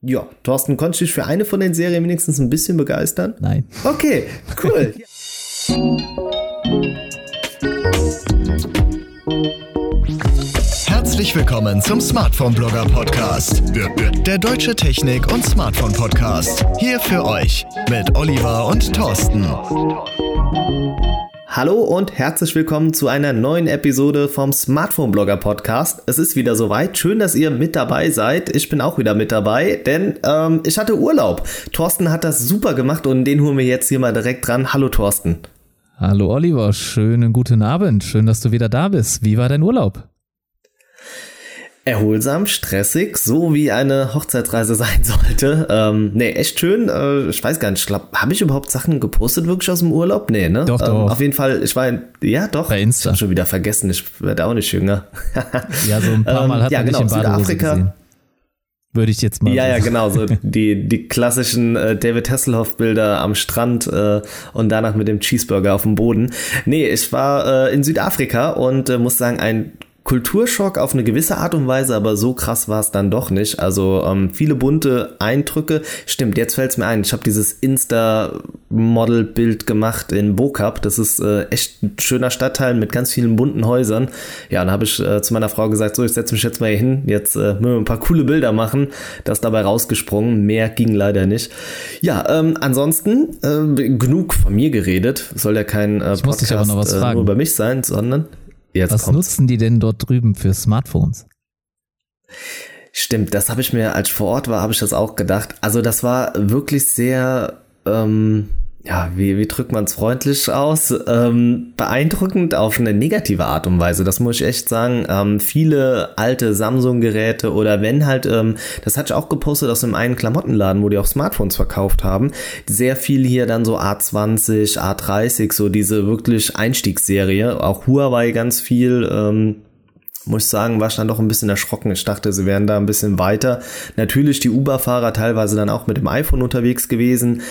Ja, Thorsten, konntest du dich für eine von den Serien wenigstens ein bisschen begeistern? Nein. Okay, cool. Herzlich willkommen zum Smartphone Blogger Podcast. Der deutsche Technik- und Smartphone Podcast. Hier für euch mit Oliver und Thorsten. Hallo und herzlich willkommen zu einer neuen Episode vom Smartphone Blogger Podcast. Es ist wieder soweit. Schön, dass ihr mit dabei seid. Ich bin auch wieder mit dabei, denn ähm, ich hatte Urlaub. Thorsten hat das super gemacht und den holen wir jetzt hier mal direkt dran. Hallo Thorsten. Hallo Oliver, schönen guten Abend. Schön, dass du wieder da bist. Wie war dein Urlaub? Erholsam, stressig, so wie eine Hochzeitsreise sein sollte. Ähm, nee, echt schön. Äh, ich weiß gar nicht, ich glaube, habe ich überhaupt Sachen gepostet wirklich aus dem Urlaub? Nee, ne? Doch, ähm, doch. Auf jeden Fall, ich war, in, ja, doch. Bei Insta. Ich hab schon wieder vergessen, ich werde auch nicht jünger. ja, so ein paar Mal hat ähm, ja, man genau, dich in Badehose Südafrika. gesehen. Würde ich jetzt mal Ja, ja, genau, so die, die klassischen äh, David Hasselhoff-Bilder am Strand äh, und danach mit dem Cheeseburger auf dem Boden. Nee, ich war äh, in Südafrika und äh, muss sagen, ein Kulturschock auf eine gewisse Art und Weise, aber so krass war es dann doch nicht. Also ähm, viele bunte Eindrücke. Stimmt, jetzt fällt es mir ein. Ich habe dieses Insta-Model-Bild gemacht in Bokap. Das ist äh, echt ein schöner Stadtteil mit ganz vielen bunten Häusern. Ja, dann habe ich äh, zu meiner Frau gesagt, so, ich setze mich jetzt mal hier hin. Jetzt äh, müssen wir ein paar coole Bilder machen. Das ist dabei rausgesprungen. Mehr ging leider nicht. Ja, ähm, ansonsten äh, genug von mir geredet. Soll ja kein äh, Ich muss dich aber Podcast noch was äh, fragen. nur über mich sein, sondern jetzt Was kommt's. nutzen die denn dort drüben für Smartphones? Stimmt, das habe ich mir, als ich vor Ort war, habe ich das auch gedacht. Also das war wirklich sehr, ähm, ja, wie, wie drückt man es freundlich aus? Ähm, beeindruckend auf eine negative Art und Weise. Das muss ich echt sagen. Ähm, viele alte Samsung-Geräte oder wenn halt, ähm, das hatte ich auch gepostet aus einem einen Klamottenladen, wo die auch Smartphones verkauft haben. Sehr viel hier dann so A20, A30, so diese wirklich Einstiegsserie. Auch Huawei ganz viel. Ähm, muss ich sagen, war ich dann doch ein bisschen erschrocken. Ich dachte, sie wären da ein bisschen weiter. Natürlich die Uber-Fahrer teilweise dann auch mit dem iPhone unterwegs gewesen.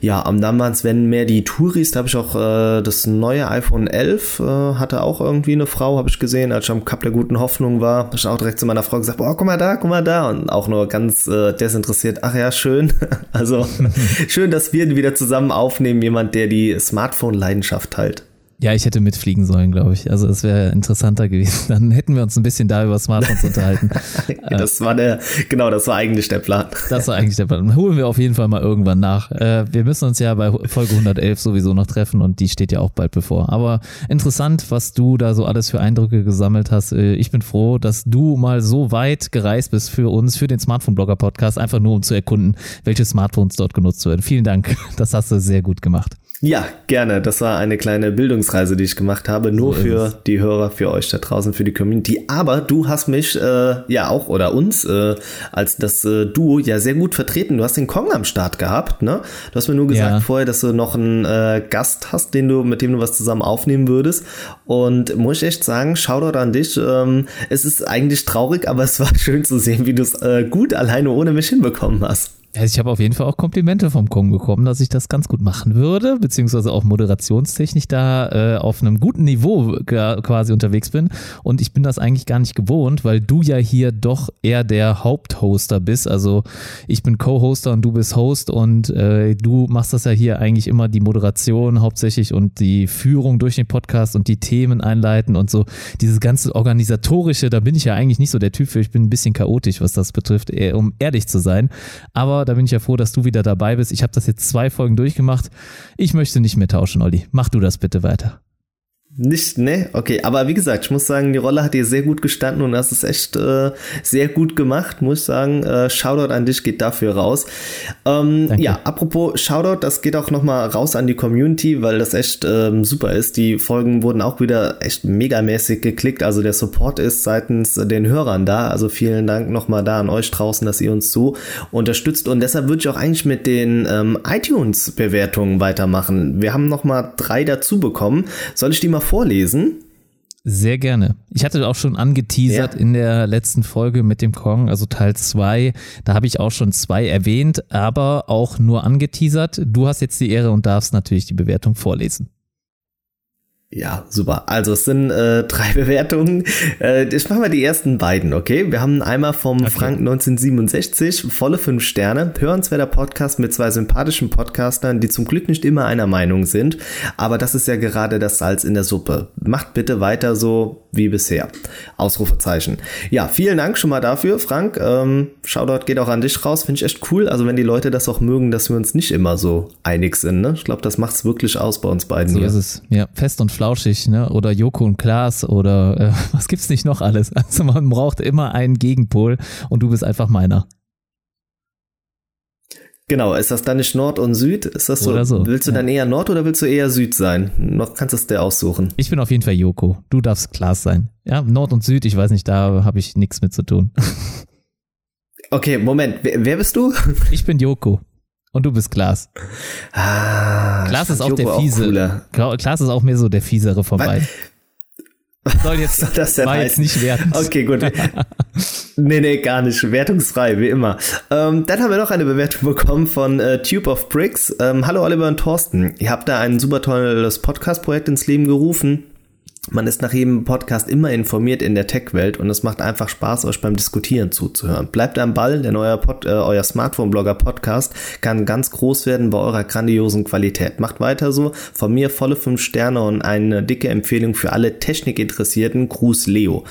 Ja, am es, wenn mehr die Touris, da habe ich auch äh, das neue iPhone 11, äh, hatte auch irgendwie eine Frau, habe ich gesehen, als ich am Cup der guten Hoffnung war, habe ich auch direkt zu meiner Frau gesagt, boah, guck mal da, guck mal da und auch nur ganz äh, desinteressiert, ach ja, schön. also schön, dass wir wieder zusammen aufnehmen, jemand, der die Smartphone-Leidenschaft teilt. Ja, ich hätte mitfliegen sollen, glaube ich. Also es wäre interessanter gewesen. Dann hätten wir uns ein bisschen da über Smartphones unterhalten. Das war der, genau, das war eigentlich der Plan. Das war eigentlich der Plan. Holen wir auf jeden Fall mal irgendwann nach. Äh, wir müssen uns ja bei Folge 111 sowieso noch treffen und die steht ja auch bald bevor. Aber interessant, was du da so alles für Eindrücke gesammelt hast. Äh, Ich bin froh, dass du mal so weit gereist bist für uns, für den Smartphone-Blogger-Podcast, einfach nur um zu erkunden, welche Smartphones dort genutzt werden. Vielen Dank. Das hast du sehr gut gemacht. Ja, gerne. Das war eine kleine Bildungsreise, die ich gemacht habe, nur So für die Hörer, für euch da draußen, für die Community. Aber du hast mich äh, ja auch oder uns äh, als das äh, Duo ja sehr gut vertreten. Du hast den Kong am Start gehabt, ne? Du hast mir nur gesagt Ja. vorher, dass du noch einen äh, Gast hast, den du mit dem du was zusammen aufnehmen würdest. Und muss ich echt sagen, Shoutout an dich. Ähm, es ist eigentlich traurig, aber es war schön zu sehen, wie du es äh, gut alleine ohne mich hinbekommen hast. Ja, ich habe auf jeden Fall auch Komplimente vom Kong bekommen, dass ich das ganz gut machen würde, beziehungsweise auch moderationstechnisch da äh, auf einem guten Niveau quasi unterwegs bin. Und ich bin das eigentlich gar nicht gewohnt, weil du ja hier doch eher der Haupthoster bist. Also ich bin Co-Hoster und du bist Host und äh, du machst das ja hier eigentlich immer die Moderation hauptsächlich und die Führung durch den Podcast und die Themen einleiten und so. Dieses ganze organisatorische, da bin ich ja eigentlich nicht so der Typ für. Ich bin ein bisschen chaotisch, was das betrifft, um ehrlich zu sein. Aber da bin ich ja froh, dass du wieder dabei bist. Ich habe das jetzt zwei Folgen durchgemacht. Ich möchte nicht mehr tauschen, Olli. Mach du das bitte weiter. Nicht, ne? Okay, aber wie gesagt, ich muss sagen, die Rolle hat dir sehr gut gestanden und hast es echt äh, sehr gut gemacht, muss ich sagen. Äh, Shoutout an dich geht dafür raus. Ähm, Danke. ja, apropos Shoutout, das geht auch nochmal raus an die Community, weil das echt ähm, super ist. Die Folgen wurden auch wieder echt megamäßig geklickt. Also der Support ist seitens den Hörern da. Also vielen Dank nochmal da an euch draußen, dass ihr uns so unterstützt. Und deshalb würde ich auch eigentlich mit den ähm, iTunes-Bewertungen weitermachen. Wir haben nochmal drei dazu bekommen. Soll ich die mal vorlesen? Sehr gerne. Ich hatte auch schon angeteasert Ja. in der letzten Folge mit dem Kong, also Teil 2. Da habe ich auch schon zwei erwähnt, aber auch nur angeteasert. Du hast jetzt die Ehre und darfst natürlich die Bewertung vorlesen. Ja, super. Also es sind äh, drei Bewertungen. Äh, ich mache mal die ersten beiden, okay? Wir haben einmal vom okay. Frank 1967, volle fünf Sterne, hörenswerter Podcast mit zwei sympathischen Podcastern, die zum Glück nicht immer einer Meinung sind, aber das ist ja gerade das Salz in der Suppe. Macht bitte weiter so wie bisher. Ausrufezeichen. Ja, vielen Dank schon mal dafür, Frank. Ähm, Shoutout geht auch an dich raus, finde ich echt cool. Also wenn die Leute das auch mögen, dass wir uns nicht immer so einig sind, ne? Ich glaube, das macht's wirklich aus bei uns beiden so hier. Ist es. Ja, fest und flauschig, ne? Oder Joko und Klaas oder äh, was gibt's nicht noch alles? Also man braucht immer einen Gegenpol und du bist einfach meiner. Genau, ist das dann nicht Nord und Süd? Ist das so? so. Willst du ja. dann eher Nord oder willst du eher Süd sein? Noch kannst du es dir aussuchen. Ich bin auf jeden Fall Joko. Du darfst Klaas sein. Ja, Nord und Süd, ich weiß nicht, da habe ich nichts mit zu tun. Okay, Moment, wer, wer bist du? Ich bin Joko. Und du bist Klaas. Ah, Klaas ist auch der fiese. Auch Klaas ist auch mehr so der fiesere von beiden. Soll jetzt, Soll das denn war heißen? jetzt nicht werten. Okay, gut. nee, nee, gar nicht. Wertungsfrei, wie immer. Ähm, dann haben wir noch eine Bewertung bekommen von äh, Tube of Bricks. Ähm, Hallo Oliver und Thorsten. Ihr habt da ein super tolles Podcast-Projekt ins Leben gerufen. Man ist nach jedem Podcast immer informiert in der Tech-Welt und es macht einfach Spaß, euch beim Diskutieren zuzuhören. Bleibt am Ball, denn euer, Pod, äh, euer Smartphone-Blogger-Podcast kann ganz groß werden bei eurer grandiosen Qualität. Macht weiter so. Von mir volle 5 Sterne und eine dicke Empfehlung für alle Technikinteressierten. Gruß Leo.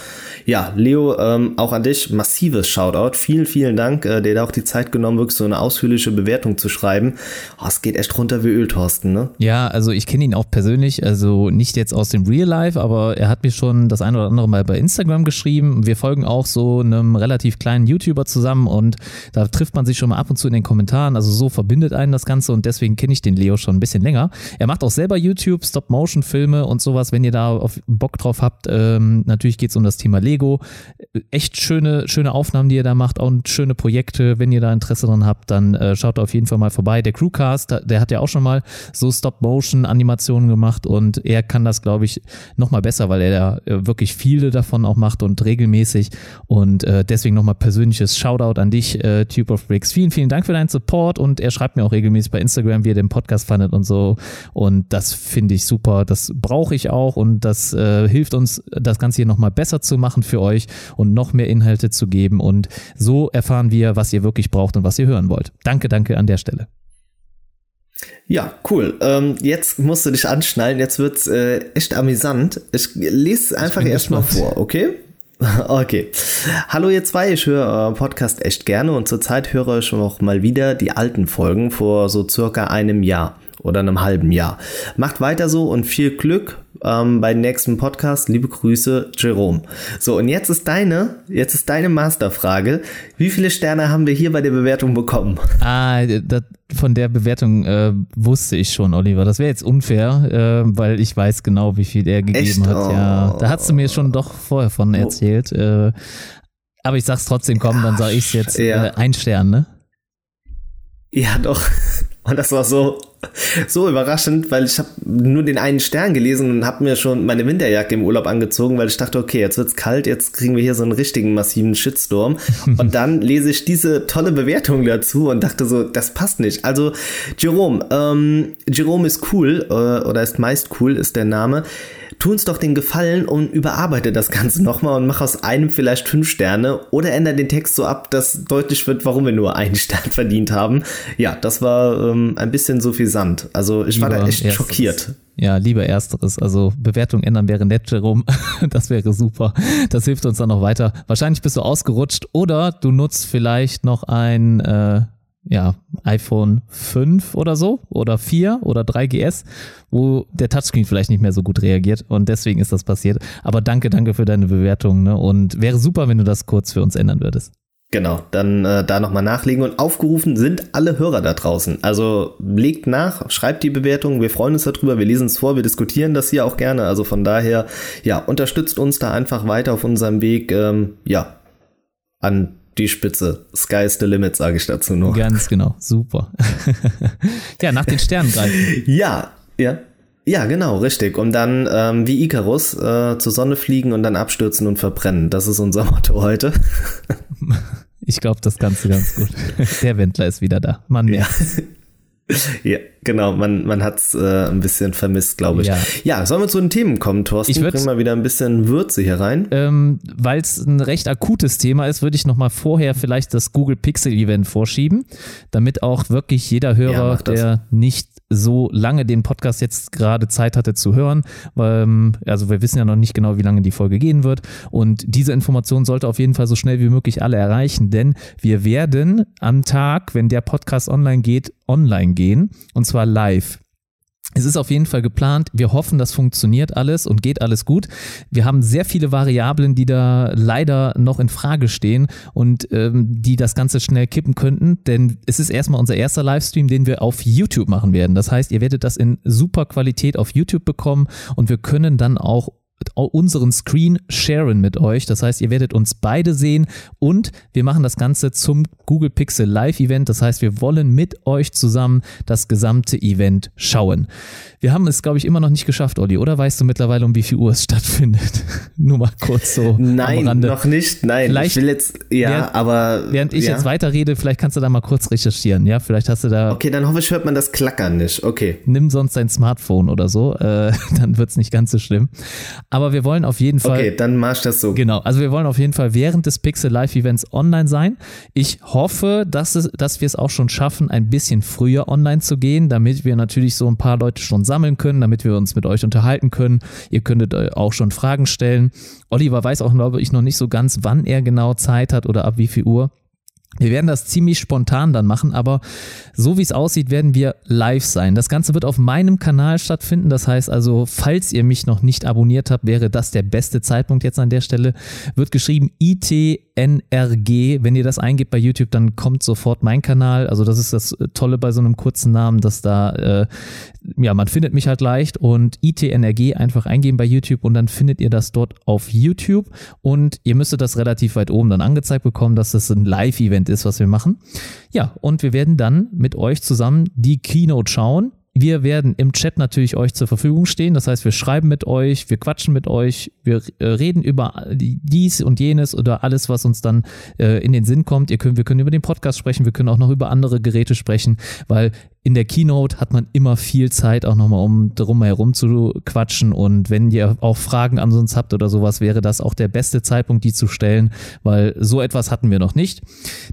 Ja, Leo, ähm, auch an dich massives Shoutout. Vielen, vielen Dank, äh, der da auch die Zeit genommen, wirklich so eine ausführliche Bewertung zu schreiben. Oh, es geht echt runter wie Öl, Thorsten, ne? Ja, also ich kenne ihn auch persönlich, also nicht jetzt aus dem Real Life, aber er hat mir schon das ein oder andere Mal bei Instagram geschrieben. Wir folgen auch so einem relativ kleinen YouTuber zusammen und da trifft man sich schon mal ab und zu in den Kommentaren. Also so verbindet einen das Ganze und deswegen kenne ich den Leo schon ein bisschen länger. Er macht auch selber YouTube, Stop-Motion-Filme und sowas, wenn ihr da Bock drauf habt. Ähm, natürlich geht es um das Thema Lego. Echt schöne, schöne Aufnahmen, die ihr da macht und schöne Projekte. Wenn ihr da Interesse dran habt, dann äh, schaut auf jeden Fall mal vorbei. Der Crewcast, der hat ja auch schon mal so Stop-Motion-Animationen gemacht und er kann das, glaube ich, nochmal mal besser, weil er da äh, wirklich viele davon auch macht und regelmäßig. Und äh, deswegen nochmal persönliches Shoutout an dich, äh, Tube of Bricks. Vielen, vielen Dank für deinen Support und er schreibt mir auch regelmäßig bei Instagram, wie er den Podcast fandet und so. Und das finde ich super. Das brauche ich auch und das äh, hilft uns, das Ganze hier nochmal besser zu machen für euch und noch mehr Inhalte zu geben. Und so erfahren wir, was ihr wirklich braucht und was ihr hören wollt. Danke, danke an der Stelle. Ja, cool. Ähm, jetzt musst du dich anschnallen. Jetzt wird's äh, echt amüsant. Ich lese einfach erstmal vor, okay? Okay. Hallo ihr zwei, ich höre euren Podcast echt gerne und zurzeit höre ich auch mal wieder die alten Folgen vor so circa einem Jahr oder einem halben Jahr. Macht weiter so und viel Glück ähm, beim nächsten Podcast. Liebe Grüße, Jerome. So, und jetzt ist deine, jetzt ist deine Masterfrage. Wie viele Sterne haben wir hier bei der Bewertung bekommen? Ah, das, von der Bewertung äh, wusste ich schon, Oliver. Das wäre jetzt unfair, äh, weil ich weiß genau, wie viel er gegeben Echt? hat. Ja, da hast du mir schon doch vorher von oh. erzählt. Äh, aber ich sag's trotzdem, komm, dann sag ich's jetzt. Ja. Äh, ein Stern, ne? Ja, doch. Und das war so, so überraschend, weil ich habe nur den einen Stern gelesen und habe mir schon meine Winterjacke im Urlaub angezogen, weil ich dachte, okay, jetzt wird's kalt, jetzt kriegen wir hier so einen richtigen massiven Shitstorm. und dann lese ich diese tolle Bewertung dazu und dachte so, das passt nicht. Also Jerome, ähm, Jerome ist cool äh, oder ist meist cool, ist der Name tu uns doch den Gefallen und überarbeite das Ganze nochmal und mach aus einem vielleicht fünf Sterne oder ändere den Text so ab, dass deutlich wird, warum wir nur einen Stern verdient haben. Ja, das war ähm, ein bisschen suffisant. Also ich lieber war da echt ersteres. schockiert. Ja, lieber ersteres. Also Bewertung ändern wäre nett, Jerome. Das wäre super. Das hilft uns dann noch weiter. Wahrscheinlich bist du ausgerutscht oder du nutzt vielleicht noch ein äh, ja, iPhone 5 oder so oder 4 oder 3GS, wo der Touchscreen vielleicht nicht mehr so gut reagiert und deswegen ist das passiert. Aber danke, danke für deine Bewertung ne? und wäre super, wenn du das kurz für uns ändern würdest. Genau, dann äh, da nochmal nachlegen und aufgerufen sind alle Hörer da draußen. Also legt nach, schreibt die Bewertung, wir freuen uns darüber, wir lesen es vor, wir diskutieren das hier auch gerne. Also von daher, ja, unterstützt uns da einfach weiter auf unserem Weg, ähm, ja, an die Spitze. Sky is the limit, sage ich dazu nur. Ganz genau, super. ja, nach den Sternen greifen. Ja, ja. Ja, genau, richtig. Und dann ähm, wie Icarus äh, zur Sonne fliegen und dann abstürzen und verbrennen. Das ist unser Motto heute. ich glaube, das kannst du ganz gut. Der Wendler ist wieder da. Mann, mehr. Ja. Ja, genau, man, man hat es äh, ein bisschen vermisst, glaube ich. Ja. ja, sollen wir zu den Themen kommen, Thorsten? Ich bring mal wieder ein bisschen Würze hier rein. Ähm, Weil es ein recht akutes Thema ist, würde ich noch mal vorher vielleicht das Google Pixel Event vorschieben, damit auch wirklich jeder Hörer, ja, der nicht so lange den Podcast jetzt gerade Zeit hatte zu hören. Ähm, also wir wissen ja noch nicht genau, wie lange die Folge gehen wird. Und diese Information sollte auf jeden Fall so schnell wie möglich alle erreichen, denn wir werden am Tag, wenn der Podcast online geht, online gehen und zwar live. Es ist auf jeden Fall geplant. Wir hoffen, das funktioniert alles und geht alles gut. Wir haben sehr viele Variablen, die da leider noch in Frage stehen und ähm, die das Ganze schnell kippen könnten, denn es ist erstmal unser erster Livestream, den wir auf YouTube machen werden. Das heißt, ihr werdet das in super Qualität auf YouTube bekommen und wir können dann auch unseren Screen sharen mit euch. Das heißt, ihr werdet uns beide sehen und wir machen das Ganze zum Google Pixel Live Event. Das heißt, wir wollen mit euch zusammen das gesamte Event schauen. Wir haben es, glaube ich, immer noch nicht geschafft, Olli, oder weißt du mittlerweile, um wie viel Uhr es stattfindet? Nur mal kurz so. Nein, noch nicht. Nein, vielleicht, ich will jetzt, ja, während, aber. Während ich ja. jetzt weiterrede, vielleicht kannst du da mal kurz recherchieren, ja? Vielleicht hast du da. Okay, dann hoffe ich, hört man das Klackern nicht. Okay. Nimm sonst dein Smartphone oder so, äh, dann wird es nicht ganz so schlimm. Aber wir wollen auf jeden Fall. Okay, dann mach das so. Genau, also wir wollen auf jeden Fall während des Pixel Live Events online sein. Ich hoffe, dass, es, dass wir es auch schon schaffen, ein bisschen früher online zu gehen, damit wir natürlich so ein paar Leute schon sammeln können, damit wir uns mit euch unterhalten können. Ihr könntet äh, auch schon Fragen stellen. Oliver weiß auch, glaube ich, noch nicht so ganz, wann er genau Zeit hat oder ab wie viel Uhr. Wir werden das ziemlich spontan dann machen, aber so wie es aussieht, werden wir live sein. Das Ganze wird auf meinem Kanal stattfinden. Das heißt also, falls ihr mich noch nicht abonniert habt, wäre das der beste Zeitpunkt jetzt an der Stelle. Wird geschrieben ITNRG. Wenn ihr das eingebt bei YouTube, dann kommt sofort mein Kanal. Also das ist das Tolle bei so einem kurzen Namen, dass da, äh, ja, man findet mich halt leicht und ITNRG einfach eingeben bei YouTube und dann findet ihr das dort auf YouTube und ihr müsstet das relativ weit oben dann angezeigt bekommen, dass das ein Live-Event Event ist, was wir machen. Ja, und wir werden dann mit euch zusammen die Keynote schauen. Wir werden im Chat natürlich euch zur Verfügung stehen. Das heißt, wir schreiben mit euch, wir quatschen mit euch, wir äh, reden über dies und jenes oder alles, was uns dann äh, in den Sinn kommt. Ihr könnt, wir können über den Podcast sprechen, wir können auch noch über andere Geräte sprechen, weil in der Keynote hat man immer viel Zeit, auch nochmal um drum herum zu quatschen. Und wenn ihr auch Fragen an uns habt oder sowas, wäre das auch der beste Zeitpunkt, die zu stellen, weil so etwas hatten wir noch nicht.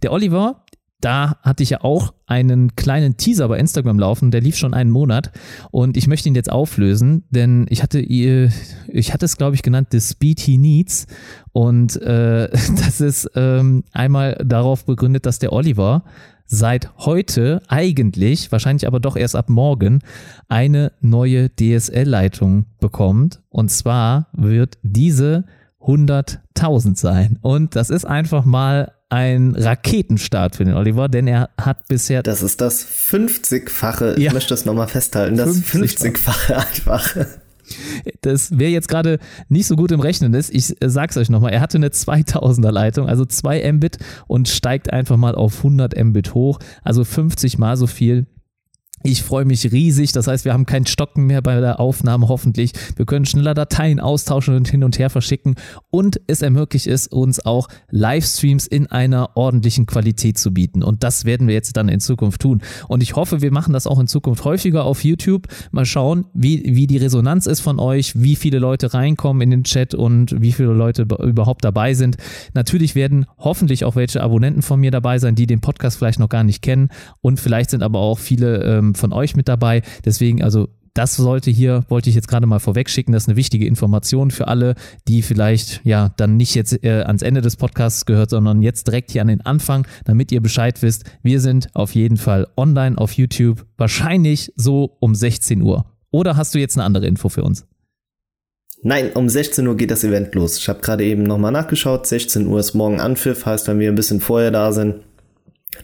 Der Oliver, da hatte ich ja auch einen kleinen Teaser bei Instagram laufen, der lief schon einen Monat und ich möchte ihn jetzt auflösen, denn ich hatte ich hatte es glaube ich genannt The Speed He Needs und äh, das ist ähm, einmal darauf begründet, dass der Oliver seit heute eigentlich, wahrscheinlich aber doch erst ab morgen, eine neue DSL-Leitung bekommt und zwar wird diese 100.000 sein. Und das ist einfach mal ein Raketenstart für den Oliver, denn er hat bisher. Das ist das 50-fache, ich ja, möchte das nochmal festhalten, das 50-fache einfach. Das wer jetzt gerade nicht so gut im Rechnen ist, ich sag's euch nochmal, er hatte eine 2000er Leitung, also 2 Mbit und steigt einfach mal auf 100 Mbit hoch, also 50 mal so viel ich freue mich riesig. Das heißt, wir haben kein Stocken mehr bei der Aufnahme hoffentlich. Wir können schneller Dateien austauschen und hin und her verschicken. Und es ermöglicht es uns auch, Livestreams in einer ordentlichen Qualität zu bieten. Und das werden wir jetzt dann in Zukunft tun. Und ich hoffe, wir machen das auch in Zukunft häufiger auf YouTube. Mal schauen, wie, wie die Resonanz ist von euch, wie viele Leute reinkommen in den Chat und wie viele Leute überhaupt dabei sind. Natürlich werden hoffentlich auch welche Abonnenten von mir dabei sein, die den Podcast vielleicht noch gar nicht kennen. Und vielleicht sind aber auch viele ähm, von euch mit dabei. Deswegen also das sollte hier, wollte ich jetzt gerade mal vorweg schicken, das ist eine wichtige Information für alle, die vielleicht ja dann nicht jetzt äh, ans Ende des Podcasts gehört, sondern jetzt direkt hier an den Anfang, damit ihr Bescheid wisst. Wir sind auf jeden Fall online auf YouTube, wahrscheinlich so um 16 Uhr. Oder hast du jetzt eine andere Info für uns? Nein, um 16 Uhr geht das Event los. Ich habe gerade eben nochmal nachgeschaut. 16 Uhr ist morgen Anpfiff, heißt, wenn wir ein bisschen vorher da sind,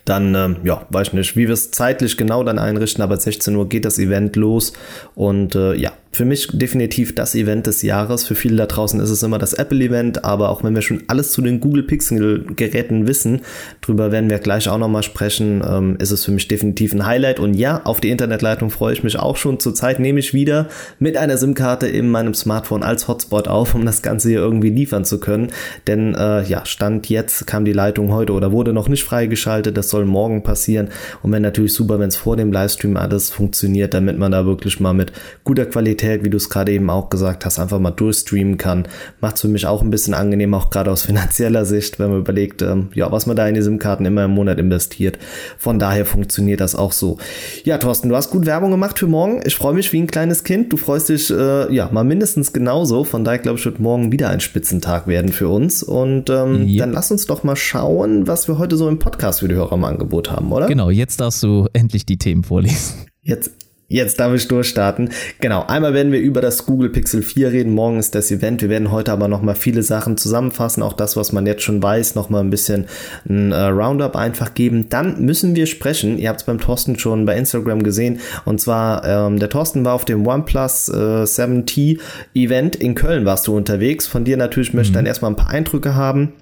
dann, ähm, ja, weiß ich nicht, wie wir es zeitlich genau dann einrichten, aber 16 Uhr geht das Event los und äh, ja, für mich definitiv das Event des Jahres. Für viele da draußen ist es immer das Apple-Event, aber auch wenn wir schon alles zu den Google Pixel-Geräten wissen, drüber werden wir gleich auch nochmal sprechen, ähm, ist es für mich definitiv ein Highlight. Und ja, auf die Internetleitung freue ich mich auch schon. Zurzeit nehme ich wieder mit einer SIM-Karte in meinem Smartphone als Hotspot auf, um das Ganze hier irgendwie liefern zu können. Denn äh, ja, Stand jetzt kam die Leitung heute oder wurde noch nicht freigeschaltet. Das soll morgen passieren. Und wenn natürlich super, wenn es vor dem Livestream alles funktioniert, damit man da wirklich mal mit guter Qualität, wie du es gerade eben auch gesagt hast, einfach mal durchstreamen kann. Macht es für mich auch ein bisschen angenehm, auch gerade aus finanzieller Sicht, wenn man überlegt, ähm, ja, was man da in die SIM-Karten immer im Monat investiert. Von daher funktioniert das auch so. Ja, Thorsten, du hast gut Werbung gemacht für morgen. Ich freue mich wie ein kleines Kind. Du freust dich, äh, ja, mal mindestens genauso. Von daher glaube ich, wird morgen wieder ein Spitzentag werden für uns. Und ähm, ja. dann lass uns doch mal schauen, was wir heute so im Podcast für die Hörer im Angebot haben, oder? Genau, jetzt darfst du endlich die Themen vorlesen. Jetzt Jetzt darf ich durchstarten. Genau, einmal werden wir über das Google Pixel 4 reden. Morgen ist das Event. Wir werden heute aber nochmal viele Sachen zusammenfassen. Auch das, was man jetzt schon weiß, nochmal ein bisschen ein äh, Roundup einfach geben. Dann müssen wir sprechen. Ihr habt es beim Thorsten schon bei Instagram gesehen. Und zwar, ähm, der Thorsten war auf dem OnePlus äh, 7T Event in Köln warst du unterwegs. Von dir natürlich möchte ich mhm. dann erstmal ein paar Eindrücke haben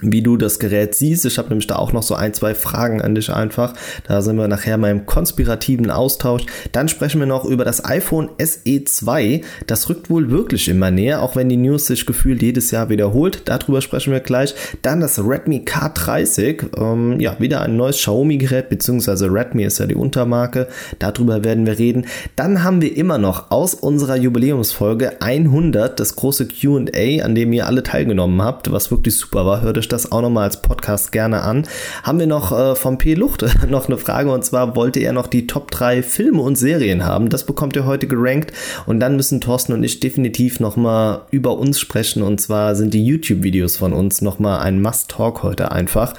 wie du das Gerät siehst. Ich habe nämlich da auch noch so ein, zwei Fragen an dich einfach. Da sind wir nachher mal im konspirativen Austausch. Dann sprechen wir noch über das iPhone SE 2. Das rückt wohl wirklich immer näher, auch wenn die News sich gefühlt jedes Jahr wiederholt. Darüber sprechen wir gleich. Dann das Redmi K30. Ähm, ja, wieder ein neues Xiaomi-Gerät, beziehungsweise Redmi ist ja die Untermarke. Darüber werden wir reden. Dann haben wir immer noch aus unserer Jubiläumsfolge 100 das große Q&A, an dem ihr alle teilgenommen habt, was wirklich super war. Hört euch euch das auch nochmal als Podcast gerne an. Haben wir noch äh, vom P. Lucht noch eine Frage und zwar wollte er noch die Top 3 Filme und Serien haben. Das bekommt ihr heute gerankt und dann müssen Thorsten und ich definitiv nochmal über uns sprechen und zwar sind die YouTube-Videos von uns nochmal ein Must-Talk heute einfach.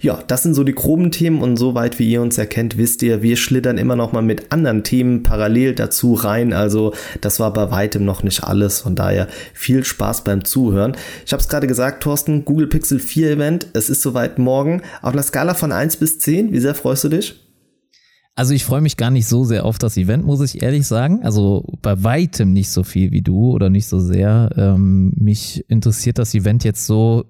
Ja, das sind so die groben Themen und soweit wie ihr uns erkennt, wisst ihr, wir schlittern immer nochmal mit anderen Themen parallel dazu rein. Also das war bei weitem noch nicht alles. Von daher viel Spaß beim Zuhören. Ich habe es gerade gesagt, Thorsten, Google Pixel 4 Event. Es ist soweit morgen. Auf einer Skala von 1 bis 10, wie sehr freust du dich? Also ich freue mich gar nicht so sehr auf das Event, muss ich ehrlich sagen. Also bei weitem nicht so viel wie du oder nicht so sehr. Ähm, mich interessiert das Event jetzt so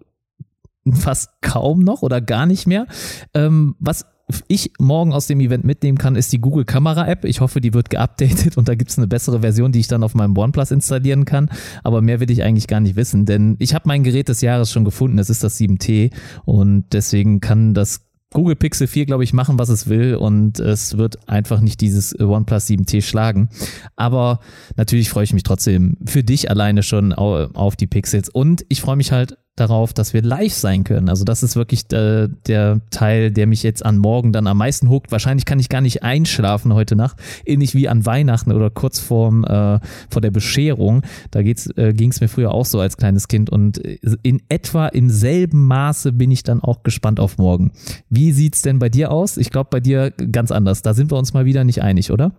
fast kaum noch oder gar nicht mehr. Ähm, was ich morgen aus dem Event mitnehmen kann, ist die Google Kamera App. Ich hoffe, die wird geupdatet und da gibt es eine bessere Version, die ich dann auf meinem OnePlus installieren kann. Aber mehr will ich eigentlich gar nicht wissen, denn ich habe mein Gerät des Jahres schon gefunden. Es ist das 7T und deswegen kann das Google Pixel 4, glaube ich, machen, was es will und es wird einfach nicht dieses OnePlus 7T schlagen. Aber natürlich freue ich mich trotzdem für dich alleine schon auf die Pixels und ich freue mich halt darauf, dass wir live sein können. Also das ist wirklich der, der Teil, der mich jetzt an morgen dann am meisten huckt. Wahrscheinlich kann ich gar nicht einschlafen heute Nacht, ähnlich wie an Weihnachten oder kurz vorm, äh, vor der Bescherung. Da geht's, äh, ging es mir früher auch so als kleines Kind und in etwa im selben Maße bin ich dann auch gespannt auf morgen. Wie sieht's denn bei dir aus? Ich glaube bei dir ganz anders. Da sind wir uns mal wieder nicht einig, oder?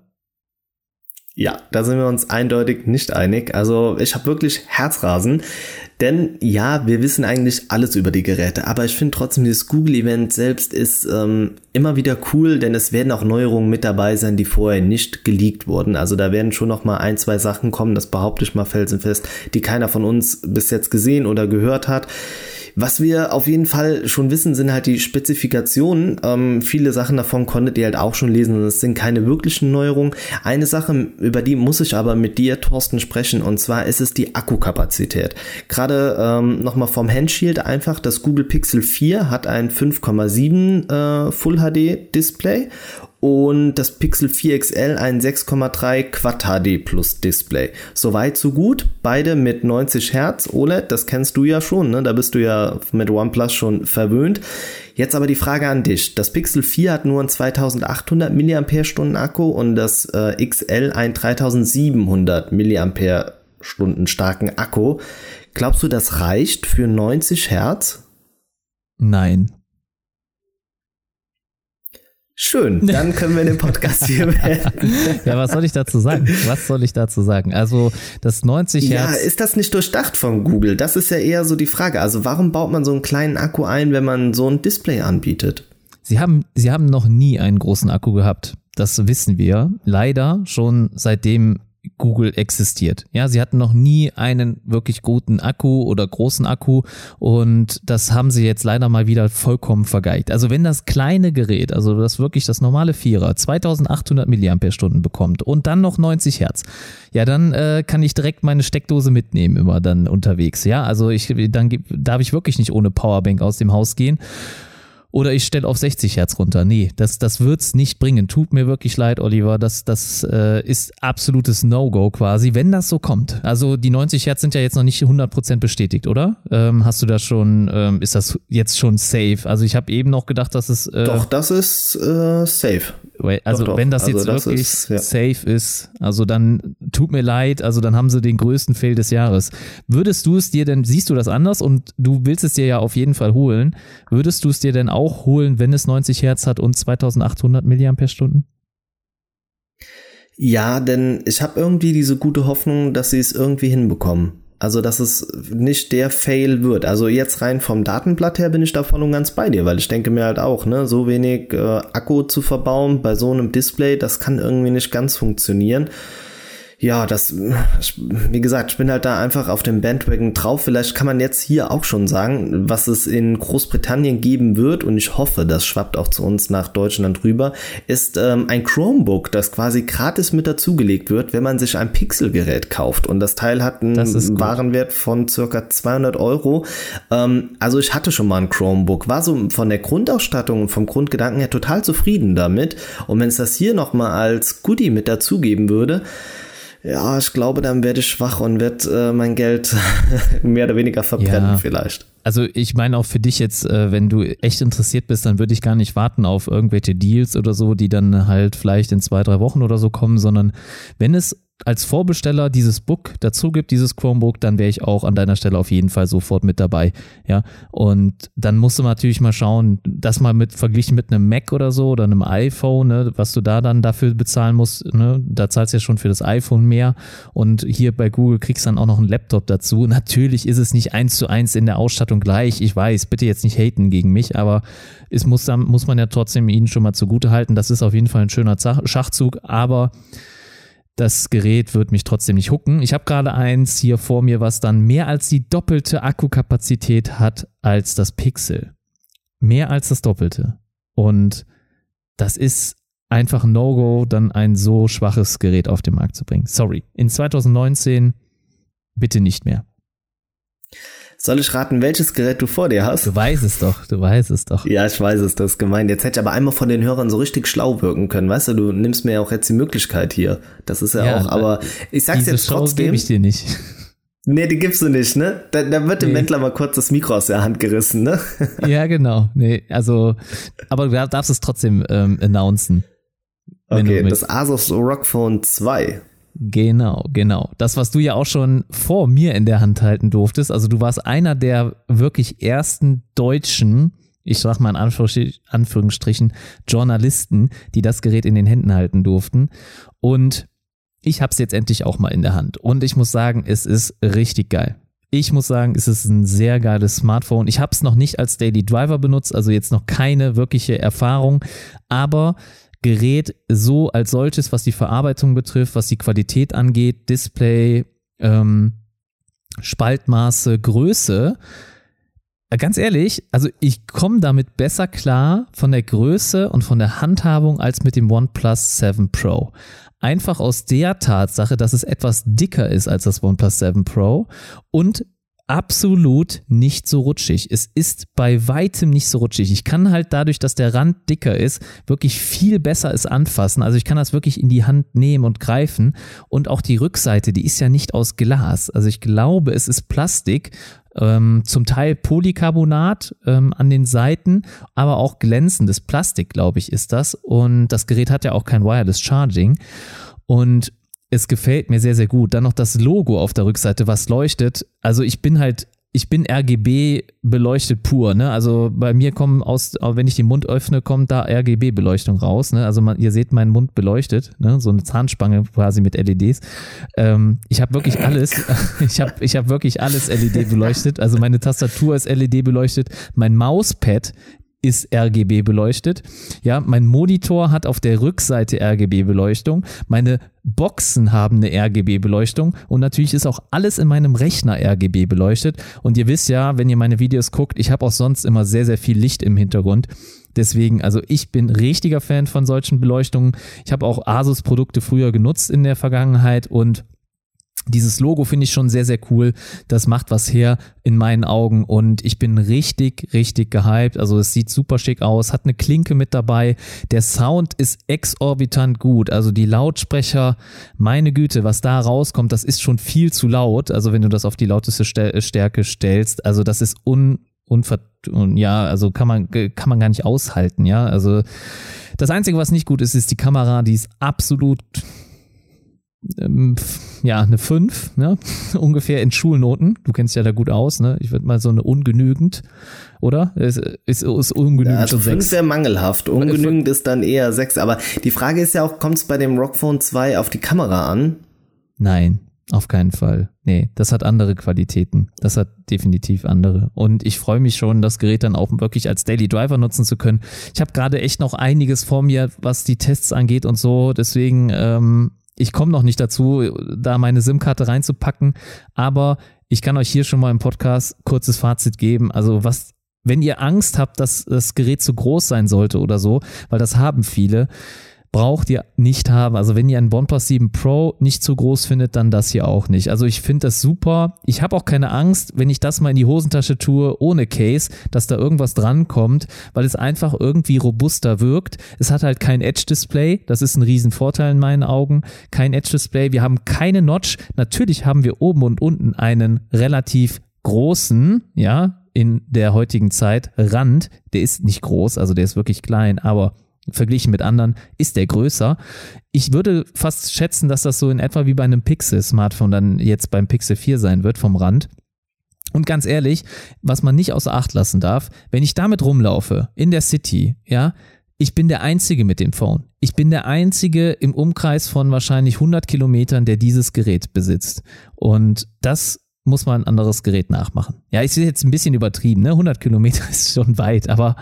Ja, da sind wir uns eindeutig nicht einig. Also ich habe wirklich Herzrasen. Denn ja, wir wissen eigentlich alles über die Geräte, aber ich finde trotzdem, dieses Google-Event selbst ist ähm, immer wieder cool, denn es werden auch Neuerungen mit dabei sein, die vorher nicht geleakt wurden. Also da werden schon noch mal ein, zwei Sachen kommen, das behaupte ich mal felsenfest, die keiner von uns bis jetzt gesehen oder gehört hat. Was wir auf jeden Fall schon wissen, sind halt die Spezifikationen. Ähm, viele Sachen davon konntet ihr halt auch schon lesen es sind keine wirklichen Neuerungen. Eine Sache, über die muss ich aber mit dir, Thorsten, sprechen und zwar ist es die Akkukapazität. Gerade ähm, nochmal vom Handshield einfach, das Google Pixel 4 hat ein 5,7 äh, Full HD Display und das Pixel 4 XL ein 6,3 Quad HD Plus Display. Soweit so gut. Beide mit 90 Hertz OLED, das kennst du ja schon, ne? da bist du ja mit OnePlus schon verwöhnt. Jetzt aber die Frage an dich. Das Pixel 4 hat nur einen 2800 mAh Akku und das äh, XL ein 3700 mAh starken Akku. Glaubst du, das reicht für 90 Hertz? Nein. Schön, dann können wir den Podcast hier beenden. ja, was soll ich dazu sagen? Was soll ich dazu sagen? Also das 90 Hertz. Ja, ist das nicht durchdacht von Google? Das ist ja eher so die Frage. Also warum baut man so einen kleinen Akku ein, wenn man so ein Display anbietet? Sie haben, sie haben noch nie einen großen Akku gehabt. Das wissen wir. Leider schon seitdem Google existiert. Ja, sie hatten noch nie einen wirklich guten Akku oder großen Akku und das haben sie jetzt leider mal wieder vollkommen vergeigt. Also wenn das kleine Gerät, also das wirklich das normale Vierer, 2800 mAh bekommt und dann noch 90 Hertz, ja, dann äh, kann ich direkt meine Steckdose mitnehmen immer dann unterwegs. Ja, also ich, dann darf ich wirklich nicht ohne Powerbank aus dem Haus gehen. Oder ich stelle auf 60 Hertz runter. Nee, das, das wird's nicht bringen. Tut mir wirklich leid, Oliver. Das, das äh, ist absolutes No-Go quasi, wenn das so kommt. Also die 90 Hertz sind ja jetzt noch nicht 100% bestätigt, oder? Ähm, hast du da schon, ähm, ist das jetzt schon safe? Also ich habe eben noch gedacht, dass es... Äh, Doch, das ist äh, safe. Also doch, doch. wenn das also jetzt das wirklich ist, ja. safe ist, also dann tut mir leid, also dann haben sie den größten Fail des Jahres. Würdest du es dir denn, siehst du das anders und du willst es dir ja auf jeden Fall holen, würdest du es dir denn auch holen, wenn es 90 Hertz hat und 2800 mAh? Ja, denn ich habe irgendwie diese gute Hoffnung, dass sie es irgendwie hinbekommen. Also, dass es nicht der Fail wird. Also jetzt rein vom Datenblatt her bin ich da voll und ganz bei dir, weil ich denke mir halt auch, ne, so wenig äh, Akku zu verbauen bei so einem Display, das kann irgendwie nicht ganz funktionieren ja, das, wie gesagt, ich bin halt da einfach auf dem Bandwagon drauf. Vielleicht kann man jetzt hier auch schon sagen, was es in Großbritannien geben wird, und ich hoffe, das schwappt auch zu uns nach Deutschland rüber, ist ähm, ein Chromebook, das quasi gratis mit dazugelegt wird, wenn man sich ein Pixelgerät kauft. Und das Teil hat einen Warenwert von circa 200 Euro. Ähm, also ich hatte schon mal ein Chromebook, war so von der Grundausstattung und vom Grundgedanken her total zufrieden damit. Und wenn es das hier nochmal als Goodie mit dazugeben würde, ja, ich glaube, dann werde ich schwach und werde äh, mein Geld mehr oder weniger verbrennen ja. vielleicht. Also ich meine auch für dich jetzt, äh, wenn du echt interessiert bist, dann würde ich gar nicht warten auf irgendwelche Deals oder so, die dann halt vielleicht in zwei, drei Wochen oder so kommen, sondern wenn es als Vorbesteller dieses Book dazu gibt, dieses Chromebook, dann wäre ich auch an deiner Stelle auf jeden Fall sofort mit dabei. Ja, und dann musst du natürlich mal schauen, das mal mit verglichen mit einem Mac oder so oder einem iPhone, ne, was du da dann dafür bezahlen musst. Ne, da zahlst du ja schon für das iPhone mehr und hier bei Google kriegst du dann auch noch einen Laptop dazu. Natürlich ist es nicht eins zu eins in der Ausstattung gleich. Ich weiß, bitte jetzt nicht haten gegen mich, aber es muss, dann, muss man ja trotzdem ihnen schon mal zugute halten. Das ist auf jeden Fall ein schöner Schachzug, aber das Gerät wird mich trotzdem nicht hucken. Ich habe gerade eins hier vor mir, was dann mehr als die doppelte Akkukapazität hat als das Pixel. Mehr als das Doppelte. Und das ist einfach ein No-Go, dann ein so schwaches Gerät auf den Markt zu bringen. Sorry. In 2019 bitte nicht mehr. Soll ich raten, welches Gerät du vor dir hast? Du weißt es doch, du weißt es doch. Ja, ich weiß es, das ist gemeint. Jetzt hätte ich aber einmal von den Hörern so richtig schlau wirken können, weißt du, du nimmst mir ja auch jetzt die Möglichkeit hier. Das ist ja, ja auch, aber ich sag's jetzt trotzdem. gebe ich dir nicht. Nee, die gibst du nicht, ne? Da, da wird dem nee. Wendler mal kurz das Mikro aus der Hand gerissen, ne? Ja, genau. Nee, also, aber du darfst es trotzdem ähm, announcen. Okay, das Asus ROG Phone 2 Genau, genau. Das, was du ja auch schon vor mir in der Hand halten durftest. Also du warst einer der wirklich ersten Deutschen, ich sag mal in Anführungsstrichen, Journalisten, die das Gerät in den Händen halten durften. Und ich habe es jetzt endlich auch mal in der Hand. Und ich muss sagen, es ist richtig geil. Ich muss sagen, es ist ein sehr geiles Smartphone. Ich habe es noch nicht als Daily Driver benutzt, also jetzt noch keine wirkliche Erfahrung, aber Gerät so als solches, was die Verarbeitung betrifft, was die Qualität angeht, Display, ähm, Spaltmaße, Größe. Äh, ganz ehrlich, also ich komme damit besser klar von der Größe und von der Handhabung als mit dem OnePlus 7 Pro. Einfach aus der Tatsache, dass es etwas dicker ist als das OnePlus 7 Pro und absolut nicht so rutschig. Es ist bei weitem nicht so rutschig. Ich kann halt dadurch, dass der Rand dicker ist, wirklich viel besser es anfassen. Also ich kann das wirklich in die Hand nehmen und greifen. Und auch die Rückseite, die ist ja nicht aus Glas. Also ich glaube, es ist Plastik. Ähm, zum Teil Polycarbonat ähm, an den Seiten, aber auch glänzendes Plastik, glaube ich, ist das. Und das Gerät hat ja auch kein Wireless Charging. Und es gefällt mir sehr, sehr gut. Dann noch das Logo auf der Rückseite, was leuchtet. Also ich bin halt, ich bin RGB beleuchtet pur. Ne? Also bei mir kommen aus, wenn ich den Mund öffne, kommt da RGB-Beleuchtung raus. Ne? Also man, ihr seht meinen Mund beleuchtet, ne? so eine Zahnspange quasi mit LEDs. Ähm, ich habe wirklich alles, ich habe ich hab wirklich alles LED beleuchtet. Also meine Tastatur ist LED beleuchtet, mein Mauspad ist RGB beleuchtet. Ja, mein Monitor hat auf der Rückseite RGB Beleuchtung. Meine Boxen haben eine RGB Beleuchtung und natürlich ist auch alles in meinem Rechner RGB beleuchtet. Und ihr wisst ja, wenn ihr meine Videos guckt, ich habe auch sonst immer sehr, sehr viel Licht im Hintergrund. Deswegen, also ich bin richtiger Fan von solchen Beleuchtungen. Ich habe auch Asus Produkte früher genutzt in der Vergangenheit und dieses Logo finde ich schon sehr, sehr cool. Das macht was her in meinen Augen und ich bin richtig, richtig gehypt. Also es sieht super schick aus, hat eine Klinke mit dabei. Der Sound ist exorbitant gut. Also die Lautsprecher, meine Güte, was da rauskommt, das ist schon viel zu laut. Also wenn du das auf die lauteste Stärke stellst, also das ist un, unver, ja, also kann man, kann man gar nicht aushalten, ja. Also das Einzige, was nicht gut ist, ist die Kamera, die ist absolut ähm, ja, eine 5, ne? ungefähr in Schulnoten. Du kennst ja da gut aus, ne? Ich würde mal so eine ungenügend, oder? Ist, ist, ist ungenügend. Ja, also 5 wäre mangelhaft. Ungenügend ist dann eher 6. Aber die Frage ist ja auch, kommt es bei dem Rockphone 2 auf die Kamera an? Nein, auf keinen Fall. Nee, das hat andere Qualitäten. Das hat definitiv andere. Und ich freue mich schon, das Gerät dann auch wirklich als Daily Driver nutzen zu können. Ich habe gerade echt noch einiges vor mir, was die Tests angeht und so. Deswegen ähm, ich komme noch nicht dazu, da meine SIM-Karte reinzupacken, aber ich kann euch hier schon mal im Podcast kurzes Fazit geben. Also was, wenn ihr Angst habt, dass das Gerät zu groß sein sollte oder so, weil das haben viele, braucht ihr nicht haben. Also wenn ihr einen OnePlus 7 Pro nicht zu groß findet, dann das hier auch nicht. Also ich finde das super. Ich habe auch keine Angst, wenn ich das mal in die Hosentasche tue, ohne Case, dass da irgendwas drankommt, weil es einfach irgendwie robuster wirkt. Es hat halt kein Edge-Display. Das ist ein Riesenvorteil in meinen Augen. Kein Edge-Display. Wir haben keine Notch. Natürlich haben wir oben und unten einen relativ großen, ja, in der heutigen Zeit Rand. Der ist nicht groß, also der ist wirklich klein, aber verglichen mit anderen ist der größer. Ich würde fast schätzen, dass das so in etwa wie bei einem Pixel-Smartphone dann jetzt beim Pixel 4 sein wird vom Rand. Und ganz ehrlich, was man nicht außer Acht lassen darf, wenn ich damit rumlaufe in der City, ja, ich bin der Einzige mit dem Phone. Ich bin der Einzige im Umkreis von wahrscheinlich 100 Kilometern, der dieses Gerät besitzt. Und das muss man ein anderes Gerät nachmachen. Ja, ich sehe jetzt ein bisschen übertrieben, ne? 100 Kilometer ist schon weit, aber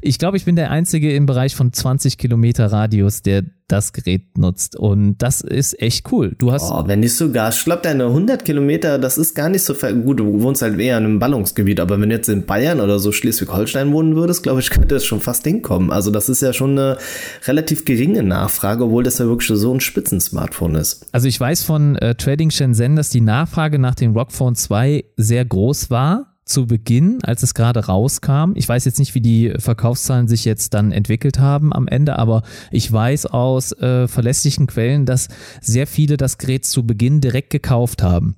ich glaube, ich bin der Einzige im Bereich von 20 Kilometer Radius, der das Gerät nutzt. Und das ist echt cool. Du hast. Oh, wenn nicht sogar. Ich glaube, deine 100 Kilometer, das ist gar nicht so gut. Du wohnst halt eher in einem Ballungsgebiet. Aber wenn du jetzt in Bayern oder so Schleswig-Holstein wohnen würdest, glaube ich, könnte das schon fast hinkommen. Also, das ist ja schon eine relativ geringe Nachfrage, obwohl das ja wirklich so ein Spitzen-Smartphone ist. Also, ich weiß von äh, Trading Shenzhen, dass die Nachfrage nach dem Rockphone 2 sehr groß war zu Beginn, als es gerade rauskam. Ich weiß jetzt nicht, wie die Verkaufszahlen sich jetzt dann entwickelt haben am Ende, aber ich weiß aus äh, verlässlichen Quellen, dass sehr viele das Gerät zu Beginn direkt gekauft haben.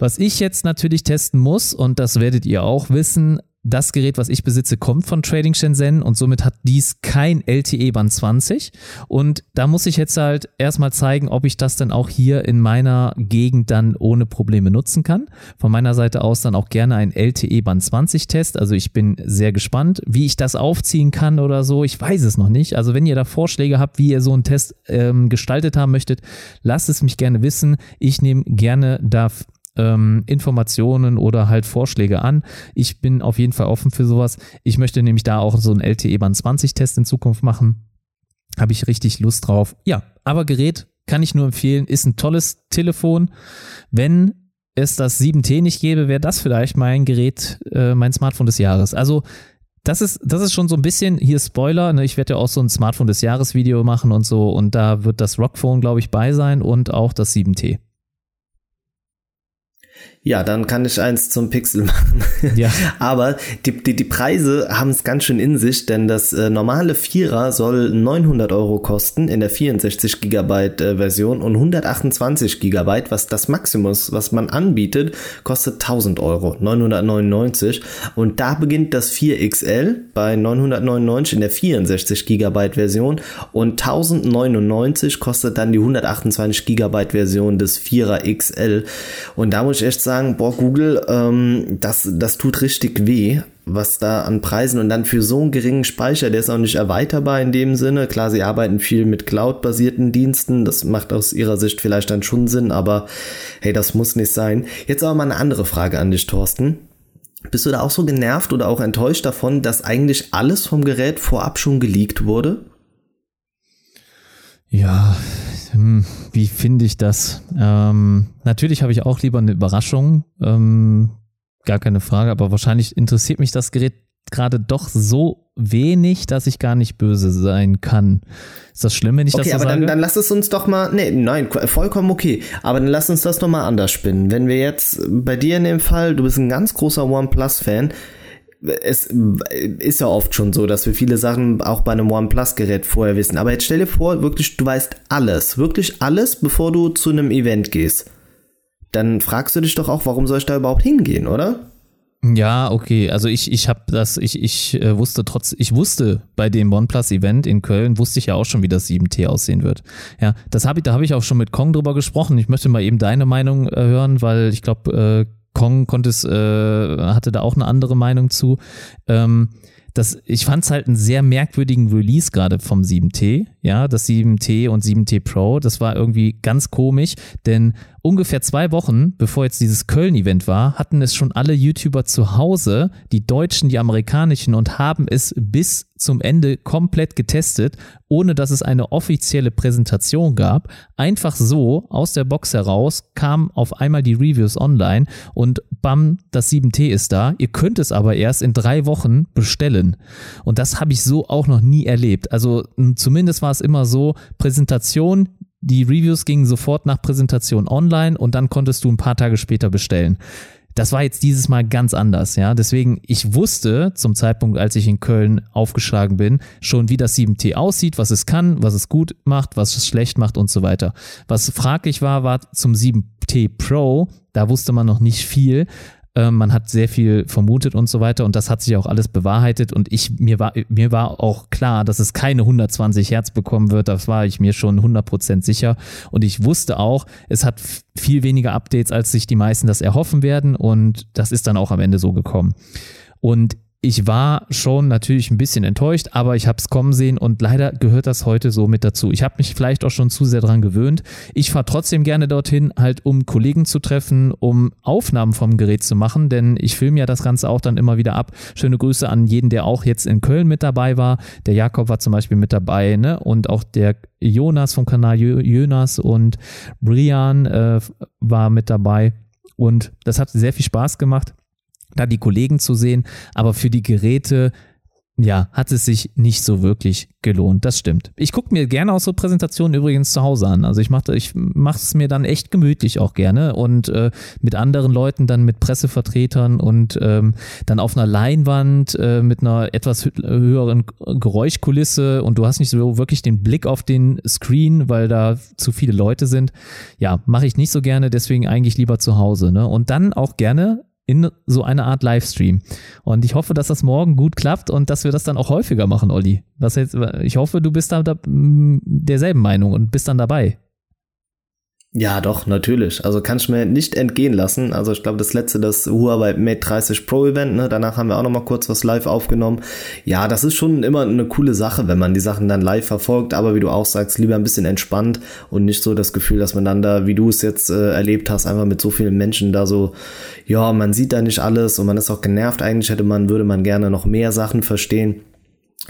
Was ich jetzt natürlich testen muss, und das werdet ihr auch wissen, das Gerät, was ich besitze, kommt von Trading Shenzhen und somit hat dies kein LTE Band 20. Und da muss ich jetzt halt erstmal zeigen, ob ich das dann auch hier in meiner Gegend dann ohne Probleme nutzen kann. Von meiner Seite aus dann auch gerne ein LTE Band 20 Test. Also ich bin sehr gespannt, wie ich das aufziehen kann oder so. Ich weiß es noch nicht. Also wenn ihr da Vorschläge habt, wie ihr so einen Test ähm, gestaltet haben möchtet, lasst es mich gerne wissen. Ich nehme gerne da ähm, Informationen oder halt Vorschläge an. Ich bin auf jeden Fall offen für sowas. Ich möchte nämlich da auch so einen LTE Band 20 Test in Zukunft machen. Habe ich richtig Lust drauf. Ja, aber Gerät kann ich nur empfehlen, ist ein tolles Telefon. Wenn es das 7T nicht gäbe, wäre das vielleicht mein Gerät, äh, mein Smartphone des Jahres. Also das ist, das ist schon so ein bisschen, hier Spoiler, ne, ich werde ja auch so ein Smartphone des Jahres Video machen und so und da wird das Rockphone, glaube ich, bei sein und auch das 7T. Ja, dann kann ich eins zum Pixel machen. Ja. Aber die, die, die Preise haben es ganz schön in sich, denn das äh, normale Vierer soll 900 Euro kosten in der 64 Gigabyte äh, Version und 128 Gigabyte, was das Maximum was man anbietet, kostet 1000 Euro, 999. Und da beginnt das 4XL bei 999 in der 64 Gigabyte Version und 1099 kostet dann die 128 Gigabyte Version des 4er XL. Und da muss ich echt sagen, boah, Google, ähm, das, das tut richtig weh, was da an Preisen und dann für so einen geringen Speicher, der ist auch nicht erweiterbar in dem Sinne. Klar, sie arbeiten viel mit Cloud-basierten Diensten, das macht aus ihrer Sicht vielleicht dann schon Sinn, aber hey, das muss nicht sein. Jetzt aber mal eine andere Frage an dich, Thorsten. Bist du da auch so genervt oder auch enttäuscht davon, dass eigentlich alles vom Gerät vorab schon geleakt wurde? Ja, hm, wie finde ich das? Ähm, natürlich habe ich auch lieber eine Überraschung, ähm, gar keine Frage, aber wahrscheinlich interessiert mich das Gerät gerade doch so wenig, dass ich gar nicht böse sein kann. Ist das schlimm, wenn ich okay, das so aber sage? Dann, dann lass es uns doch mal, nee, nein, vollkommen okay. Aber dann lass uns das doch mal anders spinnen. Wenn wir jetzt bei dir in dem Fall, du bist ein ganz großer OnePlus-Fan, es ist ja oft schon so, dass wir viele Sachen auch bei einem OnePlus-Gerät vorher wissen. Aber jetzt stell dir vor, wirklich, du weißt alles, wirklich alles, bevor du zu einem Event gehst. Dann fragst du dich doch auch, warum soll ich da überhaupt hingehen, oder? Ja, okay. Also ich, ich habe das, ich, ich äh, wusste trotz, ich wusste bei dem OnePlus-Event in Köln, wusste ich ja auch schon, wie das 7T aussehen wird. Ja, das habe ich, da habe ich auch schon mit Kong drüber gesprochen. Ich möchte mal eben deine Meinung äh, hören, weil ich glaube, äh, Kong konnte es, äh, hatte da auch eine andere Meinung zu. Ähm, das, ich fand es halt einen sehr merkwürdigen Release gerade vom 7T, ja, das 7T und 7T Pro, das war irgendwie ganz komisch, denn ungefähr zwei Wochen, bevor jetzt dieses Köln-Event war, hatten es schon alle YouTuber zu Hause, die deutschen, die amerikanischen, und haben es bis zum Ende komplett getestet, ohne dass es eine offizielle Präsentation gab. Einfach so aus der Box heraus kamen auf einmal die Reviews online und bam, das 7T ist da. Ihr könnt es aber erst in drei Wochen bestellen. Und das habe ich so auch noch nie erlebt. Also zumindest war es immer so, Präsentation, die Reviews gingen sofort nach Präsentation online und dann konntest du ein paar Tage später bestellen. Das war jetzt dieses Mal ganz anders, ja. Deswegen, ich wusste zum Zeitpunkt, als ich in Köln aufgeschlagen bin, schon, wie das 7T aussieht, was es kann, was es gut macht, was es schlecht macht und so weiter. Was fraglich war, war zum 7T Pro, da wusste man noch nicht viel. Ähm, man hat sehr viel vermutet und so weiter und das hat sich auch alles bewahrheitet und ich, mir war, mir war auch klar, dass es keine 120 Hertz bekommen wird, das war ich mir schon 100% sicher und ich wusste auch, es hat viel weniger Updates, als sich die meisten das erhoffen werden und das ist dann auch am Ende so gekommen. Und ich war schon natürlich ein bisschen enttäuscht, aber ich habe es kommen sehen und leider gehört das heute so mit dazu. Ich habe mich vielleicht auch schon zu sehr dran gewöhnt. Ich fahre trotzdem gerne dorthin, halt um Kollegen zu treffen, um Aufnahmen vom Gerät zu machen, denn ich filme ja das Ganze auch dann immer wieder ab. Schöne Grüße an jeden, der auch jetzt in Köln mit dabei war. Der Jakob war zum Beispiel mit dabei, ne? Und auch der Jonas vom Kanal Jonas und Brian äh, war mit dabei. Und das hat sehr viel Spaß gemacht da die Kollegen zu sehen, aber für die Geräte ja, hat es sich nicht so wirklich gelohnt. Das stimmt. Ich gucke mir gerne auch so Präsentationen übrigens zu Hause an. Also ich mache ich es mir dann echt gemütlich auch gerne und äh, mit anderen Leuten dann mit Pressevertretern und ähm, dann auf einer Leinwand äh, mit einer etwas höheren Geräuschkulisse und du hast nicht so wirklich den Blick auf den Screen, weil da zu viele Leute sind. Ja, mache ich nicht so gerne, deswegen eigentlich lieber zu Hause. Ne? Und dann auch gerne in so eine Art Livestream. Und ich hoffe, dass das morgen gut klappt und dass wir das dann auch häufiger machen, Olli. Was jetzt, ich hoffe, du bist da, da derselben Meinung und bist dann dabei. Ja, doch, natürlich. Also kann ich mir nicht entgehen lassen. Also ich glaube, das letzte, das Huawei Mate 30 Pro Event, ne, danach haben wir auch noch mal kurz was live aufgenommen. Ja, das ist schon immer eine coole Sache, wenn man die Sachen dann live verfolgt, aber wie du auch sagst, lieber ein bisschen entspannt und nicht so das Gefühl, dass man dann da, wie du es jetzt äh, erlebt hast, einfach mit so vielen Menschen da so, ja, man sieht da nicht alles und man ist auch genervt. Eigentlich hätte man, würde man gerne noch mehr Sachen verstehen.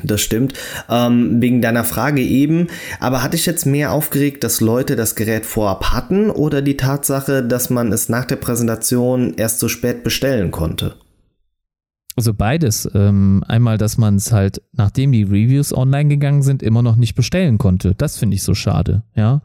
Das stimmt. Ähm, wegen deiner Frage eben. Aber hatte ich jetzt mehr aufgeregt, dass Leute das Gerät vorab hatten oder die Tatsache, dass man es nach der Präsentation erst so spät bestellen konnte? Also beides. Ähm, einmal, dass man es halt, nachdem die Reviews online gegangen sind, immer noch nicht bestellen konnte. Das finde ich so schade. Ja,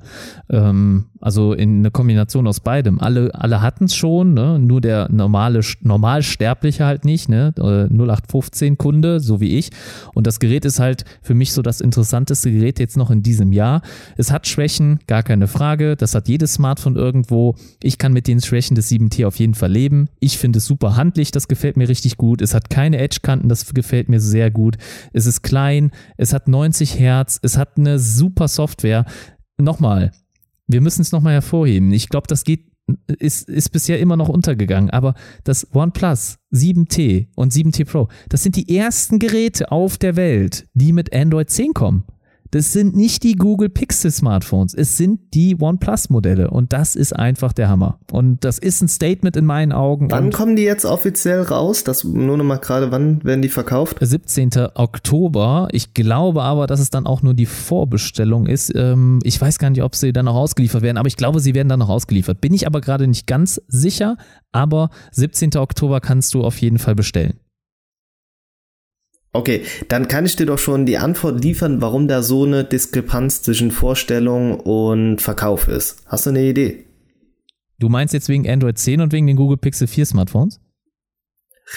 ähm, also in eine Kombination aus beidem. Alle, alle hatten es schon, ne? nur der normale Normalsterbliche halt nicht, ne? 0815 Kunde, so wie ich. Und das Gerät ist halt für mich so das interessanteste Gerät jetzt noch in diesem Jahr. Es hat Schwächen, gar keine Frage. Das hat jedes Smartphone irgendwo. Ich kann mit den Schwächen des 7T auf jeden Fall leben. Ich finde es super handlich, das gefällt mir richtig gut. Es hat hat keine Edge-Kanten, das gefällt mir sehr gut. Es ist klein, es hat 90 Hertz, es hat eine super Software. Nochmal, wir müssen es nochmal hervorheben. Ich glaube, das geht ist, ist bisher immer noch untergegangen, aber das OnePlus 7T und 7T Pro, das sind die ersten Geräte auf der Welt, die mit Android 10 kommen. Das sind nicht die Google Pixel Smartphones, es sind die OnePlus Modelle und das ist einfach der Hammer. Und das ist ein Statement in meinen Augen. Wann kommen die jetzt offiziell raus? Das nur noch mal gerade, wann werden die verkauft? 17. Oktober. Ich glaube aber, dass es dann auch nur die Vorbestellung ist. Ähm, ich weiß gar nicht, ob sie dann noch ausgeliefert werden, aber ich glaube, sie werden dann noch ausgeliefert. Bin ich aber gerade nicht ganz sicher, aber 17. Oktober kannst du auf jeden Fall bestellen. Okay, dann kann ich dir doch schon die Antwort liefern, warum da so eine Diskrepanz zwischen Vorstellung und Verkauf ist. Hast du eine Idee? Du meinst jetzt wegen Android 10 und wegen den Google Pixel 4 Smartphones?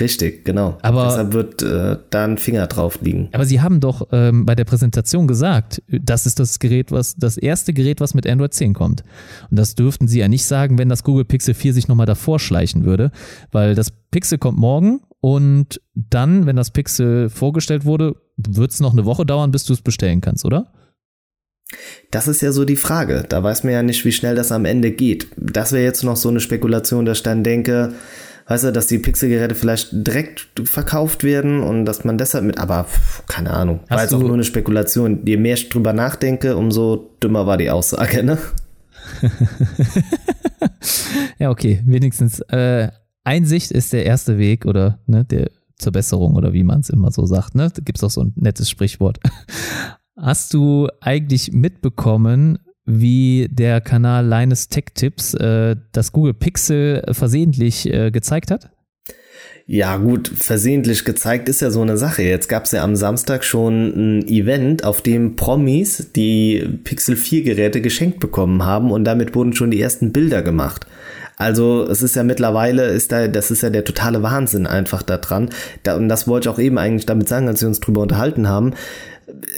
Richtig, genau. Aber, Deshalb wird äh, da ein Finger drauf liegen. Aber Sie haben doch ähm, bei der Präsentation gesagt, das ist das Gerät, was das erste Gerät, was mit Android 10 kommt. Und das dürften Sie ja nicht sagen, wenn das Google Pixel 4 sich nochmal davor schleichen würde, weil das Pixel kommt morgen und dann, wenn das Pixel vorgestellt wurde, wird es noch eine Woche dauern, bis du es bestellen kannst, oder? Das ist ja so die Frage. Da weiß man ja nicht, wie schnell das am Ende geht. Das wäre jetzt noch so eine Spekulation, dass ich dann denke, weißt du, dass die Pixelgeräte vielleicht direkt verkauft werden und dass man deshalb mit, aber keine Ahnung, Hast war jetzt auch nur eine Spekulation. Je mehr ich drüber nachdenke, umso dümmer war die Aussage, ne? ja, okay, wenigstens äh, Einsicht ist der erste Weg oder ne, der zur Besserung oder wie man es immer so sagt. Ne? Da gibt es auch so ein nettes Sprichwort. Hast du eigentlich mitbekommen, wie der Kanal Linus Tech Tips äh, das Google Pixel versehentlich äh, gezeigt hat? Ja, gut, versehentlich gezeigt ist ja so eine Sache. Jetzt gab es ja am Samstag schon ein Event, auf dem Promis die Pixel 4 Geräte geschenkt bekommen haben und damit wurden schon die ersten Bilder gemacht. Also es ist ja mittlerweile, ist da, das ist ja der totale Wahnsinn einfach da dran. Da, und das wollte ich auch eben eigentlich damit sagen, als wir uns drüber unterhalten haben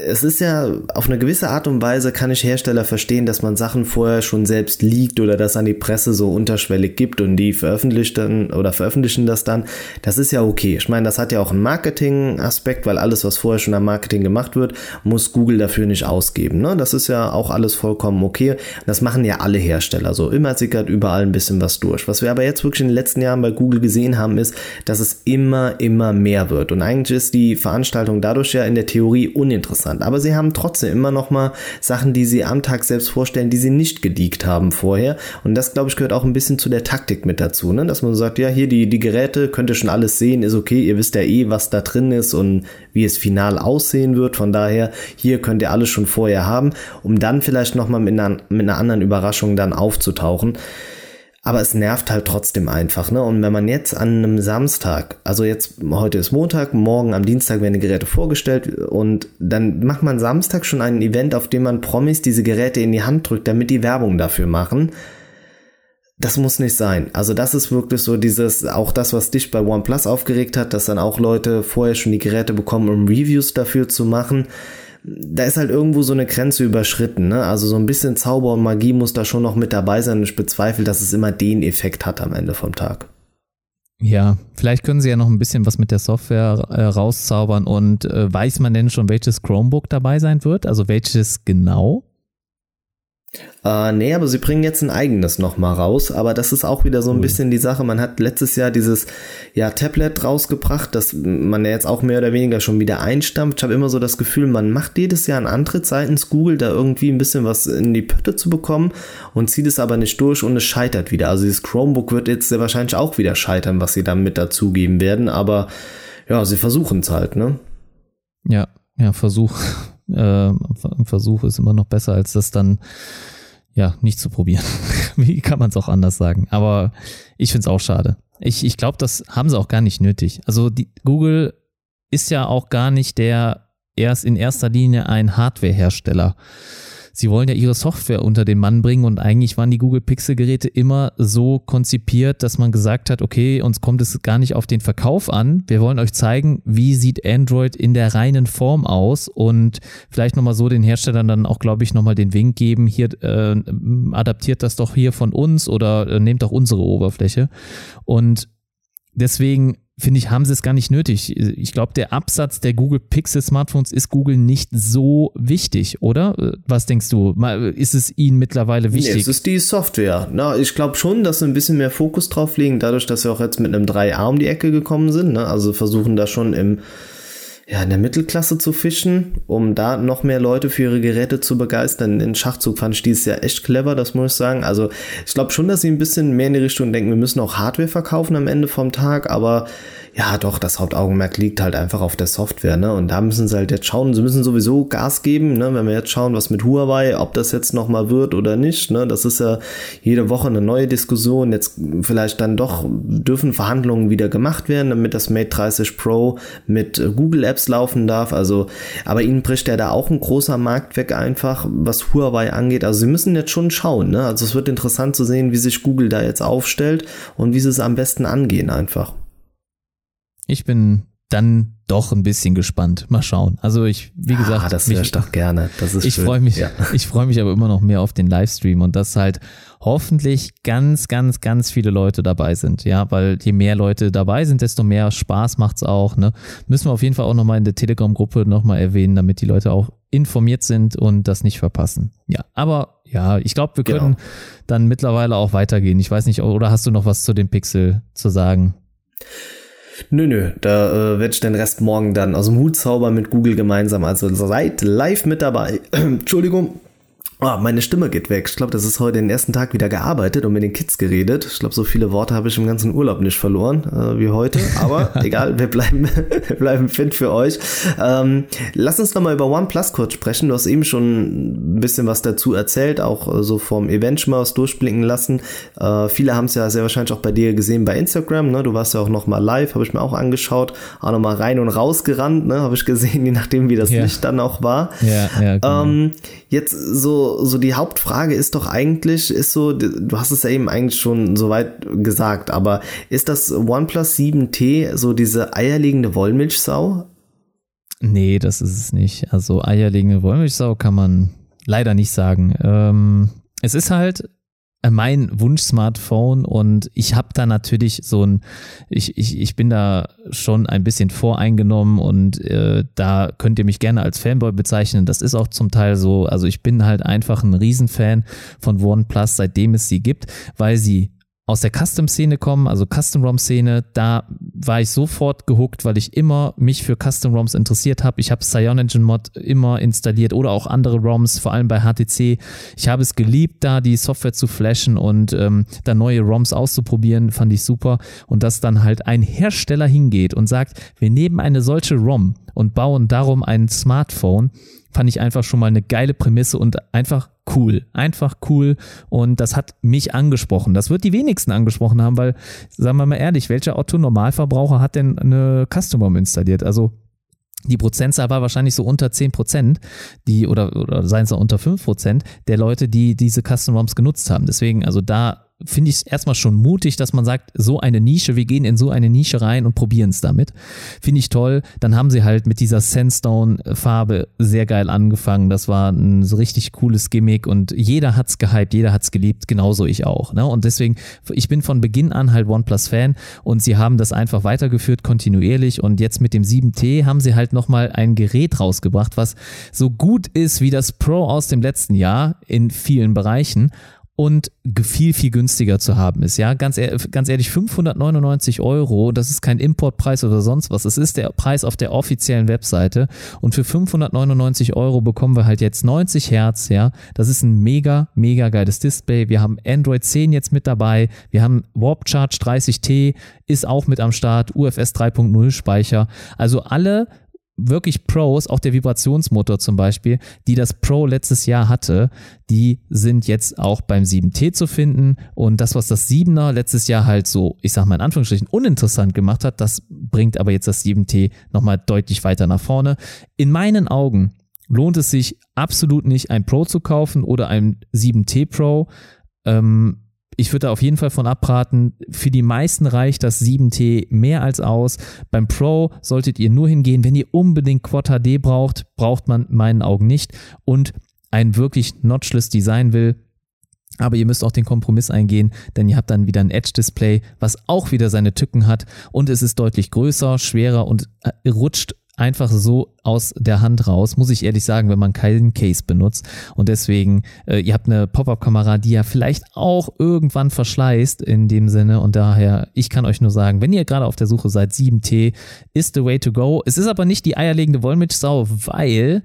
es ist ja auf eine gewisse Art und Weise kann ich Hersteller verstehen, dass man Sachen vorher schon selbst liegt oder das an die Presse so unterschwellig gibt und die veröffentlicht dann oder veröffentlichen das dann. Das ist ja okay. Ich meine, das hat ja auch einen Marketing-Aspekt, weil alles, was vorher schon am Marketing gemacht wird, muss Google dafür nicht ausgeben. Ne? Das ist ja auch alles vollkommen okay. Das machen ja alle Hersteller so. Immer sickert überall ein bisschen was durch. Was wir aber jetzt wirklich in den letzten Jahren bei Google gesehen haben, ist, dass es immer, immer mehr wird. Und eigentlich ist die Veranstaltung dadurch ja in der Theorie uninteressant interessant. Aber sie haben trotzdem immer noch mal Sachen, die sie am Tag selbst vorstellen, die sie nicht geleakt haben vorher. Und das, glaube ich, gehört auch ein bisschen zu der Taktik mit dazu, ne? dass man sagt, ja, hier die, die Geräte, könnt ihr schon alles sehen, ist okay, ihr wisst ja eh, was da drin ist und wie es final aussehen wird. Von daher, hier könnt ihr alles schon vorher haben, um dann vielleicht noch mal mit einer, mit einer anderen Überraschung dann aufzutauchen aber es nervt halt trotzdem einfach, ne? Und wenn man jetzt an einem Samstag, also jetzt heute ist Montag, morgen am Dienstag werden die Geräte vorgestellt und dann macht man Samstag schon ein Event, auf dem man Promis diese Geräte in die Hand drückt, damit die Werbung dafür machen. Das muss nicht sein. Also das ist wirklich so dieses, auch das, was dich bei OnePlus aufgeregt hat, dass dann auch Leute vorher schon die Geräte bekommen, um Reviews dafür zu machen da ist halt irgendwo so eine Grenze überschritten. Ne? Also so ein bisschen Zauber und Magie muss da schon noch mit dabei sein. Ich bezweifle, dass es immer den Effekt hat am Ende vom Tag. Ja, vielleicht können sie ja noch ein bisschen was mit der Software äh, rauszaubern und äh, weiß man denn schon, welches Chromebook dabei sein wird? Also welches genau? Äh, nee, aber sie bringen jetzt ein eigenes nochmal raus. Aber das ist auch wieder so ein bisschen die Sache. Man hat letztes Jahr dieses ja, Tablet rausgebracht, das man ja jetzt auch mehr oder weniger schon wieder einstampft. Ich habe immer so das Gefühl, man macht jedes Jahr einen Antritt seitens Google, da irgendwie ein bisschen was in die Pötte zu bekommen und zieht es aber nicht durch und es scheitert wieder. Also dieses Chromebook wird jetzt sehr wahrscheinlich auch wieder scheitern, was sie dann mit dazugeben werden. Aber ja, sie versuchen es halt, ne? Ja, ja, Versuch. Äh, Versuch ist immer noch besser, als das dann ja, nicht zu probieren. Wie kann man es auch anders sagen? Aber ich finde es auch schade. Ich, ich glaube, das haben sie auch gar nicht nötig. Also die, Google ist ja auch gar nicht der erst in erster Linie ein Hardwarehersteller sie wollen ja ihre Software unter den Mann bringen und eigentlich waren die Google Pixel Geräte immer so konzipiert, dass man gesagt hat, okay, uns kommt es gar nicht auf den Verkauf an. Wir wollen euch zeigen, wie sieht Android in der reinen Form aus und vielleicht nochmal so den Herstellern dann auch, glaube ich, nochmal den Wink geben, hier äh, adaptiert das doch hier von uns oder äh, nehmt doch unsere Oberfläche. Und deswegen finde ich, haben sie es gar nicht nötig. Ich glaube, der Absatz der Google Pixel Smartphones ist Google nicht so wichtig, oder? Was denkst du? Ist es ihnen mittlerweile wichtig? Nee, es ist die Software. Na, ich glaube schon, dass sie ein bisschen mehr Fokus drauf legen, dadurch, dass sie auch jetzt mit einem 3A um die Ecke gekommen sind. Ne? Also versuchen da schon im ja, in der Mittelklasse zu fischen, um da noch mehr Leute für ihre Geräte zu begeistern. In Schachzug fand ich dieses Jahr echt clever, das muss ich sagen. Also ich glaube schon, dass sie ein bisschen mehr in die Richtung denken, wir müssen auch Hardware verkaufen am Ende vom Tag, aber Ja, doch, das Hauptaugenmerk liegt halt einfach auf der Software, ne? Und da müssen sie halt jetzt schauen, sie müssen sowieso Gas geben, ne? Wenn wir jetzt schauen, was mit Huawei, ob das jetzt nochmal wird oder nicht, ne? Das ist ja jede Woche eine neue Diskussion. Jetzt vielleicht dann doch dürfen Verhandlungen wieder gemacht werden, damit das Mate 30 Pro mit Google Apps laufen darf. Also, aber ihnen bricht ja da auch ein großer Markt weg einfach, was Huawei angeht. Also sie müssen jetzt schon schauen, ne? Also es wird interessant zu sehen, wie sich Google da jetzt aufstellt und wie sie es am besten angehen einfach. Ich bin dann doch ein bisschen gespannt. Mal schauen. Also ich, wie ah, gesagt, ah, das ich doch gerne. Das ist ich freue mich, ja. ich freue mich aber immer noch mehr auf den Livestream und dass halt hoffentlich ganz, ganz, ganz viele Leute dabei sind. Ja, weil je mehr Leute dabei sind, desto mehr Spaß macht's auch. Ne? Müssen wir auf jeden Fall auch nochmal in der Telegram-Gruppe nochmal erwähnen, damit die Leute auch informiert sind und das nicht verpassen. Ja, aber ja, ich glaube, wir können genau. dann mittlerweile auch weitergehen. Ich weiß nicht, oder hast du noch was zu dem Pixel zu sagen? Nö, nö, da äh, werde ich den Rest morgen dann aus dem Hut zaubern mit Google gemeinsam. Also seid live mit dabei. Entschuldigung. Oh, meine Stimme geht weg. Ich glaube, das ist heute den ersten Tag wieder gearbeitet und mit den Kids geredet. Ich glaube, so viele Worte habe ich im ganzen Urlaub nicht verloren äh, wie heute. Aber egal, wir bleiben, wir bleiben fit für euch. Ähm, lass uns noch mal über OnePlus kurz sprechen. Du hast eben schon ein bisschen was dazu erzählt, auch äh, so vom Event schon mal was durchblicken lassen. Äh, viele haben es ja sehr wahrscheinlich auch bei dir gesehen bei Instagram. Ne? Du warst ja auch noch mal live, habe ich mir auch angeschaut. Auch noch mal rein und raus gerannt, ne? habe ich gesehen, je nachdem, wie das ja. Licht dann auch war. Ja, ja, genau. ähm, jetzt so so, die Hauptfrage ist doch eigentlich, ist so, du hast es ja eben eigentlich schon so weit gesagt, aber ist das OnePlus 7T so diese eierlegende Wollmilchsau? Nee, das ist es nicht. Also eierlegende Wollmilchsau kann man leider nicht sagen. Ähm, es ist halt mein Wunsch-Smartphone und ich habe da natürlich so ein, ich, ich, ich bin da schon ein bisschen voreingenommen und äh, da könnt ihr mich gerne als Fanboy bezeichnen. Das ist auch zum Teil so. Also ich bin halt einfach ein Riesenfan von OnePlus, seitdem es sie gibt, weil sie aus der Custom-Szene kommen, also Custom-ROM-Szene, da war ich sofort gehuckt, weil ich immer mich für Custom-ROMs interessiert habe. Ich habe CyanogenMod immer installiert oder auch andere ROMs, vor allem bei HTC. Ich habe es geliebt, da die Software zu flashen und ähm, da neue ROMs auszuprobieren, fand ich super. Und dass dann halt ein Hersteller hingeht und sagt, wir nehmen eine solche ROM und bauen darum ein Smartphone, fand ich einfach schon mal eine geile Prämisse und einfach cool. Einfach cool. Und das hat mich angesprochen. Das wird die wenigsten angesprochen haben, weil, sagen wir mal ehrlich, welcher Otto-Normalverbraucher hat denn eine Custom-ROM installiert? Also die Prozentzahl war wahrscheinlich so unter 10 Prozent, die, oder, oder seien es auch unter 5 Prozent der Leute, die diese Custom ROMs genutzt haben. Deswegen, also da finde ich es erstmal schon mutig, dass man sagt, so eine Nische, wir gehen in so eine Nische rein und probieren es damit. Finde ich toll. Dann haben sie halt mit dieser Sandstone-Farbe sehr geil angefangen. Das war ein so richtig cooles Gimmick und jeder hat's gehypt, jeder hat's geliebt, genauso ich auch. Ne? Und deswegen, ich bin von Beginn an halt OnePlus-Fan und sie haben das einfach weitergeführt, kontinuierlich. Und jetzt mit dem 7T haben sie halt nochmal ein Gerät rausgebracht, was so gut ist wie das Pro aus dem letzten Jahr in vielen Bereichen und viel, viel günstiger zu haben ist. Ja, ganz, ganz ehrlich, 599 Euro, das ist kein Importpreis oder sonst was. Es ist der Preis auf der offiziellen Webseite. Und für 599 Euro bekommen wir halt jetzt 90 Hertz. Ja, das ist ein mega, mega geiles Display. Wir haben Android 10 jetzt mit dabei. Wir haben Warp Charge 30T ist auch mit am Start. UFS 3.0 Speicher. Also alle wirklich Pros, auch der Vibrationsmotor zum Beispiel, die das Pro letztes Jahr hatte, die sind jetzt auch beim 7T zu finden. Und das, was das 7er letztes Jahr halt so, ich sag mal in Anführungsstrichen, uninteressant gemacht hat, das bringt aber jetzt das 7T nochmal deutlich weiter nach vorne. In meinen Augen lohnt es sich absolut nicht, ein Pro zu kaufen oder ein 7T Pro. Ähm, ich würde da auf jeden Fall von abraten. Für die meisten reicht das 7T mehr als aus. Beim Pro solltet ihr nur hingehen, wenn ihr unbedingt Quad HD braucht, braucht man in meinen Augen nicht und ein wirklich notchless Design will, aber ihr müsst auch den Kompromiss eingehen, denn ihr habt dann wieder ein Edge-Display, was auch wieder seine Tücken hat und es ist deutlich größer, schwerer und äh, rutscht einfach so aus der Hand raus, muss ich ehrlich sagen, wenn man keinen Case benutzt. Und deswegen, äh, ihr habt eine Pop-up-Kamera, die ja vielleicht auch irgendwann verschleißt in dem Sinne. Und daher, ich kann euch nur sagen, wenn ihr gerade auf der Suche seid, 7T ist the way to go. Es ist aber nicht die eierlegende Wollmilchsau, weil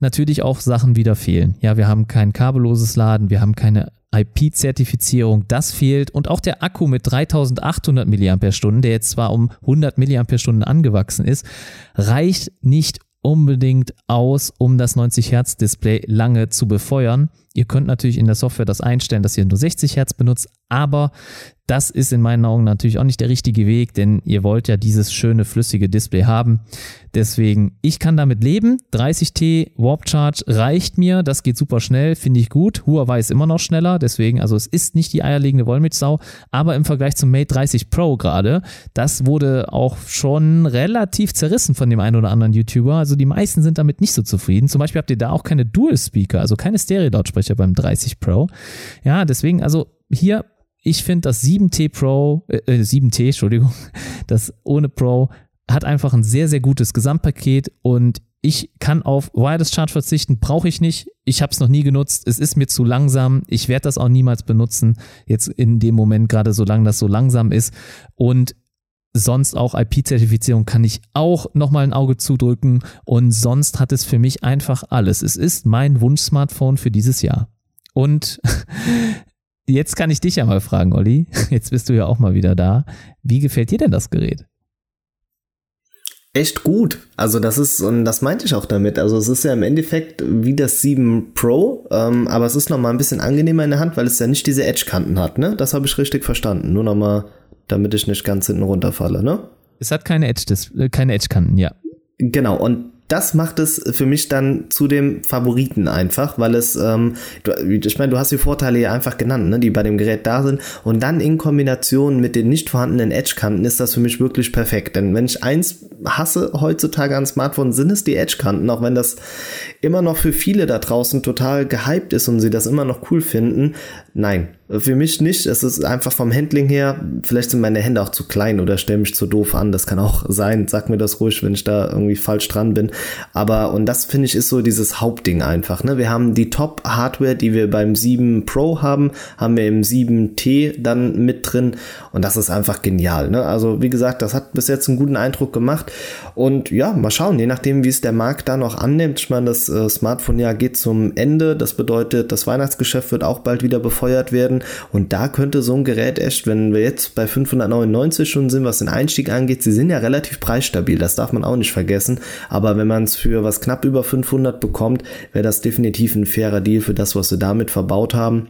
natürlich auch Sachen wieder fehlen. Ja, wir haben kein kabelloses Laden, wir haben keine IP-Zertifizierung, das fehlt und auch der Akku mit 3800 mAh, der jetzt zwar um 100 mAh angewachsen ist, reicht nicht unbedingt aus, um das 90 Hertz Display lange zu befeuern. Ihr könnt natürlich in der Software das einstellen, dass ihr nur 60 Hertz benutzt, aber das ist in meinen Augen natürlich auch nicht der richtige Weg, denn ihr wollt ja dieses schöne flüssige Display haben. Deswegen, ich kann damit leben. 30T Warp Charge reicht mir. Das geht super schnell, finde ich gut. Huawei ist immer noch schneller, deswegen, also es ist nicht die eierlegende Wollmilchsau, aber im Vergleich zum Mate 30 Pro gerade, das wurde auch schon relativ zerrissen von dem einen oder anderen YouTuber. Also die meisten sind damit nicht so zufrieden. Zum Beispiel habt ihr da auch keine Dual Speaker, also keine Stereo-Lautsprecher beim 30 Pro. Ja, deswegen, also hier ich finde das 7T Pro, äh, 7T, äh, Entschuldigung, das ohne Pro hat einfach ein sehr, sehr gutes Gesamtpaket und ich kann auf Wireless Charge verzichten, brauche ich nicht. Ich habe es noch nie genutzt. Es ist mir zu langsam. Ich werde das auch niemals benutzen. Jetzt in dem Moment, gerade solange das so langsam ist. Und sonst auch IP-Zertifizierung kann ich auch nochmal ein Auge zudrücken. Und sonst hat es für mich einfach alles. Es ist mein Wunsch-Smartphone für dieses Jahr. Und Jetzt kann ich dich ja mal fragen, Olli. Jetzt bist du ja auch mal wieder da. Wie gefällt dir denn das Gerät? Echt gut. Also das ist, und das meinte ich auch damit. Also es ist ja im Endeffekt wie das 7 Pro, ähm, aber es ist nochmal ein bisschen angenehmer in der Hand, weil es ja nicht diese Edge-Kanten hat, ne? Das habe ich richtig verstanden. Nur nochmal, damit ich nicht ganz hinten runterfalle, ne? Es hat keine Edge, äh, keine Edge-Kanten, ja. Genau, und das macht es für mich dann zu dem Favoriten einfach, weil es, ähm, du, ich meine, du hast die Vorteile ja einfach genannt, ne, die bei dem Gerät da sind. Und dann in Kombination mit den nicht vorhandenen Edge-Kanten ist das für mich wirklich perfekt. Denn wenn ich eins hasse heutzutage an Smartphones, sind es die Edge-Kanten, auch wenn das immer noch für viele da draußen total gehypt ist und sie das immer noch cool finden. Nein, für mich nicht. Es ist einfach vom Handling her, vielleicht sind meine Hände auch zu klein oder stelle mich zu doof an. Das kann auch sein. Sag mir das ruhig, wenn ich da irgendwie falsch dran bin. Aber, und das finde ich ist so dieses Hauptding einfach. Ne? Wir haben die Top-Hardware, die wir beim 7 Pro haben, haben wir im 7T dann mit drin. Und das ist einfach genial. Ne? Also, wie gesagt, das hat bis jetzt einen guten Eindruck gemacht. Und ja, mal schauen, je nachdem, wie es der Markt da noch annimmt. Ich meine, das äh, Smartphone-Jahr geht zum Ende. Das bedeutet, das Weihnachtsgeschäft wird auch bald wieder befeuert werden. Und da könnte so ein Gerät echt, wenn wir jetzt bei 599 schon sind, was den Einstieg angeht, sie sind ja relativ preisstabil, das darf man auch nicht vergessen. Aber wenn man es für was knapp über 500 bekommt, wäre das definitiv ein fairer Deal für das, was sie damit verbaut haben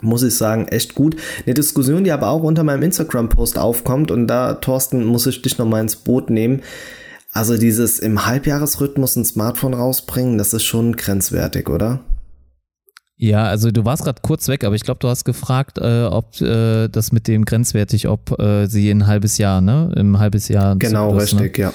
muss ich sagen, echt gut. Eine Diskussion, die aber auch unter meinem Instagram-Post aufkommt und da, Thorsten, muss ich dich nochmal ins Boot nehmen. Also dieses im Halbjahresrhythmus ein Smartphone rausbringen, das ist schon grenzwertig, oder? Ja, also du warst gerade kurz weg, aber ich glaube, du hast gefragt, äh, ob äh, das mit dem grenzwertig, ob äh, sie ein halbes Jahr, ne, im halbes Jahr. Genau, Zyklus, ne? richtig, ne? ja.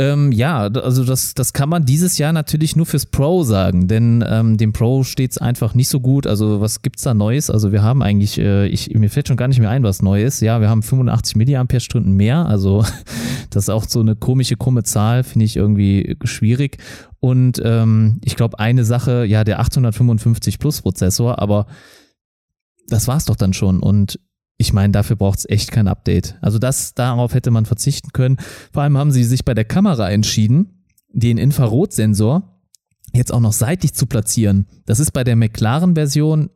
Ähm, ja, also das, das kann man dieses Jahr natürlich nur fürs Pro sagen, denn ähm, dem Pro steht's einfach nicht so gut. Also was gibt's da Neues? Also wir haben eigentlich, äh, ich, mir fällt schon gar nicht mehr ein, was Neues. Ja, wir haben 85 Milliampere-Stunden mehr. Also das ist auch so eine komische, krumme Zahl, finde ich irgendwie schwierig. Und ähm, ich glaube, eine Sache, ja, der 855 Plus Prozessor, aber das war's doch dann schon. Und ich meine, dafür braucht es echt kein Update. Also das, darauf hätte man verzichten können. Vor allem haben sie sich bei der Kamera entschieden, den Infrarotsensor jetzt auch noch seitlich zu platzieren. Das ist bei der McLaren-Version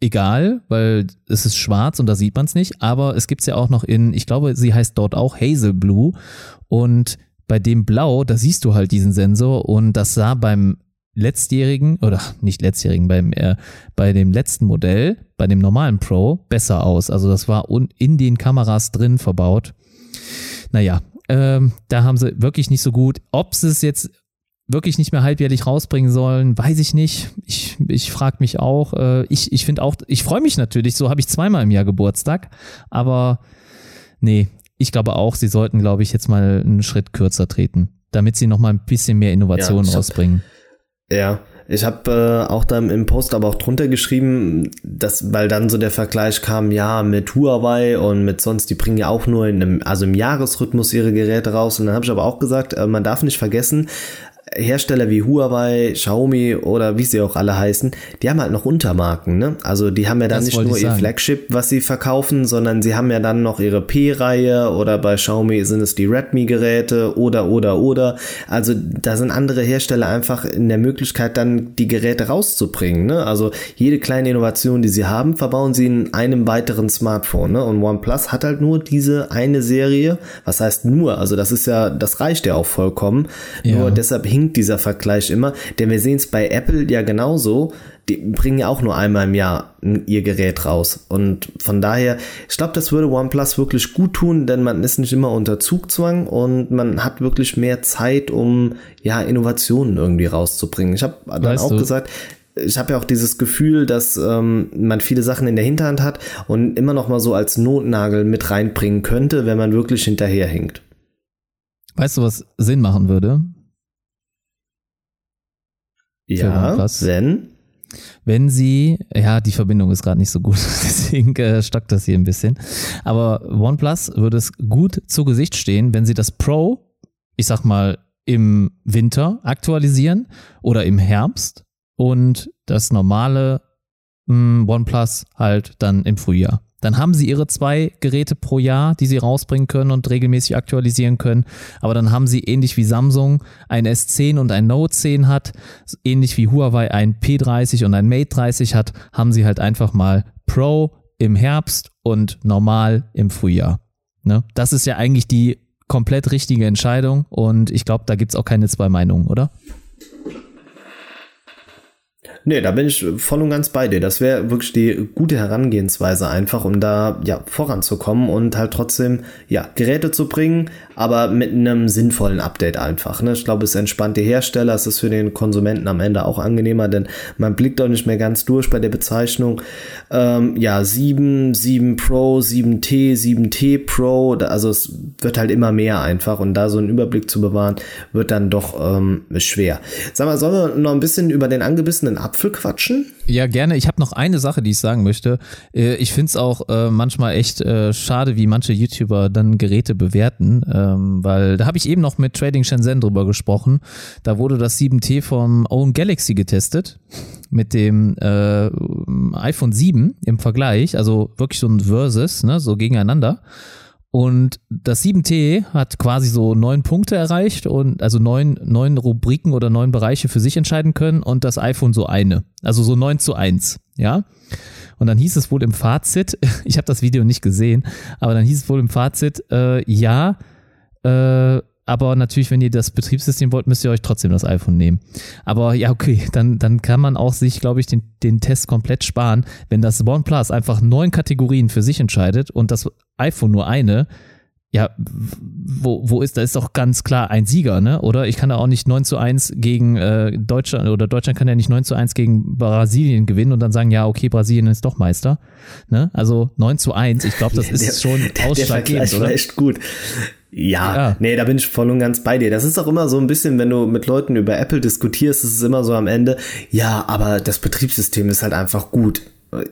egal, weil es ist schwarz und da sieht man es nicht, aber es gibt es ja auch noch in, ich glaube, sie heißt dort auch Hazel Blue und bei dem Blau, da siehst du halt diesen Sensor und das sah beim letztjährigen, oder nicht letztjährigen, beim, äh, bei dem letzten Modell, bei dem normalen Pro, besser aus. Also das war in den Kameras drin verbaut. Naja, ähm, da haben sie wirklich nicht so gut. Ob sie es jetzt wirklich nicht mehr halbjährlich rausbringen sollen, weiß ich nicht. Ich, ich frage mich auch. Äh, ich ich finde auch, ich freue mich natürlich, so habe ich zweimal im Jahr Geburtstag, aber nee, ich glaube auch, sie sollten, glaube ich, jetzt mal einen Schritt kürzer treten, damit sie noch mal ein bisschen mehr Innovation ja, rausbringen. Hab, ja, ich habe äh, auch da im Post aber auch drunter geschrieben, dass, weil dann so der Vergleich kam, ja, mit Huawei und mit sonst, die bringen ja auch nur in einem, also im Jahresrhythmus ihre Geräte raus. Und dann habe ich aber auch gesagt, äh, man darf nicht vergessen, Hersteller wie Huawei, Xiaomi oder wie sie auch alle heißen, die haben halt noch Untermarken, ne? Also die haben ja dann Das nicht nur ihr sagen. Flagship, was sie verkaufen, sondern sie haben ja dann noch ihre P-Reihe oder bei Xiaomi sind es die Redmi-Geräte oder oder oder. Also da sind andere Hersteller einfach in der Möglichkeit, dann die Geräte rauszubringen, ne? Also jede kleine Innovation, die sie haben, verbauen sie in einem weiteren Smartphone, ne? Und OnePlus hat halt nur diese eine Serie. Was heißt nur? Also das ist ja, das reicht ja auch vollkommen. Ja. Nur deshalb hinkt dieser Vergleich immer, denn wir sehen es bei Apple ja genauso. Die bringen ja auch nur einmal im Jahr ihr Gerät raus. Und von daher, ich glaube, das würde OnePlus wirklich gut tun, denn man ist nicht immer unter Zugzwang und man hat wirklich mehr Zeit, um ja Innovationen irgendwie rauszubringen. Ich habe dann Weißt auch du- gesagt, ich habe ja auch dieses Gefühl, dass ähm, man viele Sachen in der Hinterhand hat und immer noch mal so als Notnagel mit reinbringen könnte, wenn man wirklich hinterherhinkt. Weißt du, was Sinn machen würde? Ja, wenn. Wenn sie, ja, die Verbindung ist gerade nicht so gut, deswegen äh, stockt das hier ein bisschen. Aber OnePlus würde es gut zu Gesicht stehen, wenn sie das Pro, ich sag mal, im Winter aktualisieren oder im Herbst und das normale mh, OnePlus halt dann im Frühjahr. Dann haben sie ihre zwei Geräte pro Jahr, die sie rausbringen können und regelmäßig aktualisieren können. Aber dann haben sie ähnlich wie Samsung ein S10 und ein Note 10 hat, ähnlich wie Huawei ein P30 und ein Mate 30 hat, haben sie halt einfach mal Pro im Herbst und normal im Frühjahr. Ne? Das ist ja eigentlich die komplett richtige Entscheidung und ich glaube, da gibt's auch keine zwei Meinungen, oder? Nee, da bin ich voll und ganz bei dir. Das wäre wirklich die gute Herangehensweise einfach, um da ja voranzukommen und halt trotzdem ja Geräte zu bringen, aber mit einem sinnvollen Update einfach. Ne? Ich glaube, es entspannt die Hersteller, es ist für den Konsumenten am Ende auch angenehmer, denn man blickt auch nicht mehr ganz durch bei der Bezeichnung. Ähm, ja, 7, 7 Pro, 7T, 7T Pro, also es wird halt immer mehr einfach und da so einen Überblick zu bewahren, wird dann doch ähm, schwer. Sag mal, sollen wir noch ein bisschen über den angebissenen Apfel quatschen? Ja, gerne. Ich habe noch eine Sache, die ich sagen möchte. Äh, Ich finde es auch äh, manchmal echt äh, schade, wie manche YouTuber dann Geräte bewerten, ähm, weil da habe ich eben noch mit Trading Shenzhen drüber gesprochen. Da wurde das 7T vom Own Galaxy getestet mit dem iPhone 7 im Vergleich, also wirklich so ein Versus, ne, so gegeneinander. Und das 7T hat quasi so neun Punkte erreicht und also neun, neun Rubriken oder neun Bereiche für sich entscheiden können und das iPhone so eine. Also so neun zu eins, ja. Und dann hieß es wohl im Fazit, ich habe das Video nicht gesehen, aber dann hieß es wohl im Fazit, äh, ja, äh, aber natürlich, wenn ihr das Betriebssystem wollt, müsst ihr euch trotzdem das iPhone nehmen. Aber ja, okay, dann, dann kann man auch sich, glaube ich, den, den Test komplett sparen. Wenn das OnePlus einfach neun Kategorien für sich entscheidet und das iPhone nur eine, ja, wo, wo ist, da ist doch ganz klar ein Sieger, ne? Oder ich kann da auch nicht 9 zu 1 gegen äh, Deutschland oder Deutschland kann ja nicht 9 zu 1 gegen Brasilien gewinnen und dann sagen, ja, okay, Brasilien ist doch Meister. Ne? Also 9 zu 1, ich glaube, das ist schon der, der ausschlaggebend, Vergleich oder? war echt gut. Ja, Ja. nee, da bin ich voll und ganz bei dir. Das ist auch immer so ein bisschen, wenn du mit Leuten über Apple diskutierst, ist es immer so am Ende, ja, aber das Betriebssystem ist halt einfach gut.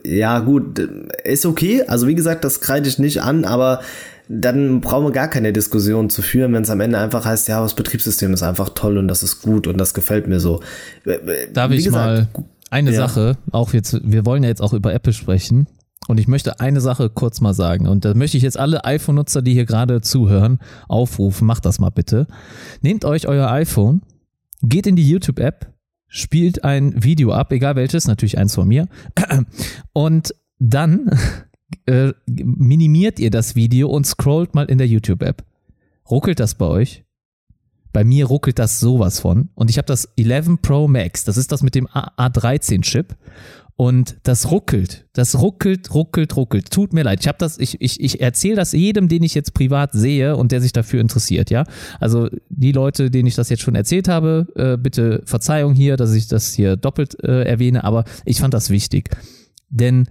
Ja, gut, ist okay. Also wie gesagt, das kreide ich nicht an, aber dann brauchen wir gar keine Diskussion zu führen, wenn es am Ende einfach heißt, ja, das Betriebssystem ist einfach toll und das ist gut und das gefällt mir so. Darf Wie ich gesagt, mal eine ja. Sache, auch jetzt, wir wollen ja jetzt auch über Apple sprechen. Und ich möchte eine Sache kurz mal sagen. Und da möchte ich jetzt alle iPhone-Nutzer, die hier gerade zuhören, aufrufen. Macht das mal bitte. Nehmt euch euer iPhone, geht in die YouTube-App, spielt ein Video ab, egal welches, natürlich eins von mir. Und dann äh, minimiert ihr das Video und scrollt mal in der YouTube-App. Ruckelt das bei euch? Bei mir ruckelt das sowas von. Und ich habe das 11 Pro Max. Das ist das mit dem A- A13-Chip. Und das ruckelt. Das ruckelt, ruckelt, ruckelt. Tut mir leid. Ich habe das, ich, ich, ich erzähle das jedem, den ich jetzt privat sehe und der sich dafür interessiert, ja. Also die Leute, denen ich das jetzt schon erzählt habe, äh, bitte Verzeihung hier, dass ich das hier doppelt äh, erwähne, aber ich fand das wichtig. Denn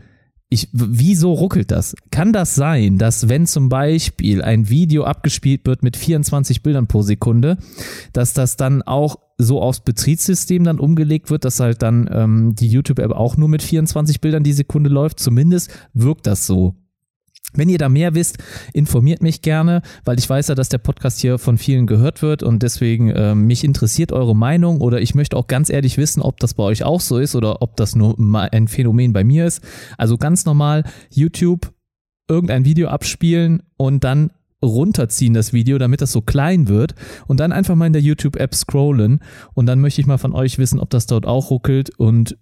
ich, wieso ruckelt das? Kann das sein, dass wenn zum Beispiel ein Video abgespielt wird mit 24 Bildern pro Sekunde, dass das dann auch so aufs Betriebssystem dann umgelegt wird, dass halt dann ähm, die YouTube-App auch nur mit 24 Bildern die Sekunde läuft? Zumindest wirkt das so. Wenn ihr da mehr wisst, informiert mich gerne, weil ich weiß ja, dass der Podcast hier von vielen gehört wird und deswegen äh, mich interessiert eure Meinung oder ich möchte auch ganz ehrlich wissen, ob das bei euch auch so ist oder ob das nur ein Phänomen bei mir ist. Also ganz normal YouTube irgendein Video abspielen und dann runterziehen das Video, damit das so klein wird und dann einfach mal in der YouTube-App scrollen und dann möchte ich mal von euch wissen, ob das dort auch ruckelt und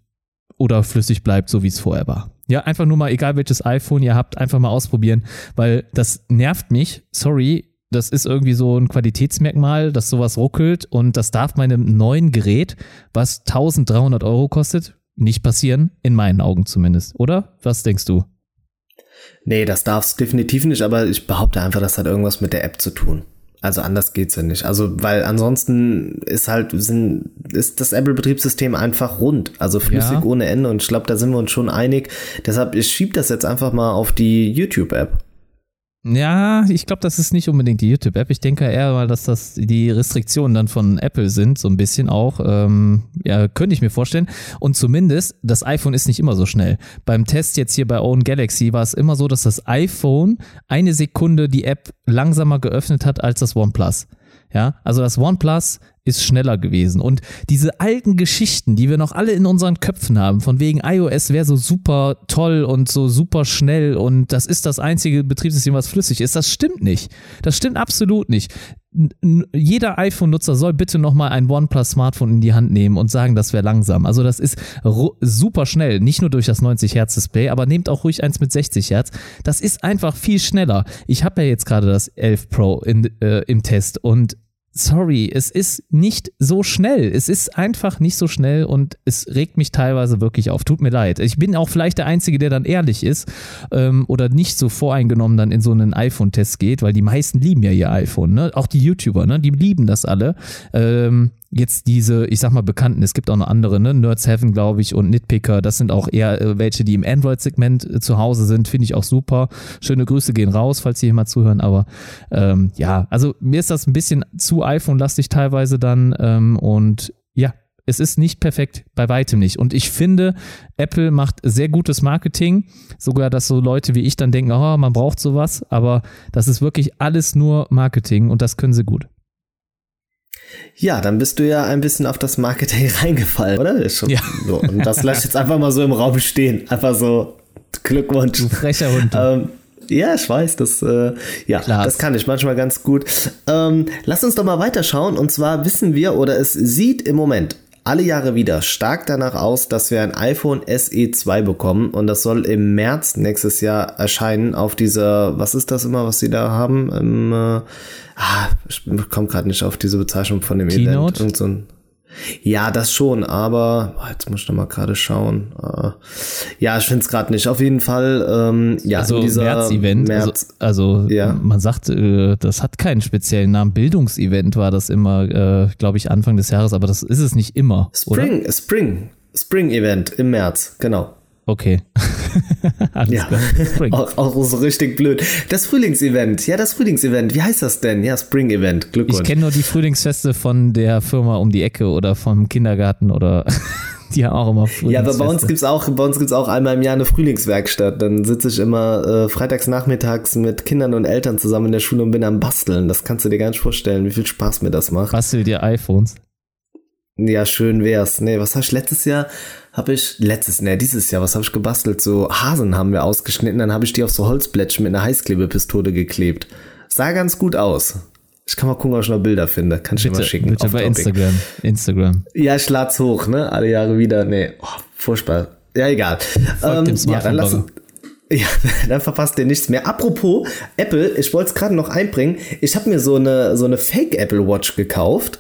oder flüssig bleibt, so wie es vorher war. Ja, einfach nur mal, egal welches iPhone ihr habt, einfach mal ausprobieren, weil das nervt mich. Sorry, das ist irgendwie so ein Qualitätsmerkmal, dass sowas ruckelt und das darf meinem neuen Gerät, was 1300 Euro kostet, nicht passieren, in meinen Augen zumindest, oder? Was denkst du? Nee, das darf es definitiv nicht, aber ich behaupte einfach, das hat irgendwas mit der App zu tun. Also anders geht's ja nicht. Also, weil ansonsten ist halt, sind, ist das Apple-Betriebssystem einfach rund. Also flüssig ja. ohne Ende. Und ich glaube, da sind wir uns schon einig. Deshalb, ich schieb das jetzt einfach mal auf die YouTube-App. Ja, ich glaube, das ist nicht unbedingt die YouTube-App. Ich denke eher mal, dass das die Restriktionen dann von Apple sind, so ein bisschen auch. Ähm, ja, könnte ich mir vorstellen. Und zumindest, das iPhone ist nicht immer so schnell. Beim Test jetzt hier bei Own Galaxy war es immer so, dass das iPhone eine Sekunde die App langsamer geöffnet hat als das OnePlus. Ja, also das OnePlus ist schneller gewesen. Und diese alten Geschichten, die wir noch alle in unseren Köpfen haben, von wegen iOS wäre so super toll und so super schnell und das ist das einzige Betriebssystem, was flüssig ist, das stimmt nicht. Das stimmt absolut nicht. Jeder iPhone-Nutzer soll bitte nochmal ein OnePlus-Smartphone in die Hand nehmen und sagen, das wäre langsam. Also das ist super schnell, nicht nur durch das 90 Hertz Display, aber nehmt auch ruhig eins mit 60 Hertz. Das ist einfach viel schneller. Ich habe ja jetzt gerade das 11 Pro in, äh, im Test und sorry, es ist nicht so schnell. Es ist einfach nicht so schnell und es regt mich teilweise wirklich auf. Tut mir leid. Ich bin auch vielleicht der Einzige, der dann ehrlich ist ähm, oder nicht so voreingenommen dann in so einen iPhone-Test geht, weil die meisten lieben ja ihr iPhone, ne? Auch die YouTuber, ne? Die lieben das alle. Ähm, jetzt diese, ich sag mal, bekannten, es gibt auch noch andere, ne? Nerds Heaven, glaube ich, und Nitpicker, das sind auch eher äh, welche, die im Android-Segment äh, zu Hause sind, finde ich auch super. Schöne Grüße gehen raus, falls Sie hier mal zuhören, aber ähm, ja, also mir ist das ein bisschen zu iPhone-lastig teilweise dann ähm, und ja, es ist nicht perfekt, bei weitem nicht. Und ich finde, Apple macht sehr gutes Marketing. Sogar, dass so Leute wie ich dann denken, oh, man braucht sowas. Aber das ist wirklich alles nur Marketing und das können sie gut. Ja, dann bist du ja ein bisschen auf das Marketing reingefallen, oder? Schon, ja. So, und das lässt jetzt einfach mal so im Raum stehen. Einfach so Glückwunsch. Du frecher Hund. Ähm, ja, ich weiß, das, äh, ja, Klar. das kann ich manchmal ganz gut. Ähm, lass uns doch mal weiterschauen. Und zwar wissen wir, oder es sieht im Moment alle Jahre wieder stark danach aus, dass wir ein iPhone SE 2 bekommen und das soll im März nächstes Jahr erscheinen auf dieser, was ist das immer, was sie da haben? Im, äh, ah, ich komme gerade nicht auf diese Bezeichnung von dem Keynote? Event. Irgend so ein, ja, das schon, aber oh, jetzt muss ich noch mal gerade schauen. Uh, ja, ich finde es gerade nicht. Auf jeden Fall, ähm, ja, also dieser März-Event. März, also, also ja. man sagt, äh, das hat keinen speziellen Namen. Bildungsevent war das immer, äh, glaube ich, Anfang des Jahres, aber das ist es nicht immer. Spring, oder? Spring, Spring Event im März, genau. Okay. ja, auch, auch, so richtig blöd. Das Frühlingsevent, ja, das Frühlingsevent. Wie heißt das denn? Ja, Spring Event. Glückwunsch. Ich kenne nur die Frühlingsfeste von der Firma um die Ecke oder vom Kindergarten oder die haben auch immer Frühlingsfeste. Ja, aber bei uns gibt's auch, bei uns gibt's auch einmal im Jahr eine Frühlingswerkstatt. Dann sitze ich immer äh, freitags nachmittags mit Kindern und Eltern zusammen in der Schule und bin am Basteln. Das kannst du dir gar nicht vorstellen, wie viel Spaß mir das macht. Bastel dir iPhones? Ja, schön wär's. Nee, was habe ich letztes Jahr? Habe ich letztes, nee, dieses Jahr, was habe ich gebastelt? So Hasen haben wir ausgeschnitten, dann habe ich die auf so Holzblättchen mit einer Heißklebepistole geklebt. Sah ganz gut aus. Ich kann mal gucken, ob ich noch Bilder finde. Kann ich bitte, dir mal schicken. Bitte bei Instagram. Instagram. Ja, ich lad's hoch, ne? Alle Jahre wieder. Nee, oh, furchtbar. Ja, egal. Ähm, ja, dann lass, ja, dann verpasst ihr nichts mehr. Apropos Apple, ich wollte es gerade noch einbringen. Ich habe mir so eine, so eine Fake Apple Watch gekauft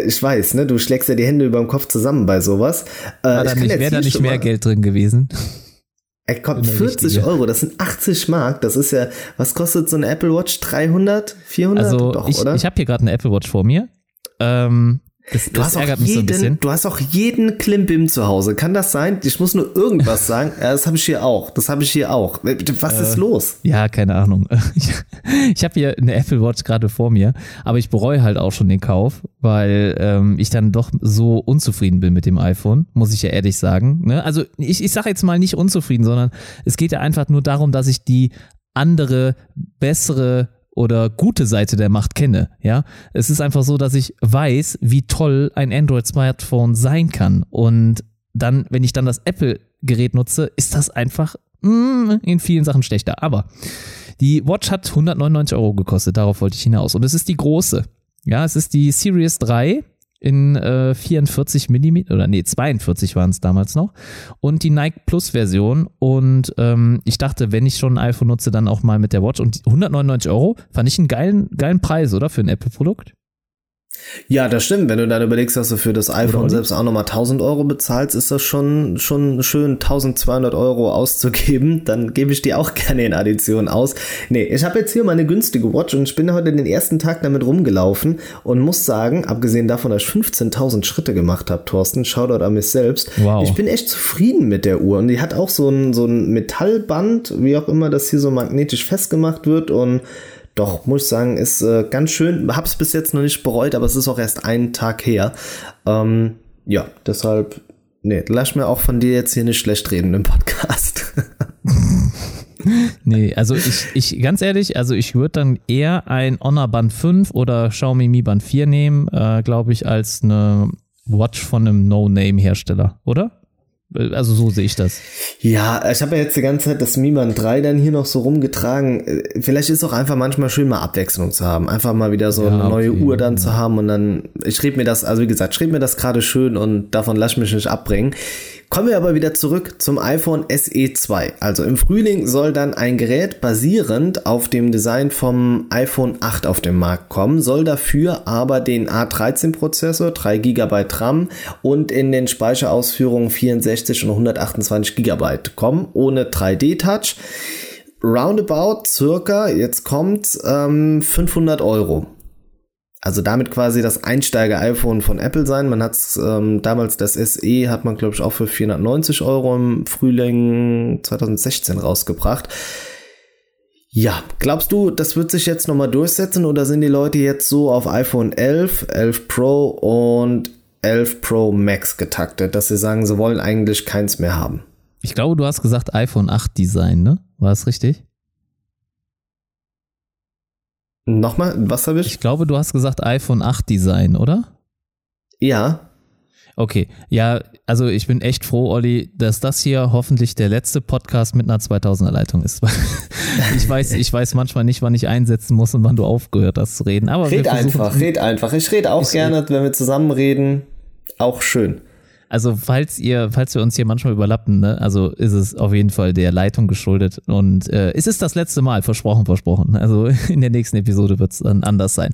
ich weiß, ne? Du schlägst ja die Hände über dem Kopf zusammen bei sowas. Äh, Wäre da nicht mehr Geld drin gewesen? Er kommt 40 Euro, das sind 80 Mark. Das ist ja, was kostet so eine Apple Watch? 300, 400? Also Doch, ich, ich habe hier gerade eine Apple Watch vor mir. Ähm, das, du, das hast ärgert jeden, mich so ein bisschen. du hast auch jeden Klimbim zu Hause. Kann das sein? Ich muss nur irgendwas sagen. Ja, das habe ich hier auch. Das habe ich hier auch. Was ist äh, los? Ja, keine Ahnung. Ich, ich habe hier eine Apple Watch gerade vor mir, aber ich bereue halt auch schon den Kauf, weil ähm, ich dann doch so unzufrieden bin mit dem iPhone, muss ich ja ehrlich sagen. Ne? Also ich, ich sage jetzt mal nicht unzufrieden, sondern es geht ja einfach nur darum, dass ich die andere, bessere oder gute Seite der Macht kenne. Ja, es ist einfach so, dass ich weiß, wie toll ein Android-Smartphone sein kann. Und dann, wenn ich dann das Apple-Gerät nutze, ist das einfach mm, in vielen Sachen schlechter. Aber die Watch hat 199 Euro gekostet, darauf wollte ich hinaus. Und es ist die große. Ja, es ist die Series 3 in äh, 44 mm oder nee, 42 waren es damals noch und die Nike Plus Version und ähm, ich dachte, wenn ich schon ein iPhone nutze, dann auch mal mit der Watch und 199 Euro fand ich einen geilen, geilen Preis, oder? Für ein Apple-Produkt. Ja, das stimmt. Wenn du dann überlegst, dass du für das iPhone selbst auch nochmal 1000 Euro bezahlst, ist das schon, schon schön 1200 Euro auszugeben. Dann gebe ich die auch gerne in Addition aus. Nee, ich habe jetzt hier meine günstige Watch und ich bin heute den ersten Tag damit rumgelaufen und muss sagen, abgesehen davon, dass ich 15.000 Schritte gemacht habe, Thorsten, Shoutout an mich selbst. Wow. Ich bin echt zufrieden mit der Uhr und die hat auch so ein, so ein Metallband, wie auch immer, das hier so magnetisch festgemacht wird und doch, muss ich sagen, ist äh, ganz schön. Hab's bis jetzt noch nicht bereut, aber es ist auch erst einen Tag her. Ähm, ja, deshalb, nee, lass mir auch von dir jetzt hier nicht schlecht reden im Podcast. nee, also ich, ich, ganz ehrlich, also ich würde dann eher ein Honor Band 5 oder Xiaomi Mi Band 4 nehmen, äh, glaube ich, als eine Watch von einem No-Name-Hersteller, oder? Also so sehe ich das. Ja, ich habe ja jetzt die ganze Zeit das Miman 3 dann hier noch so rumgetragen. Vielleicht ist es auch einfach manchmal schön, mal Abwechslung zu haben. Einfach mal wieder so ja, eine neue okay, Uhr dann ja. zu haben und dann, ich schrieb mir das, also wie gesagt, schrieb mir das gerade schön und davon lass mich nicht abbringen. Kommen wir aber wieder zurück zum iPhone SE 2. Also im Frühling soll dann ein Gerät basierend auf dem Design vom iPhone 8 auf den Markt kommen, soll dafür aber den A13 Prozessor, 3 GB RAM und in den Speicherausführungen 64 und 128 GB kommen, ohne 3D Touch. Roundabout circa, jetzt kommt ähm, 500 Euro. Also damit quasi das Einsteiger-iPhone von Apple sein. Man hat ähm, damals das SE hat man glaube ich auch für 490 Euro im Frühling 2016 rausgebracht. Ja, glaubst du, das wird sich jetzt nochmal durchsetzen oder sind die Leute jetzt so auf iPhone 11, 11 Pro und 11 Pro Max getaktet, dass sie sagen, sie wollen eigentlich keins mehr haben? Ich glaube, du hast gesagt iPhone 8 Design, ne? War das richtig? Nochmal, was habe ich? Ich glaube, du hast gesagt iPhone 8 Design, oder? Ja. Okay, ja, also ich bin echt froh, Olli, dass das hier hoffentlich der letzte Podcast mit einer 2000er Leitung ist. ich weiß, ich weiß manchmal nicht, wann ich einsetzen muss und wann du aufgehört hast zu reden. Aber red einfach, red einfach. Ich rede auch ich gerne, red. wenn wir zusammen reden. Auch schön. Also falls ihr, falls wir uns hier manchmal überlappen, ne, also ist es auf jeden Fall der Leitung geschuldet und äh, es ist das letzte Mal, versprochen, versprochen. Also in der nächsten Episode wird es dann anders sein.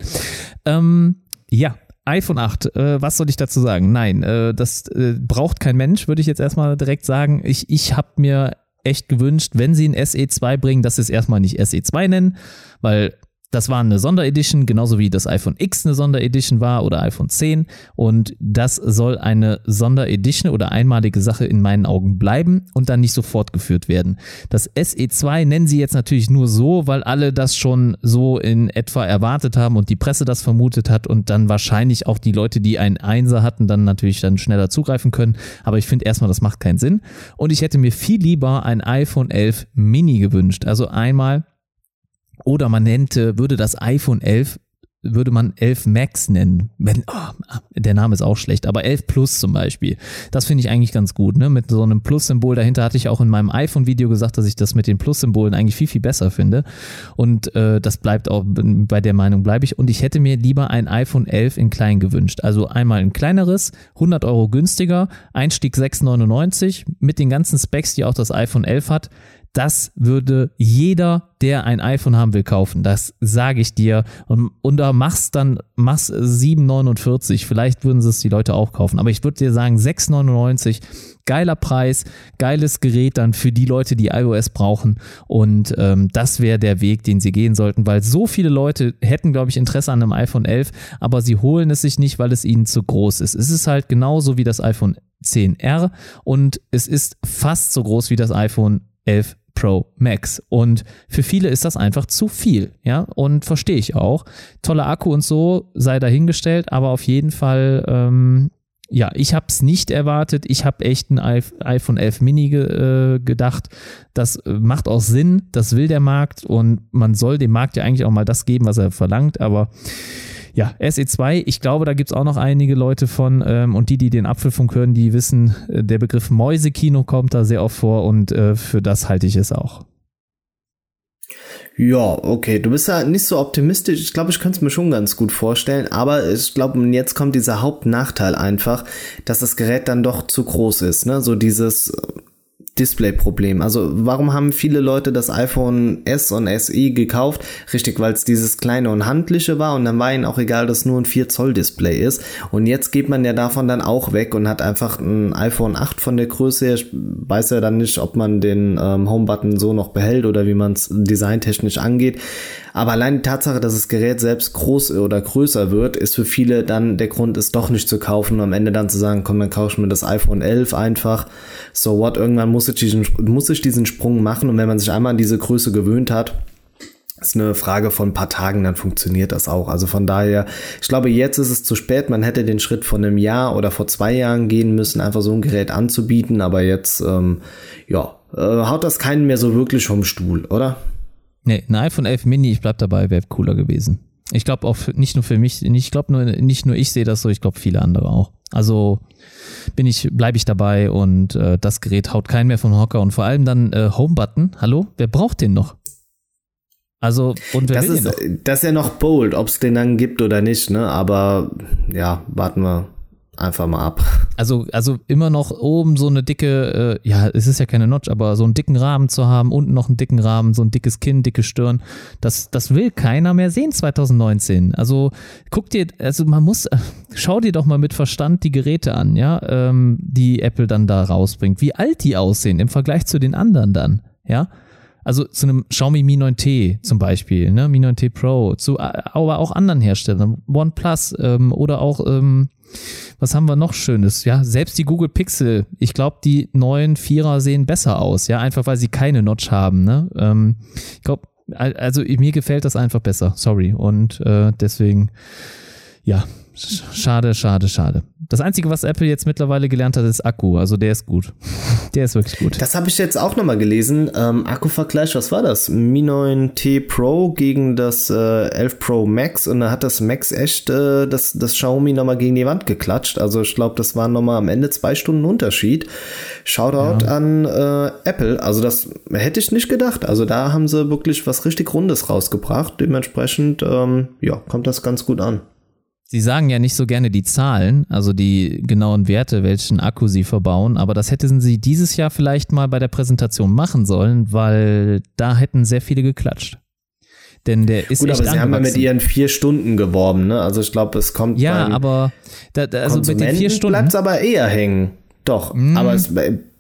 Ähm, ja, iPhone 8, äh, was soll ich dazu sagen? Nein, äh, das äh, braucht kein Mensch, würde ich jetzt erstmal direkt sagen. Ich, ich habe mir echt gewünscht, wenn sie ein SE2 bringen, dass sie es erstmal nicht SE2 nennen, weil das war eine Sonderedition, genauso wie das iPhone X eine Sonderedition war oder iPhone 10. Und das soll eine Sonderedition oder einmalige Sache in meinen Augen bleiben und dann nicht so fortgeführt werden. Das SE2 nennen sie jetzt natürlich nur so, weil alle das schon so in etwa erwartet haben und die Presse das vermutet hat und dann wahrscheinlich auch die Leute, die einen Einser hatten, dann natürlich dann schneller zugreifen können. Aber ich finde erstmal, das macht keinen Sinn. Und ich hätte mir viel lieber ein iPhone 11 Mini gewünscht. Also einmal oder man nennt, würde das iPhone 11 würde man 11 Max nennen. Wenn, oh, der Name ist auch schlecht, aber 11 Plus zum Beispiel. Das finde ich eigentlich ganz gut. Ne? Mit so einem Plus-Symbol dahinter hatte ich auch in meinem iPhone-Video gesagt, dass ich das mit den Plus-Symbolen eigentlich viel, viel besser finde. Und äh, das bleibt auch, bei der Meinung bleibe ich. Und ich hätte mir lieber ein iPhone 11 in klein gewünscht. Also einmal ein kleineres, 100 Euro günstiger, Einstieg 6,99 mit den ganzen Specs, die auch das iPhone 11 hat das würde jeder, der ein iPhone haben will, kaufen. Das sage ich dir. Und, und da machst dann, machst 7,49. Vielleicht würden es die Leute auch kaufen. Aber ich würde dir sagen, 6,99. Geiler Preis, geiles Gerät dann für die Leute, die iOS brauchen. Und ähm, das wäre der Weg, den sie gehen sollten, weil so viele Leute hätten, glaube ich, Interesse an einem iPhone 11, aber sie holen es sich nicht, weil es ihnen zu groß ist. Es ist halt genauso wie das iPhone 10R und es ist fast so groß wie das iPhone 11 Pro Max. Und für viele ist das einfach zu viel, ja, und verstehe ich auch. Toller Akku und so sei dahingestellt, aber auf jeden Fall ähm, ja, ich habe es nicht erwartet. Ich habe echt ein iPhone 11 Mini ge, äh, gedacht. Das äh, macht auch Sinn, das will der Markt und man soll dem Markt ja eigentlich auch mal das geben, was er verlangt. Aber ja, SE2, ich glaube, da gibt es auch noch einige Leute von ähm, und die, die den Apfelfunk hören, die wissen, äh, der Begriff Mäusekino kommt da sehr oft vor und äh, für das halte ich es auch. Ja, okay. Du bist ja nicht so optimistisch. Ich glaube, ich könnte es mir schon ganz gut vorstellen. Aber ich glaube, jetzt kommt dieser Hauptnachteil einfach, dass das Gerät dann doch zu groß ist. Ne? So dieses Display-Problem. Also warum haben viele Leute das iPhone S und SE gekauft? Richtig, weil es dieses kleine und handliche war und dann war ihnen auch egal, dass nur ein 4 Zoll Display ist. Und jetzt geht man ja davon dann auch weg und hat einfach ein iPhone 8 von der Größe her. Ich weiß ja dann nicht, ob man den ähm, Home-Button so noch behält oder wie man es designtechnisch angeht. Aber allein die Tatsache, dass das Gerät selbst groß oder größer wird, ist für viele dann der Grund, es doch nicht zu kaufen und am Ende dann zu sagen, komm, dann kaufe ich mir das iPhone 11 einfach. So what, irgendwann muss ich diesen, muss ich diesen Sprung machen und wenn man sich einmal an diese Größe gewöhnt hat, ist eine Frage von ein paar Tagen, dann funktioniert das auch. Also von daher, ich glaube, jetzt ist es zu spät. Man hätte den Schritt von einem Jahr oder vor zwei Jahren gehen müssen, einfach so ein Gerät anzubieten. Aber jetzt, ähm, ja, äh, haut das keinen mehr so wirklich vom Stuhl, oder? Nee, ein iPhone 11 Mini, ich bleib dabei, wäre cooler gewesen. Ich glaube auch nicht nur für mich, ich glaube nur nicht nur ich sehe das so, ich glaube viele andere auch. Also bin ich bleibe ich dabei und äh, das Gerät haut keinen mehr von Hocker und vor allem dann äh, Home Button. Hallo, wer braucht den noch? Also und wer das will ist den noch? das ist ja noch bold, ob es den dann gibt oder nicht, ne? Aber ja, warten wir einfach mal ab. Also, also immer noch oben so eine dicke, äh, ja, es ist ja keine Notch, aber so einen dicken Rahmen zu haben, unten noch einen dicken Rahmen, so ein dickes Kinn, dicke Stirn, das, das will keiner mehr sehen 2019. Also guck dir, also man muss, äh, schau dir doch mal mit Verstand die Geräte an, ja, ähm, die Apple dann da rausbringt, wie alt die aussehen im Vergleich zu den anderen dann, ja. Also zu einem Xiaomi Mi 9T zum Beispiel, ne, Mi 9T Pro, zu äh, aber auch anderen Herstellern, OnePlus ähm, oder auch ähm, was haben wir noch Schönes? Ja, selbst die Google Pixel, ich glaube, die neuen Vierer sehen besser aus, ja, einfach weil sie keine Notch haben. Ne? Ähm, ich glaube, also mir gefällt das einfach besser, sorry. Und äh, deswegen, ja, schade, schade, schade. Das Einzige, was Apple jetzt mittlerweile gelernt hat, ist Akku. Also der ist gut. Der ist wirklich gut. Das habe ich jetzt auch nochmal gelesen. Ähm, Akkuvergleich, was war das? Mi 9T Pro gegen das äh, 11 Pro Max und da hat das Max echt äh, das, das Xiaomi nochmal gegen die Wand geklatscht. Also ich glaube, das waren nochmal am Ende zwei Stunden Unterschied. Shoutout ja. an äh, Apple. Also das hätte ich nicht gedacht. Also da haben sie wirklich was richtig Rundes rausgebracht. Dementsprechend, ähm, ja, kommt das ganz gut an. Sie sagen ja nicht so gerne die Zahlen, also die genauen Werte, welchen Akku sie verbauen, aber das hätten sie dieses Jahr vielleicht mal bei der Präsentation machen sollen, weil da hätten sehr viele geklatscht. Denn der ist Gut, echt aber sie haben ja mit ihren vier Stunden geworben, ne? Also ich glaube, es kommt. Ja, aber da, da, also mit den vier Stunden. bleibt es aber eher hängen. Doch, mm. aber es,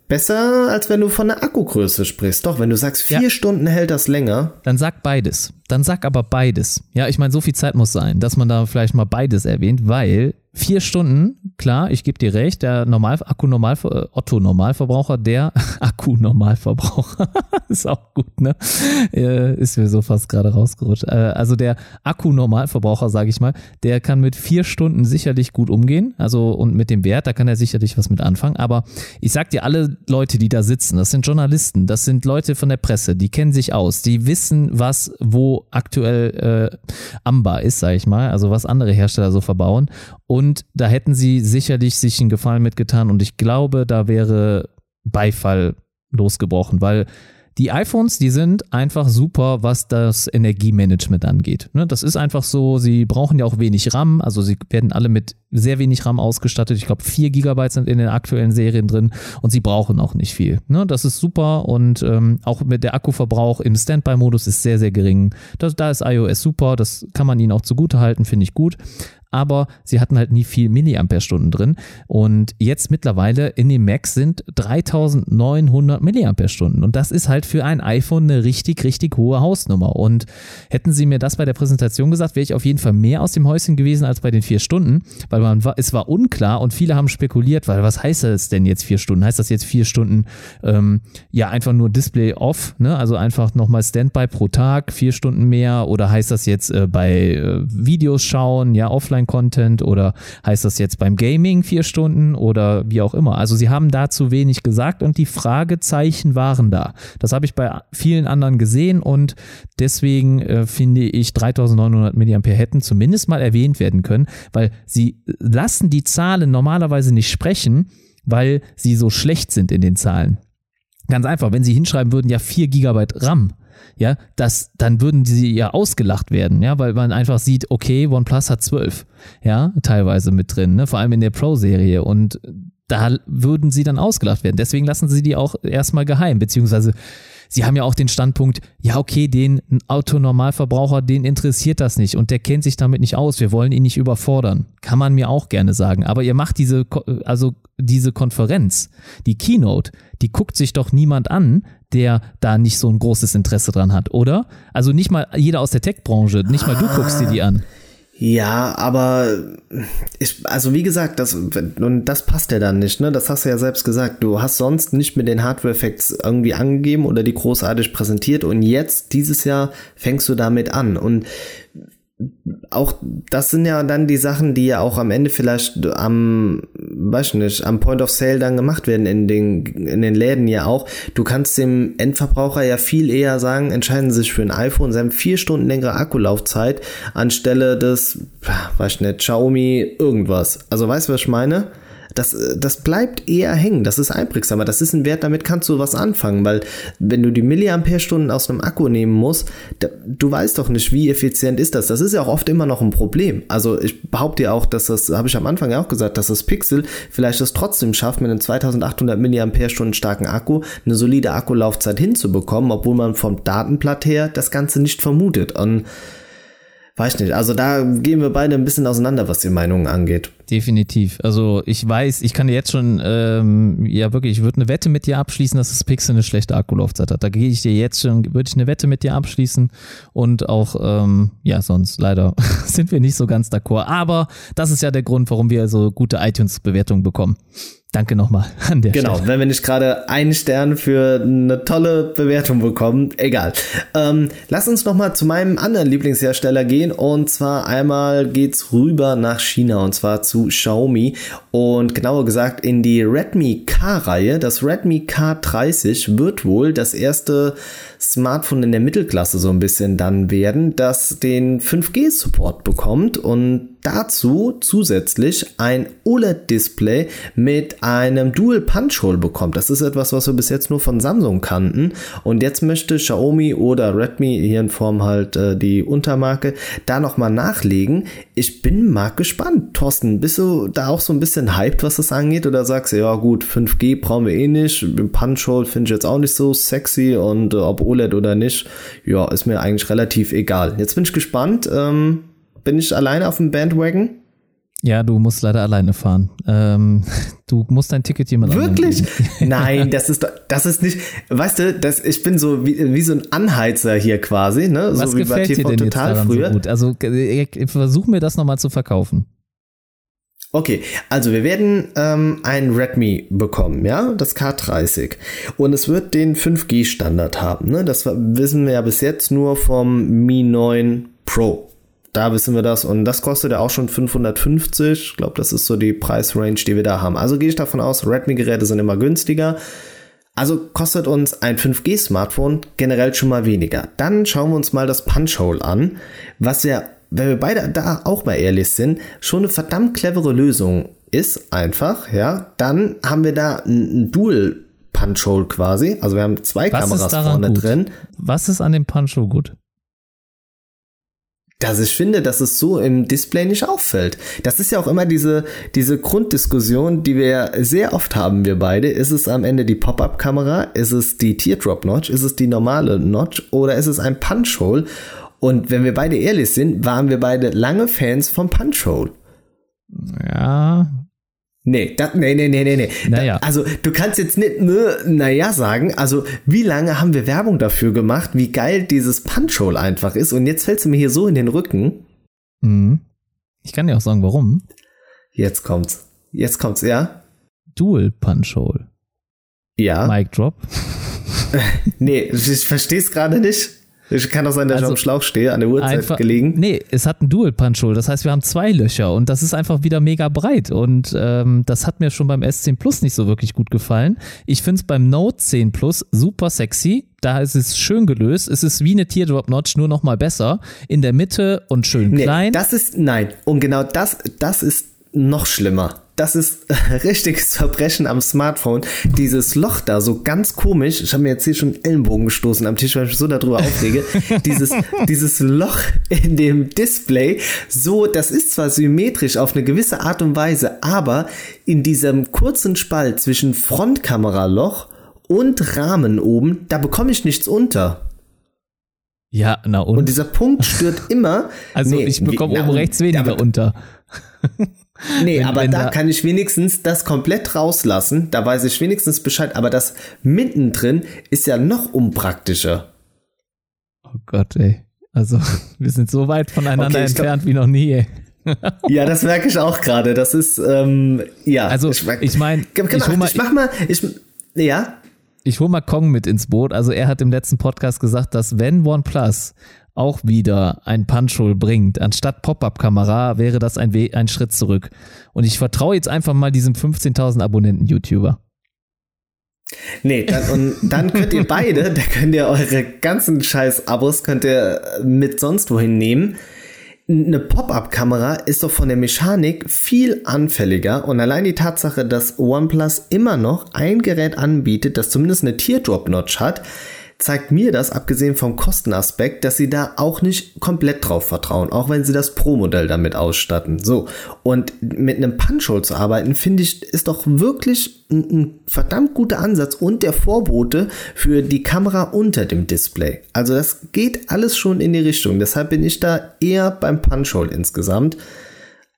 Besser, als wenn du von der Akkugröße sprichst. Doch, wenn du sagst, vier ja. Stunden hält das länger. Dann sag beides. Dann sag aber beides. Ja, ich meine, so viel Zeit muss sein, dass man da vielleicht mal beides erwähnt, weil vier Stunden, klar, ich gebe dir recht, der Normal Akku Normal äh, Otto Normalverbraucher, der Akku Normalverbraucher ist auch gut, ne? Äh, ist mir so fast gerade rausgerutscht. Äh, also der Akku Normalverbraucher, sage ich mal, der kann mit vier Stunden sicherlich gut umgehen. Also und mit dem Wert, da kann er sicherlich was mit anfangen. Aber ich sag dir, alle Leute, die da sitzen, das sind Journalisten, das sind Leute von der Presse, die kennen sich aus, die wissen, was wo aktuell äh, ambar ist, sage ich mal, also was andere Hersteller so verbauen. Und da hätten sie sicherlich sich einen Gefallen mitgetan und ich glaube, da wäre Beifall losgebrochen, weil die iPhones, die sind einfach super, was das Energiemanagement angeht. Ne, das ist einfach so, sie brauchen ja auch wenig RAM, also sie werden alle mit sehr wenig RAM ausgestattet. Ich glaube, 4 GB sind in den aktuellen Serien drin und sie brauchen auch nicht viel. Ne, das ist super und ähm, auch mit der Akkuverbrauch im Standby-Modus ist sehr, sehr gering. Das, da ist iOS super, das kann man ihnen auch zugute halten, finde ich gut aber sie hatten halt nie viel Milliampere-Stunden drin. Und jetzt mittlerweile in dem Max sind 3900 Milliampere-Stunden. Und das ist halt für ein iPhone eine richtig, richtig hohe Hausnummer. Und hätten sie mir das bei der Präsentation gesagt, wäre ich auf jeden Fall mehr aus dem Häuschen gewesen als bei den vier Stunden. Weil man es war unklar und viele haben spekuliert, weil was heißt das denn jetzt vier Stunden? Heißt das jetzt vier Stunden, ähm, ja, einfach nur Display off, ne? Also einfach nochmal Standby pro Tag, vier Stunden mehr oder heißt das jetzt äh, bei äh, Videos schauen, ja, Offline-Content oder heißt das jetzt beim Gaming vier Stunden oder wie auch immer? Also sie haben da zu wenig gesagt und die Fragezeichen waren da. Das habe ich bei vielen anderen gesehen und deswegen äh, finde ich 3900 mAh hätten zumindest mal erwähnt werden können, weil sie lassen die Zahlen normalerweise nicht sprechen, weil sie so schlecht sind in den Zahlen. Ganz einfach, wenn sie hinschreiben würden, ja 4 Gigabyte RAM, ja, das, dann würden sie ja ausgelacht werden, ja, weil man einfach sieht, okay, OnePlus hat 12, ja, teilweise mit drin, ne, vor allem in der Pro-Serie und da würden sie dann ausgelacht werden. Deswegen lassen sie die auch erstmal geheim, beziehungsweise Sie haben ja auch den Standpunkt, ja, okay, den Autonormalverbraucher, den interessiert das nicht und der kennt sich damit nicht aus. Wir wollen ihn nicht überfordern. Kann man mir auch gerne sagen. Aber ihr macht diese, also diese Konferenz, die Keynote, die guckt sich doch niemand an, der da nicht so ein großes Interesse dran hat, oder? Also nicht mal jeder aus der Tech-Branche, nicht mal du guckst dir die an. Ja, aber ich, also wie gesagt, das, und das passt ja dann nicht, ne? Das hast du ja selbst gesagt. Du hast sonst nicht mit den Hardware-Effects irgendwie angegeben oder die großartig präsentiert und jetzt, dieses Jahr, fängst du damit an. Und auch das sind ja dann die Sachen, die ja auch am Ende vielleicht am, weiß nicht, am Point of Sale dann gemacht werden in den, in den Läden ja auch. Du kannst dem Endverbraucher ja viel eher sagen, entscheiden sich für ein iPhone, sie haben vier Stunden längere Akkulaufzeit anstelle des, weiß nicht, Xiaomi irgendwas. Also weißt du, was ich meine? Das, das bleibt eher hängen. Das ist einprägsamer. Das ist ein Wert, damit kannst du was anfangen, weil wenn du die Milliampere-Stunden aus einem Akku nehmen musst, da, du weißt doch nicht, wie effizient ist das. Das ist ja auch oft immer noch ein Problem. Also ich behaupte ja auch, dass das, habe ich am Anfang ja auch gesagt, dass das Pixel vielleicht es trotzdem schafft, mit einem 2800 Milliampere-Stunden starken Akku eine solide Akkulaufzeit hinzubekommen, obwohl man vom Datenblatt her das Ganze nicht vermutet. Und weiß nicht, also da gehen wir beide ein bisschen auseinander, was die Meinungen angeht. Definitiv. Also ich weiß, ich kann dir jetzt schon, ähm, ja wirklich, ich würde eine Wette mit dir abschließen, dass das Pixel eine schlechte Akkulaufzeit hat. Da gehe ich dir jetzt schon, würde ich eine Wette mit dir abschließen und auch, ähm, ja, sonst leider sind wir nicht so ganz d'accord. Aber das ist ja der Grund, warum wir so gute iTunes-Bewertungen bekommen. Danke nochmal an der Genau, Stelle. wenn wir nicht gerade einen Stern für eine tolle Bewertung bekommen, egal. Ähm, lass uns nochmal zu meinem anderen Lieblingshersteller gehen und zwar einmal geht's rüber nach China und zwar zu Xiaomi und genauer gesagt in die Redmi K-Reihe. Das Redmi K30 wird wohl das erste Smartphone in der Mittelklasse so ein bisschen dann werden, das den 5G-Support bekommt und dazu zusätzlich ein OLED-Display mit einem Dual Punch Hole bekommt. Das ist etwas, was wir bis jetzt nur von Samsung kannten. Und jetzt möchte Xiaomi oder Redmi, hier in Form halt äh, die Untermarke, da nochmal nachlegen. Ich bin mal gespannt. Thorsten, bist du da auch so ein bisschen hyped, was das angeht? Oder sagst du, ja gut, 5G brauchen wir eh nicht. Punch Hole finde ich jetzt auch nicht so sexy und äh, ob OLED oder nicht, ja, ist mir eigentlich relativ egal. Jetzt bin ich gespannt. Ähm, bin ich alleine auf dem Bandwagon? Ja, du musst leider alleine fahren. Ähm, du musst dein Ticket jemand Wirklich? Nein, das ist das ist nicht. Weißt du, das, ich bin so wie, wie so ein Anheizer hier quasi, ne? So Was wie gefällt bei TV dir denn Total jetzt früher. So gut? Also äh, versuch mir das nochmal zu verkaufen. Okay, also wir werden ähm, ein Redmi bekommen, ja, das K30. Und es wird den 5G-Standard haben, ne? Das wissen wir ja bis jetzt nur vom Mi 9 Pro da wissen wir das und das kostet ja auch schon 550. Ich glaube, das ist so die Preisrange, die wir da haben. Also gehe ich davon aus, Redmi-Geräte sind immer günstiger. Also kostet uns ein 5G-Smartphone generell schon mal weniger. Dann schauen wir uns mal das Punch-Hole an, was ja, wenn wir beide da auch mal ehrlich sind, schon eine verdammt clevere Lösung ist einfach, ja. Dann haben wir da ein Dual Punch-Hole quasi. Also wir haben zwei was Kameras vorne gut? drin. Was ist an dem Punch-Hole gut? dass ich finde, dass es so im Display nicht auffällt. Das ist ja auch immer diese, diese Grunddiskussion, die wir sehr oft haben, wir beide. Ist es am Ende die Pop-Up-Kamera? Ist es die Teardrop-Notch? Ist es die normale Notch? Oder ist es ein Punch-Hole? Und wenn wir beide ehrlich sind, waren wir beide lange Fans vom Punch-Hole. Ja, Nee, das, nee, nee, nee, nee, nee. Naja. Da, also du kannst jetzt nicht nur naja sagen, also wie lange haben wir Werbung dafür gemacht, wie geil dieses Punch-Hole einfach ist und jetzt fällst du mir hier so in den Rücken. Mhm. Ich kann dir auch sagen, warum. Jetzt kommt's. Jetzt kommt's, ja? Dual Punch Hole. Ja. Mic Drop. nee, ich versteh's gerade nicht. Ich kann auch sein, dass also ich am Schlauch stehe, an der Uhrzeit einfach, gelegen. Nee, es hat ein Dual Punch Hole. Das heißt, wir haben zwei Löcher und das ist einfach wieder mega breit. Und ähm, das hat mir schon beim S10 Plus nicht so wirklich gut gefallen. Ich finde es beim Note 10 Plus super sexy. Da ist es schön gelöst. Es ist wie eine Teardrop Notch, nur noch mal besser. In der Mitte und schön nee, klein. Das ist, nein. Und genau das, das ist noch schlimmer das ist richtiges Verbrechen am Smartphone. Dieses Loch da, so ganz komisch. Ich habe mir jetzt hier schon Ellenbogen gestoßen am Tisch, weil ich mich so darüber aufrege. dieses, dieses Loch in dem Display, so, das ist zwar symmetrisch auf eine gewisse Art und Weise, aber in diesem kurzen Spalt zwischen Frontkameraloch und Rahmen oben, da bekomme ich nichts unter. Ja, na und? Und dieser Punkt stört immer. Also nee, ich bekomme oben rechts weniger unter. Nee, wenn, aber wenn da, da kann ich wenigstens das komplett rauslassen. Da weiß ich wenigstens Bescheid. Aber das mittendrin ist ja noch unpraktischer. Oh Gott, ey. Also, wir sind so weit voneinander okay, entfernt glaub, wie noch nie, ey. ja, das merke ich auch gerade. Das ist, ähm, ja. Also, ich, ich meine, ich, ich, ich mach mal, ich, ja. Ich hole mal Kong mit ins Boot. Also, er hat im letzten Podcast gesagt, dass wenn OnePlus auch wieder ein Punch-Hole bringt, anstatt Pop-Up-Kamera, wäre das ein, We ein Schritt zurück. Und ich vertraue jetzt einfach mal diesem 15.000 Abonnenten-YouTuber. Nee, dann, und dann könnt ihr beide, da könnt ihr eure ganzen Scheiß-Abos könnt ihr mit sonst wohin nehmen. Eine Pop-up-Kamera ist doch von der Mechanik viel anfälliger und allein die Tatsache, dass OnePlus immer noch ein Gerät anbietet, das zumindest eine Teardrop-Notch hat, zeigt mir das, abgesehen vom Kostenaspekt, dass sie da auch nicht komplett drauf vertrauen, auch wenn sie das Pro-Modell damit ausstatten. So, und mit einem Punch-Hole zu arbeiten, finde ich, ist doch wirklich ein, ein, verdammt guter Ansatz und der Vorbote für die Kamera unter dem Display. Also das geht alles schon in die Richtung. Deshalb bin ich da eher beim Punch-Hole insgesamt.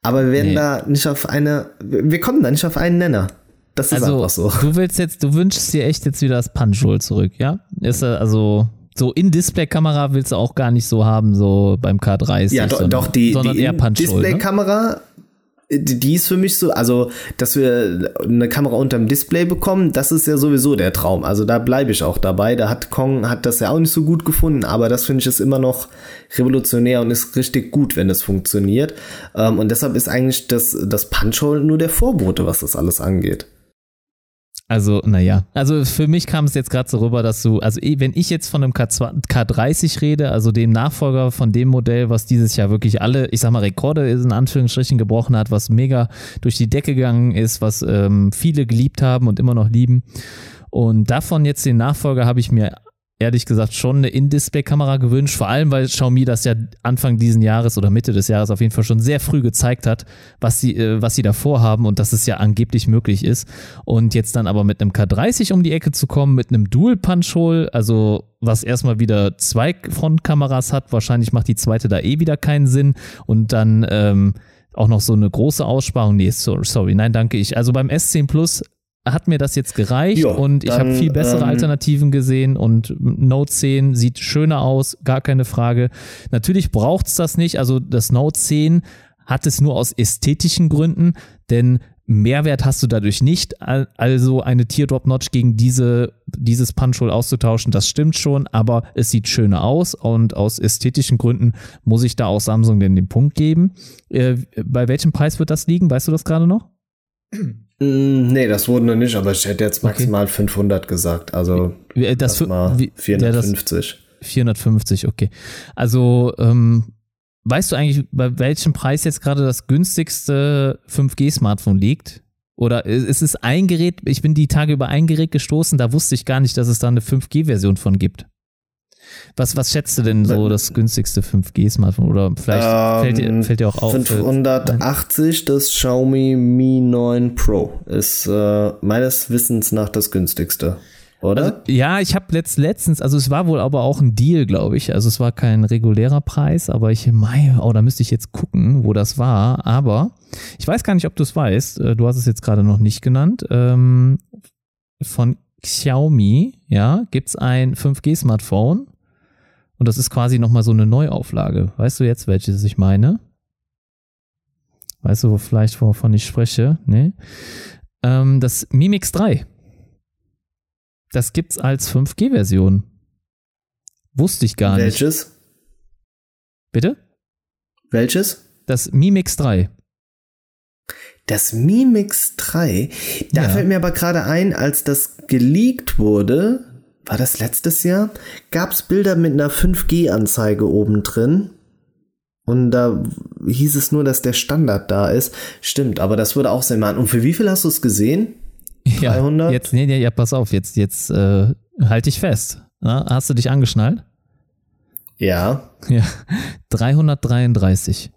Aber wir werden nee. da nicht auf eine, wir kommen da nicht auf einen Nenner. Das ist also, einfach so. Du willst jetzt, du wünschst dir echt jetzt wieder das Punch-Hole zurück, ja? Ist also so in Display-Kamera willst du auch gar nicht so haben, so beim K30. Ja, do, sondern, doch, die, sondern die Display-Kamera, ne? die, die ist für mich so, also, dass wir eine Kamera unterm Display bekommen, das ist ja sowieso der Traum. Also da bleibe ich auch dabei. Da hat Kong hat das ja auch nicht so gut gefunden, aber das finde ich ist immer noch revolutionär und ist richtig gut, wenn es funktioniert. Ähm, und deshalb ist eigentlich das, das Punch-Hole nur der Vorbote, was das alles angeht. Also, naja. Also für mich kam es jetzt gerade so rüber, dass du, also eh, wenn ich jetzt von einem K2, K30 rede, also dem Nachfolger von dem Modell, was dieses Jahr wirklich alle, ich sag mal, Rekorde in Anführungsstrichen gebrochen hat, was mega durch die Decke gegangen ist, was ähm, viele geliebt haben und immer noch lieben. Und davon jetzt den Nachfolger habe ich mir ehrlich gesagt schon eine In-Display-Kamera gewünscht, vor allem weil Xiaomi das ja Anfang diesen Jahres oder Mitte des Jahres auf jeden Fall schon sehr früh gezeigt hat, was sie, äh, was sie da vorhaben und dass es ja angeblich möglich ist. Und jetzt dann aber mit einem K30 um die Ecke zu kommen, mit einem Dual-Punch-Hole, also was erstmal wieder zwei Frontkameras hat, wahrscheinlich macht die zweite da eh wieder keinen Sinn und dann ähm, auch noch so eine große Aussparung. Nee, sorry, nein, danke ich. Also beim S10 Plus hat mir das jetzt gereicht jo, und ich habe viel bessere ähm, Alternativen gesehen und Note 10 sieht schöner aus, gar keine Frage. Natürlich braucht es das nicht, also das Note 10 hat es nur aus ästhetischen Gründen, denn Mehrwert hast du dadurch nicht, also eine Teardrop-Notch gegen diese, dieses Punch-Hole auszutauschen, das stimmt schon, aber es sieht schöner aus und aus ästhetischen Gründen muss ich da auch Samsung denn den Punkt geben. Äh, bei welchem Preis wird das liegen? Weißt du das gerade noch? Mm, nee, das wurde noch nicht, aber ich hätte jetzt maximal okay. 500 gesagt. Also das, das mal 450. Ja, 450, okay. Also ähm, weißt du eigentlich, bei welchem Preis jetzt gerade das günstigste 5G-Smartphone liegt? Oder ist es ein Gerät, ich bin die Tage über ein Gerät gestoßen, da wusste ich gar nicht, dass es da eine 5G-Version von gibt. Was, was schätzt du denn so das günstigste 5G-Smartphone? Oder vielleicht ähm, fällt, dir, fällt dir auch auf. 580, das Xiaomi Mi 9 Pro ist äh, meines Wissens nach das günstigste. Oder? Also, ja, ich habe letzt, letztens, also es war wohl aber auch ein Deal, glaube ich. Also es war kein regulärer Preis, aber ich, mei, oh, da müsste ich jetzt gucken, wo das war. Aber ich weiß gar nicht, ob du es weißt. Äh, du hast es jetzt gerade noch nicht genannt. Ähm, von Xiaomi, ja, gibt es ein 5G-Smartphone und das ist quasi nochmal so eine Neuauflage. Weißt du jetzt, welches ich meine? Weißt du vielleicht, wovon ich spreche? Nee. Ähm, das Mimix 3. Das gibt's als 5G-Version. Wusste ich gar Welches? nicht. Welches? Bitte? Welches? Das Mimix 3. Das Mimix 3, da Ja. fällt mir aber gerade ein, als das geleakt wurde, war das letztes Jahr, gab es Bilder mit einer 5G-Anzeige oben drin. Und da hieß es nur, dass der Standard da ist. Stimmt, aber das würde auch Sinn machen. Und für wie viel hast du es gesehen? Ja, 300? jetzt, nee, nee, ja, pass auf, jetzt, jetzt äh, halt dich fest. Na, hast du dich angeschnallt? Ja. Ja. 333.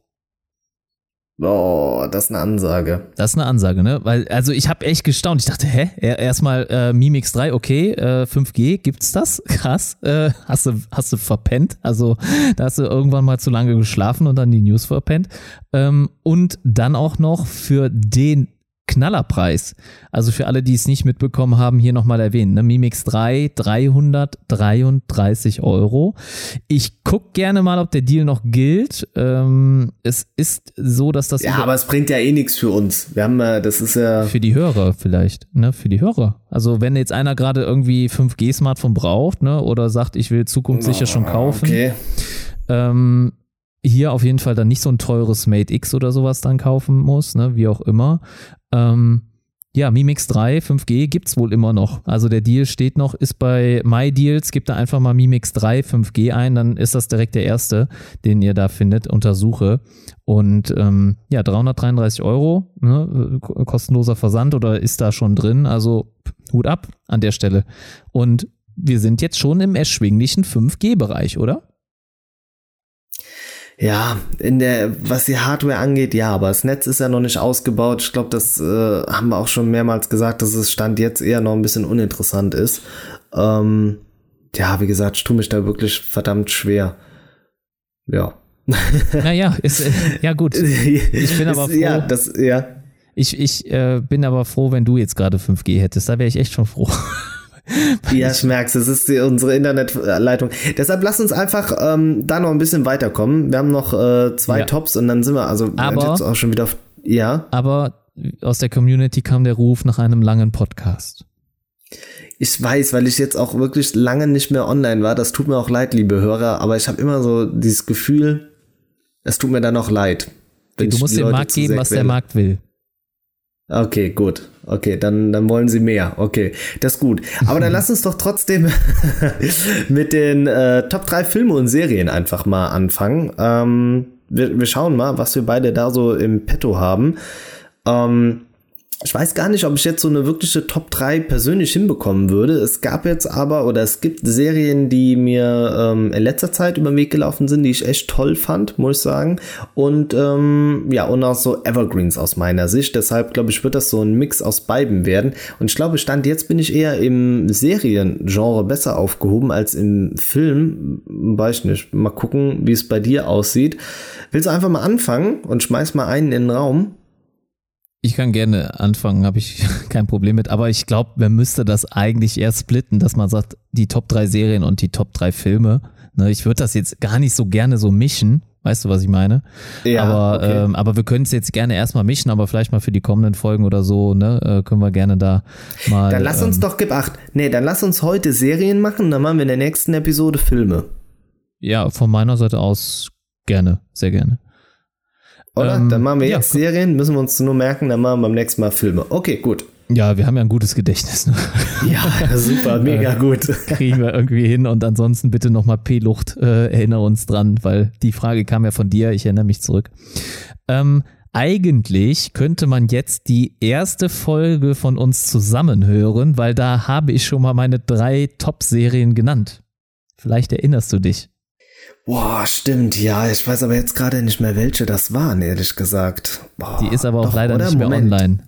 Oh, das ist eine Ansage. Das ist eine Ansage, ne? Weil, also ich habe echt gestaunt. Ich dachte, hä? Er- Erstmal äh, Mimix 3, okay, äh, 5G, gibt's das? Krass. Äh, hast, du, hast du verpennt? Also, da hast du irgendwann mal zu lange geschlafen und dann die News verpennt. Ähm, und dann auch noch für den Knallerpreis. Also für alle, die es nicht mitbekommen haben, hier nochmal erwähnen. Ne? Mimix 3, 333 Euro. Ich guck gerne mal, ob der Deal noch gilt. Ähm, es ist so, dass das Ja, aber es bringt ja eh nichts für uns. Wir haben, äh, das ist ja. für die Hörer vielleicht, ne? Für die Hörer. Also wenn jetzt einer gerade irgendwie 5G-Smartphone braucht, ne, oder sagt, ich will zukunftssicher schon kaufen, Okay. ähm, hier auf jeden Fall dann nicht so ein teures Mate X oder sowas dann kaufen muss, ne, wie auch immer. Ähm, ja, Mimix 3, 5G gibt's wohl immer noch. Also der Deal steht noch, ist bei MyDeals, gebt da einfach mal Mimix 3, 5G ein, dann ist das direkt der erste, den ihr da findet, unter Suche. Und ähm, ja, 333 Euro, ne, kostenloser Versand oder ist da schon drin. Also Hut ab an der Stelle. Und wir sind jetzt schon im erschwinglichen 5G-Bereich, oder? Ja, in der, was die Hardware angeht, ja, aber das Netz ist ja noch nicht ausgebaut. Ich glaube, das äh, haben wir auch schon mehrmals gesagt, dass es Stand jetzt eher noch ein bisschen uninteressant ist. Ähm, ja, wie gesagt, ich tue mich da wirklich verdammt schwer. Ja. Naja, ist, äh, ja gut. Ich bin aber Ist- Ja, froh. das, ja. Ich, ich äh, bin aber froh, wenn du jetzt gerade 5G hättest. Da wäre ich echt schon froh. Ja, ich merk's, es ist die, unsere Internetleitung. Deshalb lass uns einfach ähm, da noch ein bisschen weiterkommen. Wir haben noch äh, zwei Ja. Tops und dann sind wir also Aber- jetzt auch schon wieder auf. Ja, Aber aus der Community kam der Ruf nach einem langen Podcast. ich weiß, weil ich jetzt auch wirklich lange nicht mehr online war. Das tut mir auch leid, liebe Hörer, aber ich habe immer so dieses Gefühl, es tut mir dann auch leid. Du musst dem Markt geben, was der quäle. Markt will. Okay, gut. Okay, dann, dann wollen sie mehr. Okay, das ist gut. Aber dann lass uns doch trotzdem mit den äh, Top 3 Filme und Serien einfach mal anfangen. Ähm, wir, wir schauen mal, was wir beide da so im Petto haben. Ähm, ich weiß gar nicht, ob ich jetzt so eine wirkliche Top 3 persönlich hinbekommen würde. Es gab jetzt aber, oder es gibt Serien, die mir ähm, in letzter Zeit über den Weg gelaufen sind, die ich echt toll fand, muss ich sagen. Und ähm, ja, und auch so Evergreens aus meiner Sicht. Deshalb glaube ich, wird das so ein Mix aus beiden werden. Und ich glaube, Stand jetzt bin ich eher im Seriengenre besser aufgehoben als im Film. Weiß nicht. Mal gucken, wie es bei dir aussieht. Willst du einfach mal anfangen und schmeiß mal einen in den Raum? Ich kann gerne anfangen, habe ich kein Problem mit. Aber ich glaube, man müsste das eigentlich eher splitten, dass man sagt, die Top 3 Serien und die Top 3 Filme. Ne, ich würde das jetzt gar nicht so gerne so mischen. Weißt du, was ich meine? Ja, aber, okay. ähm, aber wir können es jetzt gerne erstmal mischen, aber vielleicht mal für die kommenden Folgen oder so, ne, äh, können wir gerne da mal. Dann lass uns ähm, doch, gib acht. Nee, dann lass uns heute Serien machen, dann machen wir in der nächsten Episode Filme. Ja, von meiner Seite aus gerne, sehr gerne. Oder? Ähm, dann machen wir ja, jetzt komm. Serien, müssen wir uns nur merken, dann machen wir beim nächsten Mal Filme. Okay, gut. Ja, wir haben ja ein gutes Gedächtnis. Ne? Ja, super, mega gut. Kriegen wir irgendwie hin und ansonsten bitte nochmal P-Lucht, äh, erinnere uns dran, weil die Frage kam ja von dir, ich erinnere mich zurück. Ähm, eigentlich könnte man jetzt die erste Folge von uns zusammen hören, weil da habe ich schon mal meine drei Top-Serien genannt. Vielleicht erinnerst du dich. Boah, stimmt, ja, ich weiß aber jetzt gerade nicht mehr, welche das waren, ehrlich gesagt. Boah, Die ist aber auch doch, leider oder? nicht mehr Moment. online.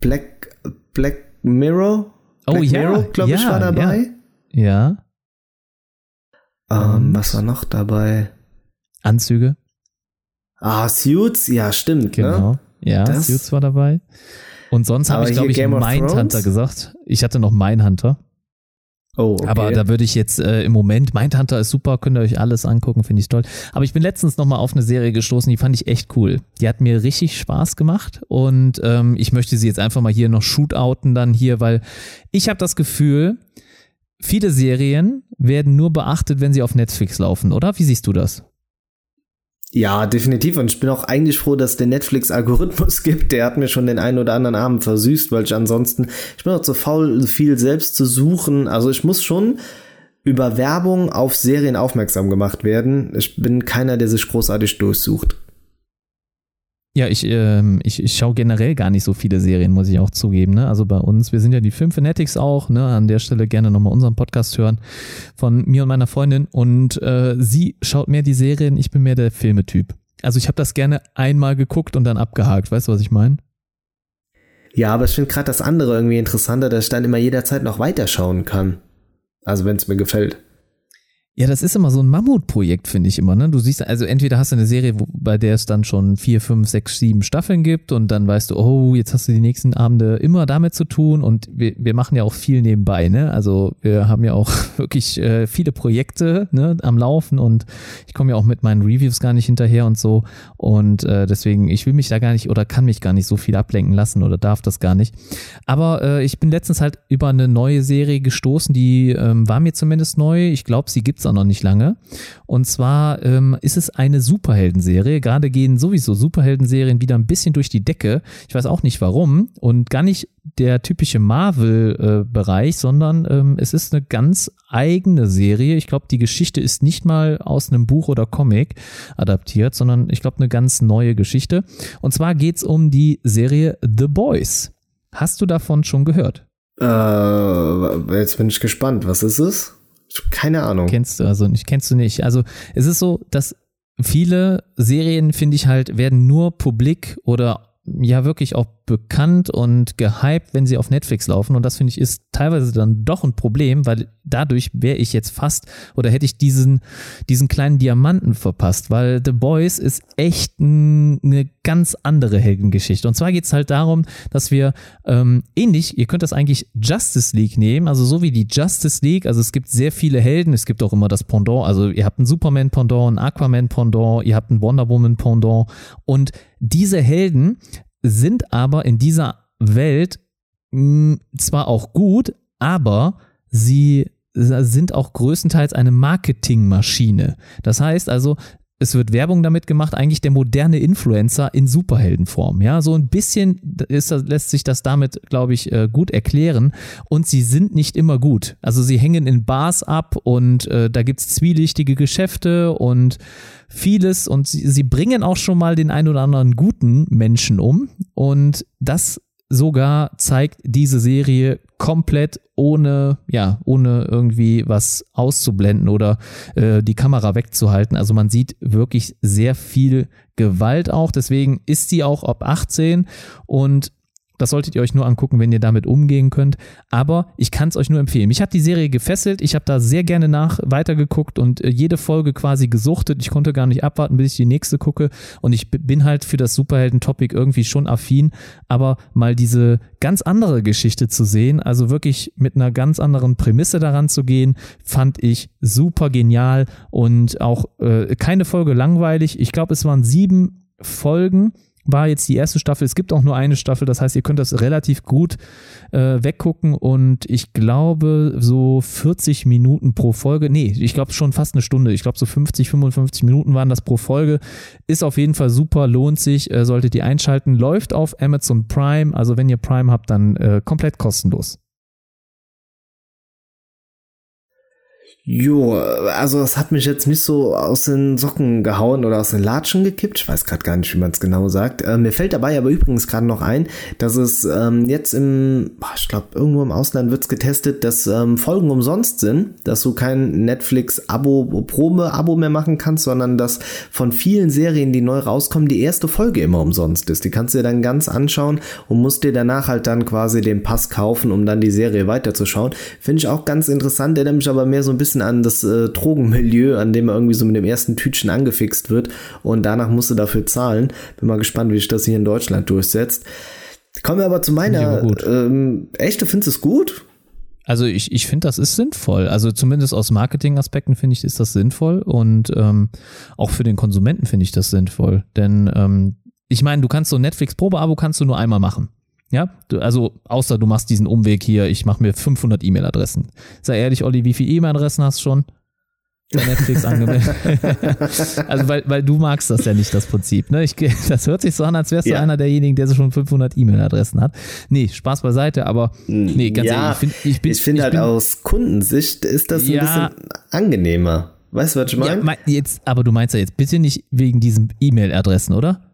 Black, Black Mirror? Oh Black ja, Mirror, glaube ich, ja, war dabei. Ja, Ähm, Und? was war noch dabei? Anzüge, Ah, Suits, ja, stimmt, genau. ne? Ja, Das- Suits war dabei. Und sonst habe ich, glaube ich, Mindhunter gesagt. Ich hatte noch Mindhunter. Oh, okay. Aber da würde ich jetzt äh, im Moment, Mindhunter ist super, könnt ihr euch alles angucken, finde ich toll. Aber ich bin letztens nochmal auf eine Serie gestoßen, die fand ich echt cool. Die hat mir richtig Spaß gemacht und ähm, ich möchte sie jetzt einfach mal hier noch shootouten dann hier, weil ich habe das Gefühl, viele Serien werden nur beachtet, wenn sie auf Netflix laufen, oder? Wie siehst du das? Ja, definitiv. Und ich bin auch eigentlich froh, dass es den Netflix-Algorithmus gibt. Der hat mir schon den einen oder anderen Abend versüßt, weil ich ansonsten, ich bin auch zu faul, viel selbst zu suchen. Also ich muss schon über Werbung auf Serien aufmerksam gemacht werden. Ich bin keiner, der sich großartig durchsucht. Ja, ich, ähm, ich, ich schaue generell gar nicht so viele Serien, muss ich auch zugeben. Ne? Also bei uns, wir sind ja die Film auch, ne? an der Stelle gerne nochmal unseren Podcast hören von mir und meiner Freundin. Und äh, sie schaut mehr die Serien, ich bin mehr der Filmetyp. Also ich habe das gerne einmal geguckt und dann abgehakt, weißt du, was ich meine? Ja, aber ich finde gerade das andere irgendwie interessanter, dass ich dann immer jederzeit noch weiterschauen kann. Also wenn es mir gefällt. Ja, das ist immer so ein Mammutprojekt, finde ich immer. Ne? Du siehst, also entweder hast du eine Serie, wo, bei der es dann schon vier, fünf, sechs, sieben Staffeln gibt und dann weißt du, oh, jetzt hast du die nächsten Abende immer damit zu tun und wir, wir machen ja auch viel nebenbei. Ne? Also wir haben ja auch wirklich äh, viele Projekte ne, am Laufen und ich komme ja auch mit meinen Reviews gar nicht hinterher und so und äh, deswegen, ich will mich da gar nicht oder kann mich gar nicht so viel ablenken lassen oder darf das gar nicht. Aber äh, ich bin letztens halt über eine neue Serie gestoßen, die ähm, war mir zumindest neu. Ich glaube, sie gibt es auch noch nicht lange. Und zwar ähm, ist es eine Superheldenserie. Gerade gehen sowieso Superheldenserien wieder ein bisschen durch die Decke. Ich weiß auch nicht warum. Und gar nicht der typische Marvel-Bereich, sondern ähm, es ist eine ganz eigene Serie. Ich glaube, die Geschichte ist nicht mal aus einem Buch oder Comic adaptiert, sondern ich glaube, eine ganz neue Geschichte. Und zwar geht es um die Serie The Boys. Hast du davon schon gehört? Äh, jetzt bin ich gespannt. Was ist es? Keine Ahnung. Kennst du also nicht, kennst du nicht. Also es ist so, dass viele Serien, finde ich halt, werden nur publik oder ja wirklich auch bekannt und gehypt, wenn sie auf Netflix laufen. Und das finde ich ist teilweise dann doch ein Problem, weil dadurch wäre ich jetzt fast oder hätte ich diesen, diesen kleinen Diamanten verpasst, weil The Boys ist echt eine ganz andere Heldengeschichte. Und zwar geht es halt darum, dass wir ähm, ähnlich, ihr könnt das eigentlich Justice League nehmen, also so wie die Justice League, also es gibt sehr viele Helden, es gibt auch immer das Pendant, also ihr habt ein Superman Pendant, ein Aquaman Pendant, ihr habt ein Wonder Woman Pendant. Und diese Helden sind aber in dieser Welt mh, hm, zwar auch gut, aber sie sind auch größtenteils eine Marketingmaschine. Das heißt also, es wird Werbung damit gemacht, eigentlich der moderne Influencer in Superheldenform. Ja, so ein bisschen ist, lässt sich das damit, glaube ich, äh, gut erklären. Und sie sind nicht immer gut. Also sie hängen in Bars ab und äh, da gibt's zwielichtige Geschäfte und vieles. Und sie, sie bringen auch schon mal den ein oder anderen guten Menschen um. Und das sogar zeigt diese Serie komplett ohne, ja, ohne irgendwie was auszublenden oder äh, die Kamera wegzuhalten. Also man sieht wirklich sehr viel Gewalt auch. Deswegen ist sie auch ab 18 und das solltet ihr euch nur angucken, wenn ihr damit umgehen könnt. Aber ich kann es euch nur empfehlen. Mich hat die Serie gefesselt. Ich habe da sehr gerne nach weitergeguckt und äh, jede Folge quasi gesuchtet. Ich konnte gar nicht abwarten, bis ich die nächste gucke. Und ich bin halt für das Superhelden-Topic irgendwie schon affin. Aber mal diese ganz andere Geschichte zu sehen, also wirklich mit einer ganz anderen Prämisse daran zu gehen, fand ich super genial und auch äh, keine Folge langweilig. Ich glaube, es waren sieben Folgen war jetzt die erste Staffel. Es gibt auch nur eine Staffel, das heißt, ihr könnt das relativ gut äh, weggucken und ich glaube so 40 Minuten pro Folge. Nee, ich glaube schon fast eine Stunde. Ich glaube so 50, 55 Minuten waren das pro Folge. Ist auf jeden Fall super, lohnt sich, äh, solltet ihr einschalten. Läuft auf Amazon Prime, also wenn ihr Prime habt, dann äh, komplett kostenlos. Jo, also das hat mich jetzt nicht so aus den Socken gehauen oder aus den Latschen gekippt. Ich weiß gerade gar nicht, wie man es genau sagt. Äh, mir fällt dabei aber übrigens gerade noch ein, dass es ähm, jetzt im, ich glaube, irgendwo im Ausland wird's getestet, dass ähm, Folgen umsonst sind, dass du kein Netflix-Abo, Probe-Abo mehr machen kannst, sondern dass von vielen Serien, die neu rauskommen, die erste Folge immer umsonst ist. Die kannst du dir dann ganz anschauen und musst dir danach halt dann quasi den Pass kaufen, um dann die Serie weiterzuschauen. Finde ich auch ganz interessant, der nämlich aber mehr so ein bisschen bisschen an das äh, Drogenmilieu, an dem er irgendwie so mit dem ersten Tütchen angefixt wird und danach musst du dafür zahlen. Bin mal gespannt, wie sich das hier in Deutschland durchsetzt. Kommen wir aber zu meiner. Ähm, echt, du findest es gut? Also ich, ich finde, das ist sinnvoll. Also zumindest aus Marketingaspekten finde ich, ist das sinnvoll und ähm, auch für den Konsumenten finde ich das sinnvoll. Denn ähm, ich meine, du kannst so Netflix Probeabo kannst du nur einmal machen. Ja, du, also außer du machst diesen Umweg hier, ich mache mir 500 E-Mail-Adressen. Sei ehrlich, Olli, wie viele E-Mail-Adressen hast du schon? bei Netflix angemeldet. also weil, weil du magst das ja nicht, das Prinzip. Ne? Ich, das hört sich so an, als wärst du einer derjenigen, der so schon 500 E-Mail-Adressen hat. Nee, Spaß beiseite, aber nee, ganz ja, ehrlich, ich, find, ich, ich finde halt bin, aus Kundensicht ist das ja, ein bisschen angenehmer. Weißt du, was ich meine? Ja, jetzt, aber du meinst ja jetzt bitte nicht wegen diesen E-Mail-Adressen, oder?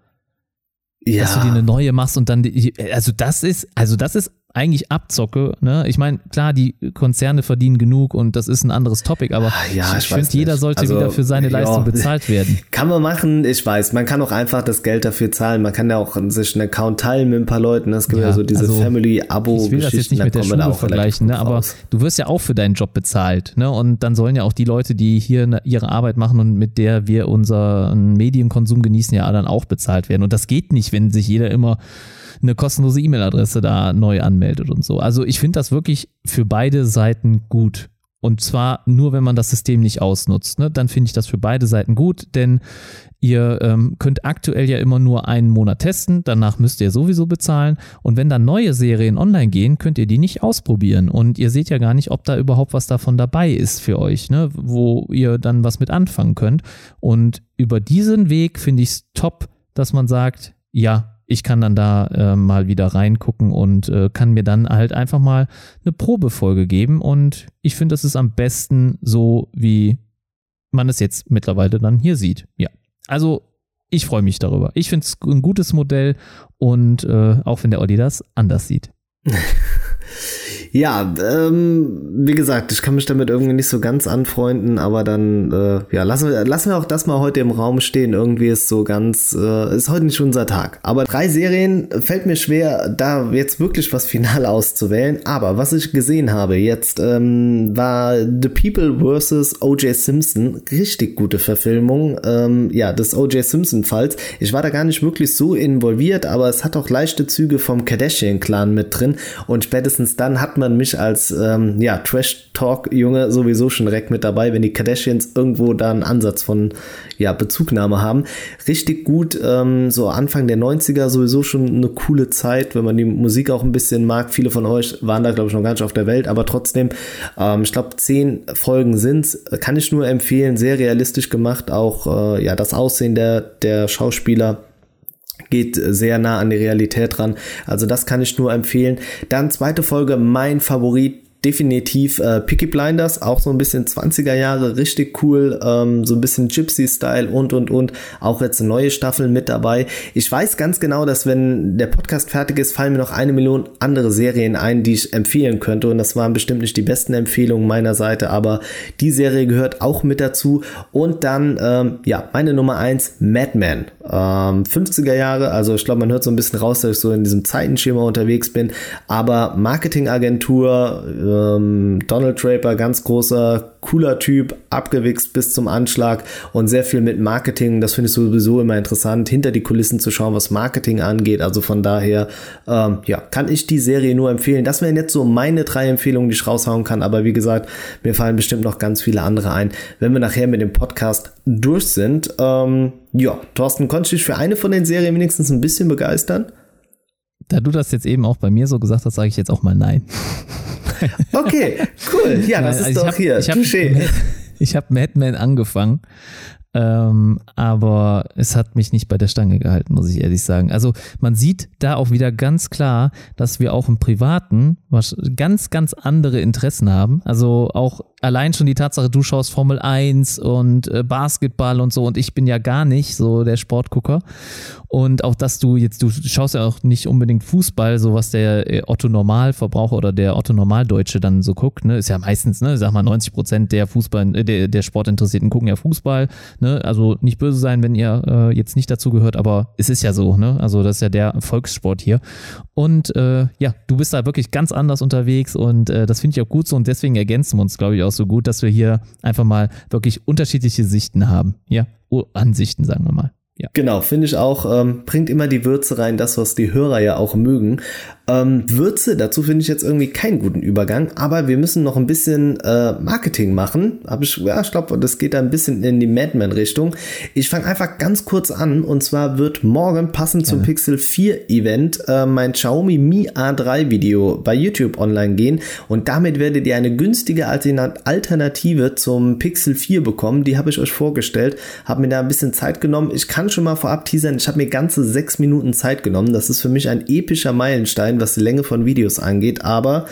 Ja. Dass du dir eine neue machst und dann, die, also das ist, also das ist eigentlich abzocke. Ne? Ich meine, klar, die Konzerne verdienen genug und das ist ein anderes Topic, aber ah, ja, ich, ich finde, jeder sollte also, wieder für seine Leistung ja, bezahlt werden. Kann man machen, ich weiß. Man kann auch einfach das Geld dafür zahlen. Man kann ja auch sich einen Account teilen mit ein paar Leuten. Es gibt ja, ja so diese also, Family-Abo. Ich will das jetzt nicht mit der Schule vergleichen, ne? aber du wirst ja auch für deinen Job bezahlt. Ne? Und dann sollen ja auch die Leute, die hier ne, ihre Arbeit machen und mit der wir unseren Medienkonsum genießen, ja dann auch bezahlt werden. Und das geht nicht, wenn sich jeder immer eine kostenlose E-Mail-Adresse da neu anmeldet und so. Also ich finde das wirklich für beide Seiten gut. Und zwar nur, wenn man das System nicht ausnutzt. Ne? Dann finde ich das für beide Seiten gut, denn ihr ähm, könnt aktuell ja immer nur einen Monat testen, danach müsst ihr sowieso bezahlen. Und wenn dann neue Serien online gehen, könnt ihr die nicht ausprobieren. Und ihr seht ja gar nicht, ob da überhaupt was davon dabei ist für euch, ne? wo ihr dann was mit anfangen könnt. Und über diesen Weg finde ich es top, dass man sagt, ja, ich kann dann da äh, mal wieder reingucken und äh, kann mir dann halt einfach mal eine Probefolge geben. Und ich finde, das ist am besten so, wie man es jetzt mittlerweile dann hier sieht. Ja. Also ich freue mich darüber. Ich finde es ein gutes Modell und äh, auch wenn der Olli das anders sieht. Ja, ähm, wie gesagt, ich kann mich damit irgendwie nicht so ganz anfreunden, aber dann, äh, ja, lassen wir, lassen wir auch das mal heute im Raum stehen. Irgendwie ist so ganz, äh, ist heute nicht unser Tag. Aber drei Serien fällt mir schwer, da jetzt wirklich was final auszuwählen. Aber was ich gesehen habe jetzt, ähm, war The People vs. O.J. Simpson. Richtig gute Verfilmung, ähm, ja, des O.J. Simpson-Falls. Ich war da gar nicht wirklich so involviert, aber es hat auch leichte Züge vom Kardashian-Clan mit drin. Und spätestens dann hat man man mich als ähm, ja, Trash-Talk-Junge sowieso schon direkt mit dabei, wenn die Kardashians irgendwo da einen Ansatz von ja, Bezugnahme haben. Richtig gut, ähm, so Anfang der 90er sowieso schon eine coole Zeit, wenn man die Musik auch ein bisschen mag. Viele von euch waren da, glaube ich, noch gar nicht auf der Welt, aber trotzdem, ähm, ich glaube, zehn Folgen sind's. Kann ich nur empfehlen, sehr realistisch gemacht, auch äh, ja, das Aussehen der, der Schauspieler geht sehr nah an die Realität ran. Also das kann ich nur empfehlen. Dann zweite Folge, mein Favorit, definitiv äh, Picky Blinders, auch so ein bisschen 20er Jahre, richtig cool, ähm, so ein bisschen Gypsy-Style und und und. Auch jetzt neue Staffeln mit dabei. Ich weiß ganz genau, dass wenn der Podcast fertig ist, fallen mir noch eine Million andere Serien ein, die ich empfehlen könnte. Und das waren bestimmt nicht die besten Empfehlungen meiner Seite, aber die Serie gehört auch mit dazu. Und dann, ähm, ja, meine Nummer eins Madman. Ähm, 50er Jahre, also ich glaube, man hört so ein bisschen raus, dass ich so in diesem Zeitenschema unterwegs bin. Aber Marketingagentur, äh, ähm, Donald Draper, ganz großer, cooler Typ, abgewichst bis zum Anschlag und sehr viel mit Marketing. Das finde ich sowieso immer interessant, hinter die Kulissen zu schauen, was Marketing angeht. Also von daher, ähm, ja, kann ich die Serie nur empfehlen. Das wären jetzt so meine drei Empfehlungen, die ich raushauen kann. Aber wie gesagt, mir fallen bestimmt noch ganz viele andere ein, wenn wir nachher mit dem Podcast durch sind. Ähm, ja, Thorsten, konntest du dich für eine von den Serien wenigstens ein bisschen begeistern? Da du das jetzt eben auch bei mir so gesagt hast, sage ich jetzt auch mal nein. Okay, cool. Ja, das ist also doch hab, hier. Ich habe hab Madman angefangen, ähm, aber es hat mich nicht bei der Stange gehalten, muss ich ehrlich sagen. Also man sieht da auch wieder ganz klar, dass wir auch im Privaten ganz, ganz andere Interessen haben. Also auch allein schon die Tatsache, du schaust Formel 1 und äh, Basketball und so und ich bin ja gar nicht so der Sportgucker. Und auch, dass du jetzt, du schaust ja auch nicht unbedingt Fußball, so was der äh, Otto Normalverbraucher oder der Otto Normaldeutsche dann so guckt, ne, ist ja meistens, ne, sag mal 90 Prozent der Fußball, äh, der, der Sportinteressierten gucken ja Fußball, ne, also nicht böse sein, wenn ihr äh, jetzt nicht dazu gehört, aber es ist ja so, ne, also das ist ja der Volkssport hier. Und äh, ja, du bist da wirklich ganz anders unterwegs und äh, das finde ich auch gut so und deswegen ergänzen wir uns, glaube ich, auch so gut, dass wir hier einfach mal wirklich unterschiedliche Sichten haben. Ja, Ansichten, sagen wir mal. Ja. Genau, finde ich auch, ähm, bringt immer die Würze rein, das, was die Hörer ja auch mögen. Ähm, Würze, dazu finde ich jetzt irgendwie keinen guten Übergang, aber wir müssen noch ein bisschen äh, Marketing machen. Hab ich, ja, ich glaube, das geht da ein bisschen in die Madman-Richtung. Ich fange einfach ganz kurz an und zwar wird morgen passend ja. zum Pixel 4 Event äh, mein Xiaomi Mi A3 Video bei YouTube online gehen und damit werdet ihr eine günstige Alternative zum Pixel 4 bekommen. Die habe ich euch vorgestellt, habe mir da ein bisschen Zeit genommen. Ich kann schon mal vorab teasern, ich habe mir ganze sechs Minuten Zeit genommen. Das ist für mich ein epischer Meilenstein was die Länge von Videos angeht, aber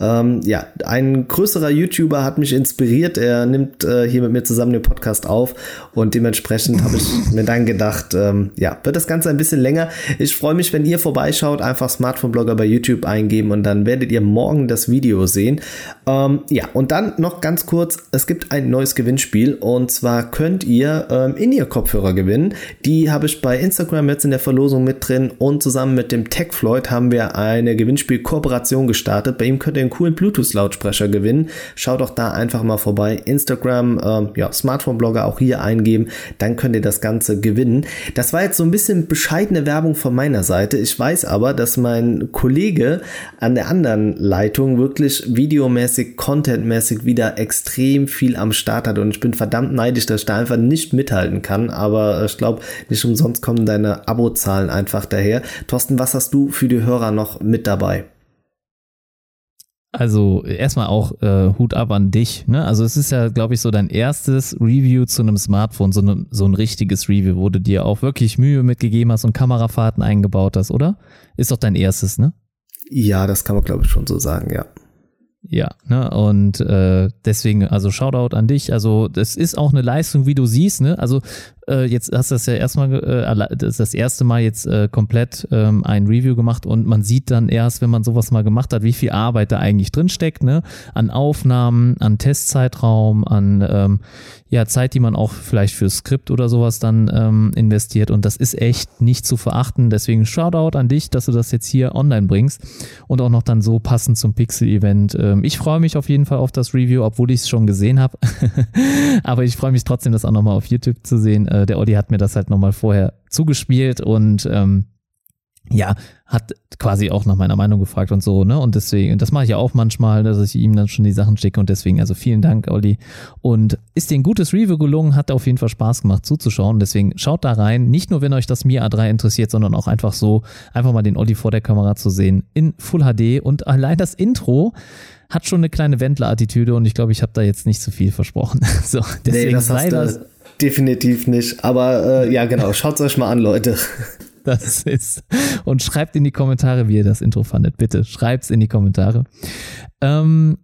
ähm, ja, ein größerer YouTuber hat mich inspiriert. Er nimmt äh, hier mit mir zusammen den Podcast auf und dementsprechend habe ich mir dann gedacht, ähm, ja, wird das Ganze ein bisschen länger. Ich freue mich, wenn ihr vorbeischaut, einfach Smartphone-Blogger bei YouTube eingeben und dann werdet ihr morgen das Video sehen. Ähm, ja, und dann noch ganz kurz, es gibt ein neues Gewinnspiel und zwar könnt ihr ähm, In-Ear-Kopfhörer gewinnen. Die habe ich bei Instagram jetzt in der Verlosung mit drin und zusammen mit dem Tech Floyd haben wir eine Gewinnspiel-Kooperation gestartet. Bei ihm könnt ihr einen coolen Bluetooth-Lautsprecher gewinnen. Schaut doch da einfach mal vorbei. Instagram, ähm, ja, Smartphone-Blogger auch hier eingeben, dann könnt ihr das Ganze gewinnen. Das war jetzt so ein bisschen bescheidene Werbung von meiner Seite. Ich weiß aber, dass mein Kollege an der anderen Leitung wirklich videomäßig, contentmäßig wieder extrem viel am Start hat und ich bin verdammt neidisch, dass ich da einfach nicht mithalten kann, aber ich glaube, nicht umsonst kommen deine Abozahlen einfach daher. Thorsten, was hast du für die Hörer noch mit dabei? Also erstmal auch äh, Hut ab an dich. Ne? Also es ist ja, glaube ich, so dein erstes Review zu einem Smartphone, so, ne, so ein richtiges Review, wo du dir auch wirklich Mühe mitgegeben hast und Kamerafahrten eingebaut hast, oder? Ist doch dein erstes, ne? Ja, das kann man, glaube ich, schon so sagen, ja. Ja, ne, und äh, deswegen, also Shoutout an dich. Also, das ist auch eine Leistung, wie du siehst, ne? Also, äh, jetzt hast du das ja erstmal, äh, das, das erste Mal jetzt äh, komplett ähm, ein Review gemacht und man sieht dann erst, wenn man sowas mal gemacht hat, wie viel Arbeit da eigentlich drin steckt, ne? An Aufnahmen, an Testzeitraum, an ähm, ja, Zeit, die man auch vielleicht für Skript oder sowas dann ähm, investiert. Und das ist echt nicht zu verachten. Deswegen Shoutout an dich, dass du das jetzt hier online bringst und auch noch dann so passend zum Pixel-Event. Ähm, ich freue mich auf jeden Fall auf das Review, obwohl ich es schon gesehen habe. Aber ich freue mich trotzdem, das auch nochmal auf YouTube zu sehen. Der Olli hat mir das halt nochmal vorher zugespielt und ähm, ja, hat quasi auch nach meiner Meinung gefragt und so, ne? Und deswegen, das mache ich ja auch manchmal, dass ich ihm dann schon die Sachen schicke und deswegen, also vielen Dank, Olli. Und ist dir ein gutes Review gelungen, hat auf jeden Fall Spaß gemacht zuzuschauen. Deswegen schaut da rein. Nicht nur, wenn euch das Mi A3 interessiert, sondern auch einfach so, einfach mal den Olli vor der Kamera zu sehen in Full HD und allein das Intro hat schon eine kleine Wendler-Attitüde und ich glaube, ich habe da jetzt nicht zu viel versprochen. so, deswegen nee, das sei das. Definitiv nicht. Aber äh, ja, genau, schaut euch mal an, Leute das ist. Und schreibt in die Kommentare, wie ihr das Intro fandet. Bitte schreibt's in die Kommentare. Ähm,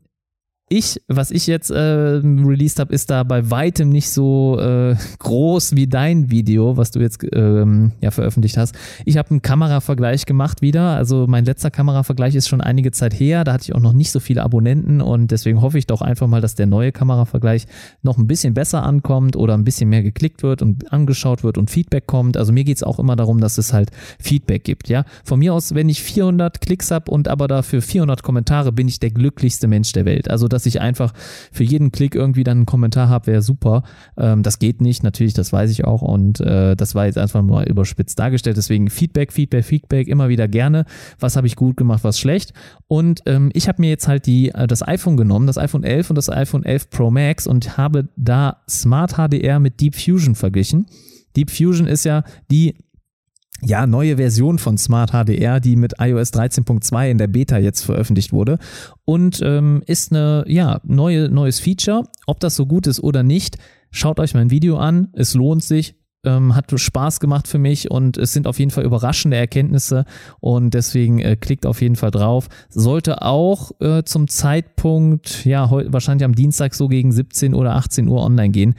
ich, was ich jetzt äh, released habe, ist da bei weitem nicht so äh, groß wie dein Video, was du jetzt ähm, ja veröffentlicht hast. Ich habe einen Kameravergleich gemacht wieder. Also mein letzter Kameravergleich ist schon einige Zeit her. Da hatte ich auch noch nicht so viele Abonnenten und deswegen hoffe ich doch einfach mal, dass der neue Kameravergleich noch ein bisschen besser ankommt oder ein bisschen mehr geklickt wird und angeschaut wird und Feedback kommt. Also mir geht's auch immer darum, dass es halt Feedback gibt. Ja, von mir aus, wenn ich 400 Klicks habe und aber dafür 400 Kommentare, bin ich der glücklichste Mensch der Welt. Also dass ich einfach für jeden Klick irgendwie dann einen Kommentar habe, wäre super. Ähm, das geht nicht, natürlich, das weiß ich auch und äh, das war jetzt einfach mal überspitzt dargestellt. Deswegen Feedback, Feedback, Feedback, immer wieder gerne. Was habe ich gut gemacht, was schlecht? Und ähm, ich habe mir jetzt halt die, äh, das iPhone genommen, das iPhone 11 und das iPhone 11 Pro Max und habe da Smart HDR mit Deep Fusion verglichen. Deep Fusion ist ja die ja, neue Version von Smart HDR, die mit iOS 13.2 in der Beta jetzt veröffentlicht wurde und ähm, ist eine ja neue neues Feature. Ob das so gut ist oder nicht, schaut euch mein Video an. Es lohnt sich. Ähm, hat Spaß gemacht für mich und es sind auf jeden Fall überraschende Erkenntnisse und deswegen äh, klickt auf jeden Fall drauf. Sollte auch äh, zum Zeitpunkt, ja, wahrscheinlich am Dienstag so gegen 17 oder 18 Uhr online gehen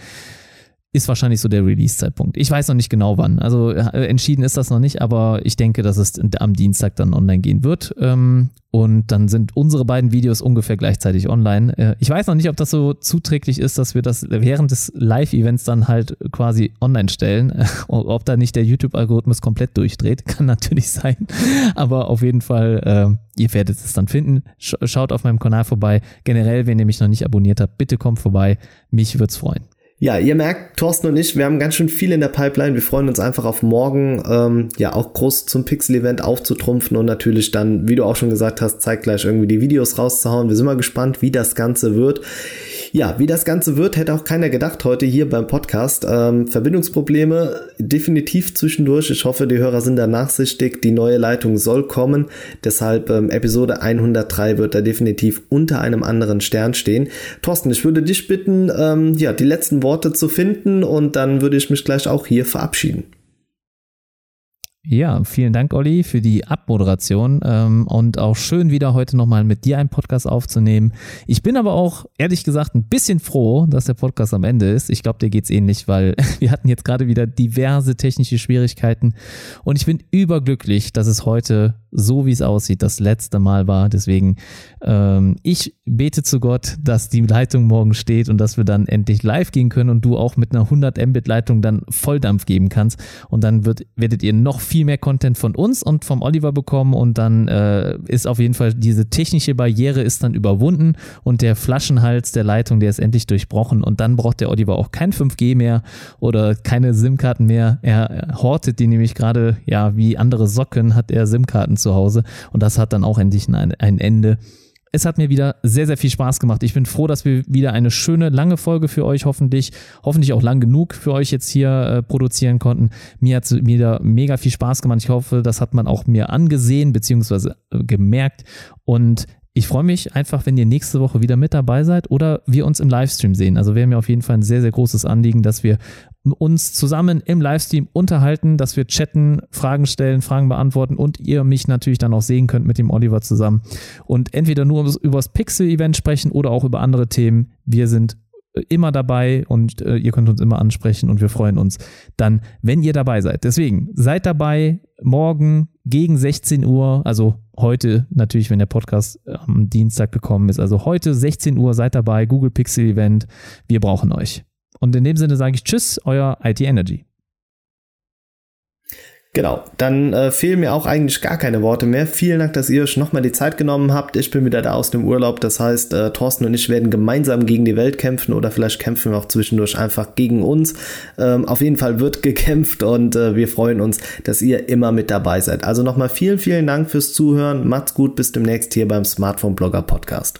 ist wahrscheinlich so der Release-Zeitpunkt. Ich weiß noch nicht genau wann. Also äh, entschieden ist das noch nicht, aber ich denke, dass es am Dienstag dann online gehen wird. Ähm, und dann sind unsere beiden Videos ungefähr gleichzeitig online. Äh, ich weiß noch nicht, ob das so zuträglich ist, dass wir das während des Live-Events dann halt quasi online stellen. ob da nicht der YouTube-Algorithmus komplett durchdreht, kann natürlich sein. Aber auf jeden Fall, äh, ihr werdet es dann finden. Schaut auf meinem Kanal vorbei. Generell, wenn ihr mich noch nicht abonniert habt, bitte kommt vorbei. Mich würde es freuen. Ja, ihr merkt, Thorsten und ich, wir haben ganz schön viel in der Pipeline. Wir freuen uns einfach auf morgen, ähm, ja, auch groß zum Pixel-Event aufzutrumpfen und natürlich dann, wie du auch schon gesagt hast, zeitgleich irgendwie die Videos rauszuhauen. Wir sind mal gespannt, wie das Ganze wird. Ja, wie das Ganze wird, hätte auch keiner gedacht heute hier beim Podcast. Ähm, Verbindungsprobleme definitiv zwischendurch. Ich hoffe, die Hörer sind da nachsichtig. Die neue Leitung soll kommen. Deshalb ähm, Episode 103 wird da definitiv unter einem anderen Stern stehen. Thorsten, ich würde dich bitten, ähm, ja, die letzten Worte zu finden und dann würde ich mich gleich auch hier verabschieden. Ja, vielen Dank, Olli, für die Abmoderation ähm, und auch schön wieder heute nochmal mit dir einen Podcast aufzunehmen. Ich bin aber auch, ehrlich gesagt, ein bisschen froh, dass der Podcast am Ende ist. Ich glaube, dir geht's ähnlich, weil wir hatten jetzt gerade wieder diverse technische Schwierigkeiten und ich bin überglücklich, dass es heute so wie es aussieht, das letzte Mal war. Deswegen, ähm, ich bete zu Gott, dass die Leitung morgen steht und dass wir dann endlich live gehen können und du auch mit einer 100 Mbit Leitung dann Volldampf geben kannst. Und dann wird, werdet ihr noch viel mehr Content von uns und vom Oliver bekommen und dann äh, ist auf jeden Fall diese technische Barriere ist dann überwunden und der Flaschenhals der Leitung, der ist endlich durchbrochen und dann braucht der Oliver auch kein 5G mehr oder keine SIM-Karten mehr. Er hortet die nämlich gerade, ja, wie andere Socken hat er SIM-Karten zu Hause. Und das hat dann auch endlich ein, ein Ende. Es hat mir wieder sehr, sehr viel Spaß gemacht. Ich bin froh, dass wir wieder eine schöne, lange Folge für euch hoffentlich, hoffentlich auch lang genug für euch jetzt hier äh, produzieren konnten. Mir hat es wieder mega viel Spaß gemacht. Ich hoffe, das hat man auch mir angesehen bzw. Äh, gemerkt. Und ich freue mich einfach, wenn ihr nächste Woche wieder mit dabei seid oder wir uns im Livestream sehen. Also wäre mir auf jeden Fall ein sehr, sehr großes Anliegen, dass wir uns zusammen im Livestream unterhalten, dass wir chatten, Fragen stellen, Fragen beantworten und ihr mich natürlich dann auch sehen könnt mit dem Oliver zusammen und entweder nur über das Pixel-Event sprechen oder auch über andere Themen. Wir sind äh, immer dabei und äh, ihr könnt uns immer ansprechen und wir freuen uns dann, wenn ihr dabei seid. Deswegen seid dabei morgen gegen 16 Uhr, also heute natürlich, wenn der Podcast am Dienstag gekommen ist, also heute 16 Uhr seid dabei, Google Pixel Event. Wir brauchen euch. Und in dem Sinne sage ich Tschüss, euer IT Energy. Genau, dann äh, fehlen mir auch eigentlich gar keine Worte mehr. Vielen Dank, dass ihr euch nochmal die Zeit genommen habt. Ich bin wieder da aus dem Urlaub. Das heißt, äh, Thorsten und ich werden gemeinsam gegen die Welt kämpfen oder vielleicht kämpfen wir auch zwischendurch einfach gegen uns. Ähm, auf jeden Fall wird gekämpft und äh, wir freuen uns, dass ihr immer mit dabei seid. Also nochmal vielen, vielen Dank fürs Zuhören. Macht's gut, bis demnächst hier beim Smartphone Blogger Podcast.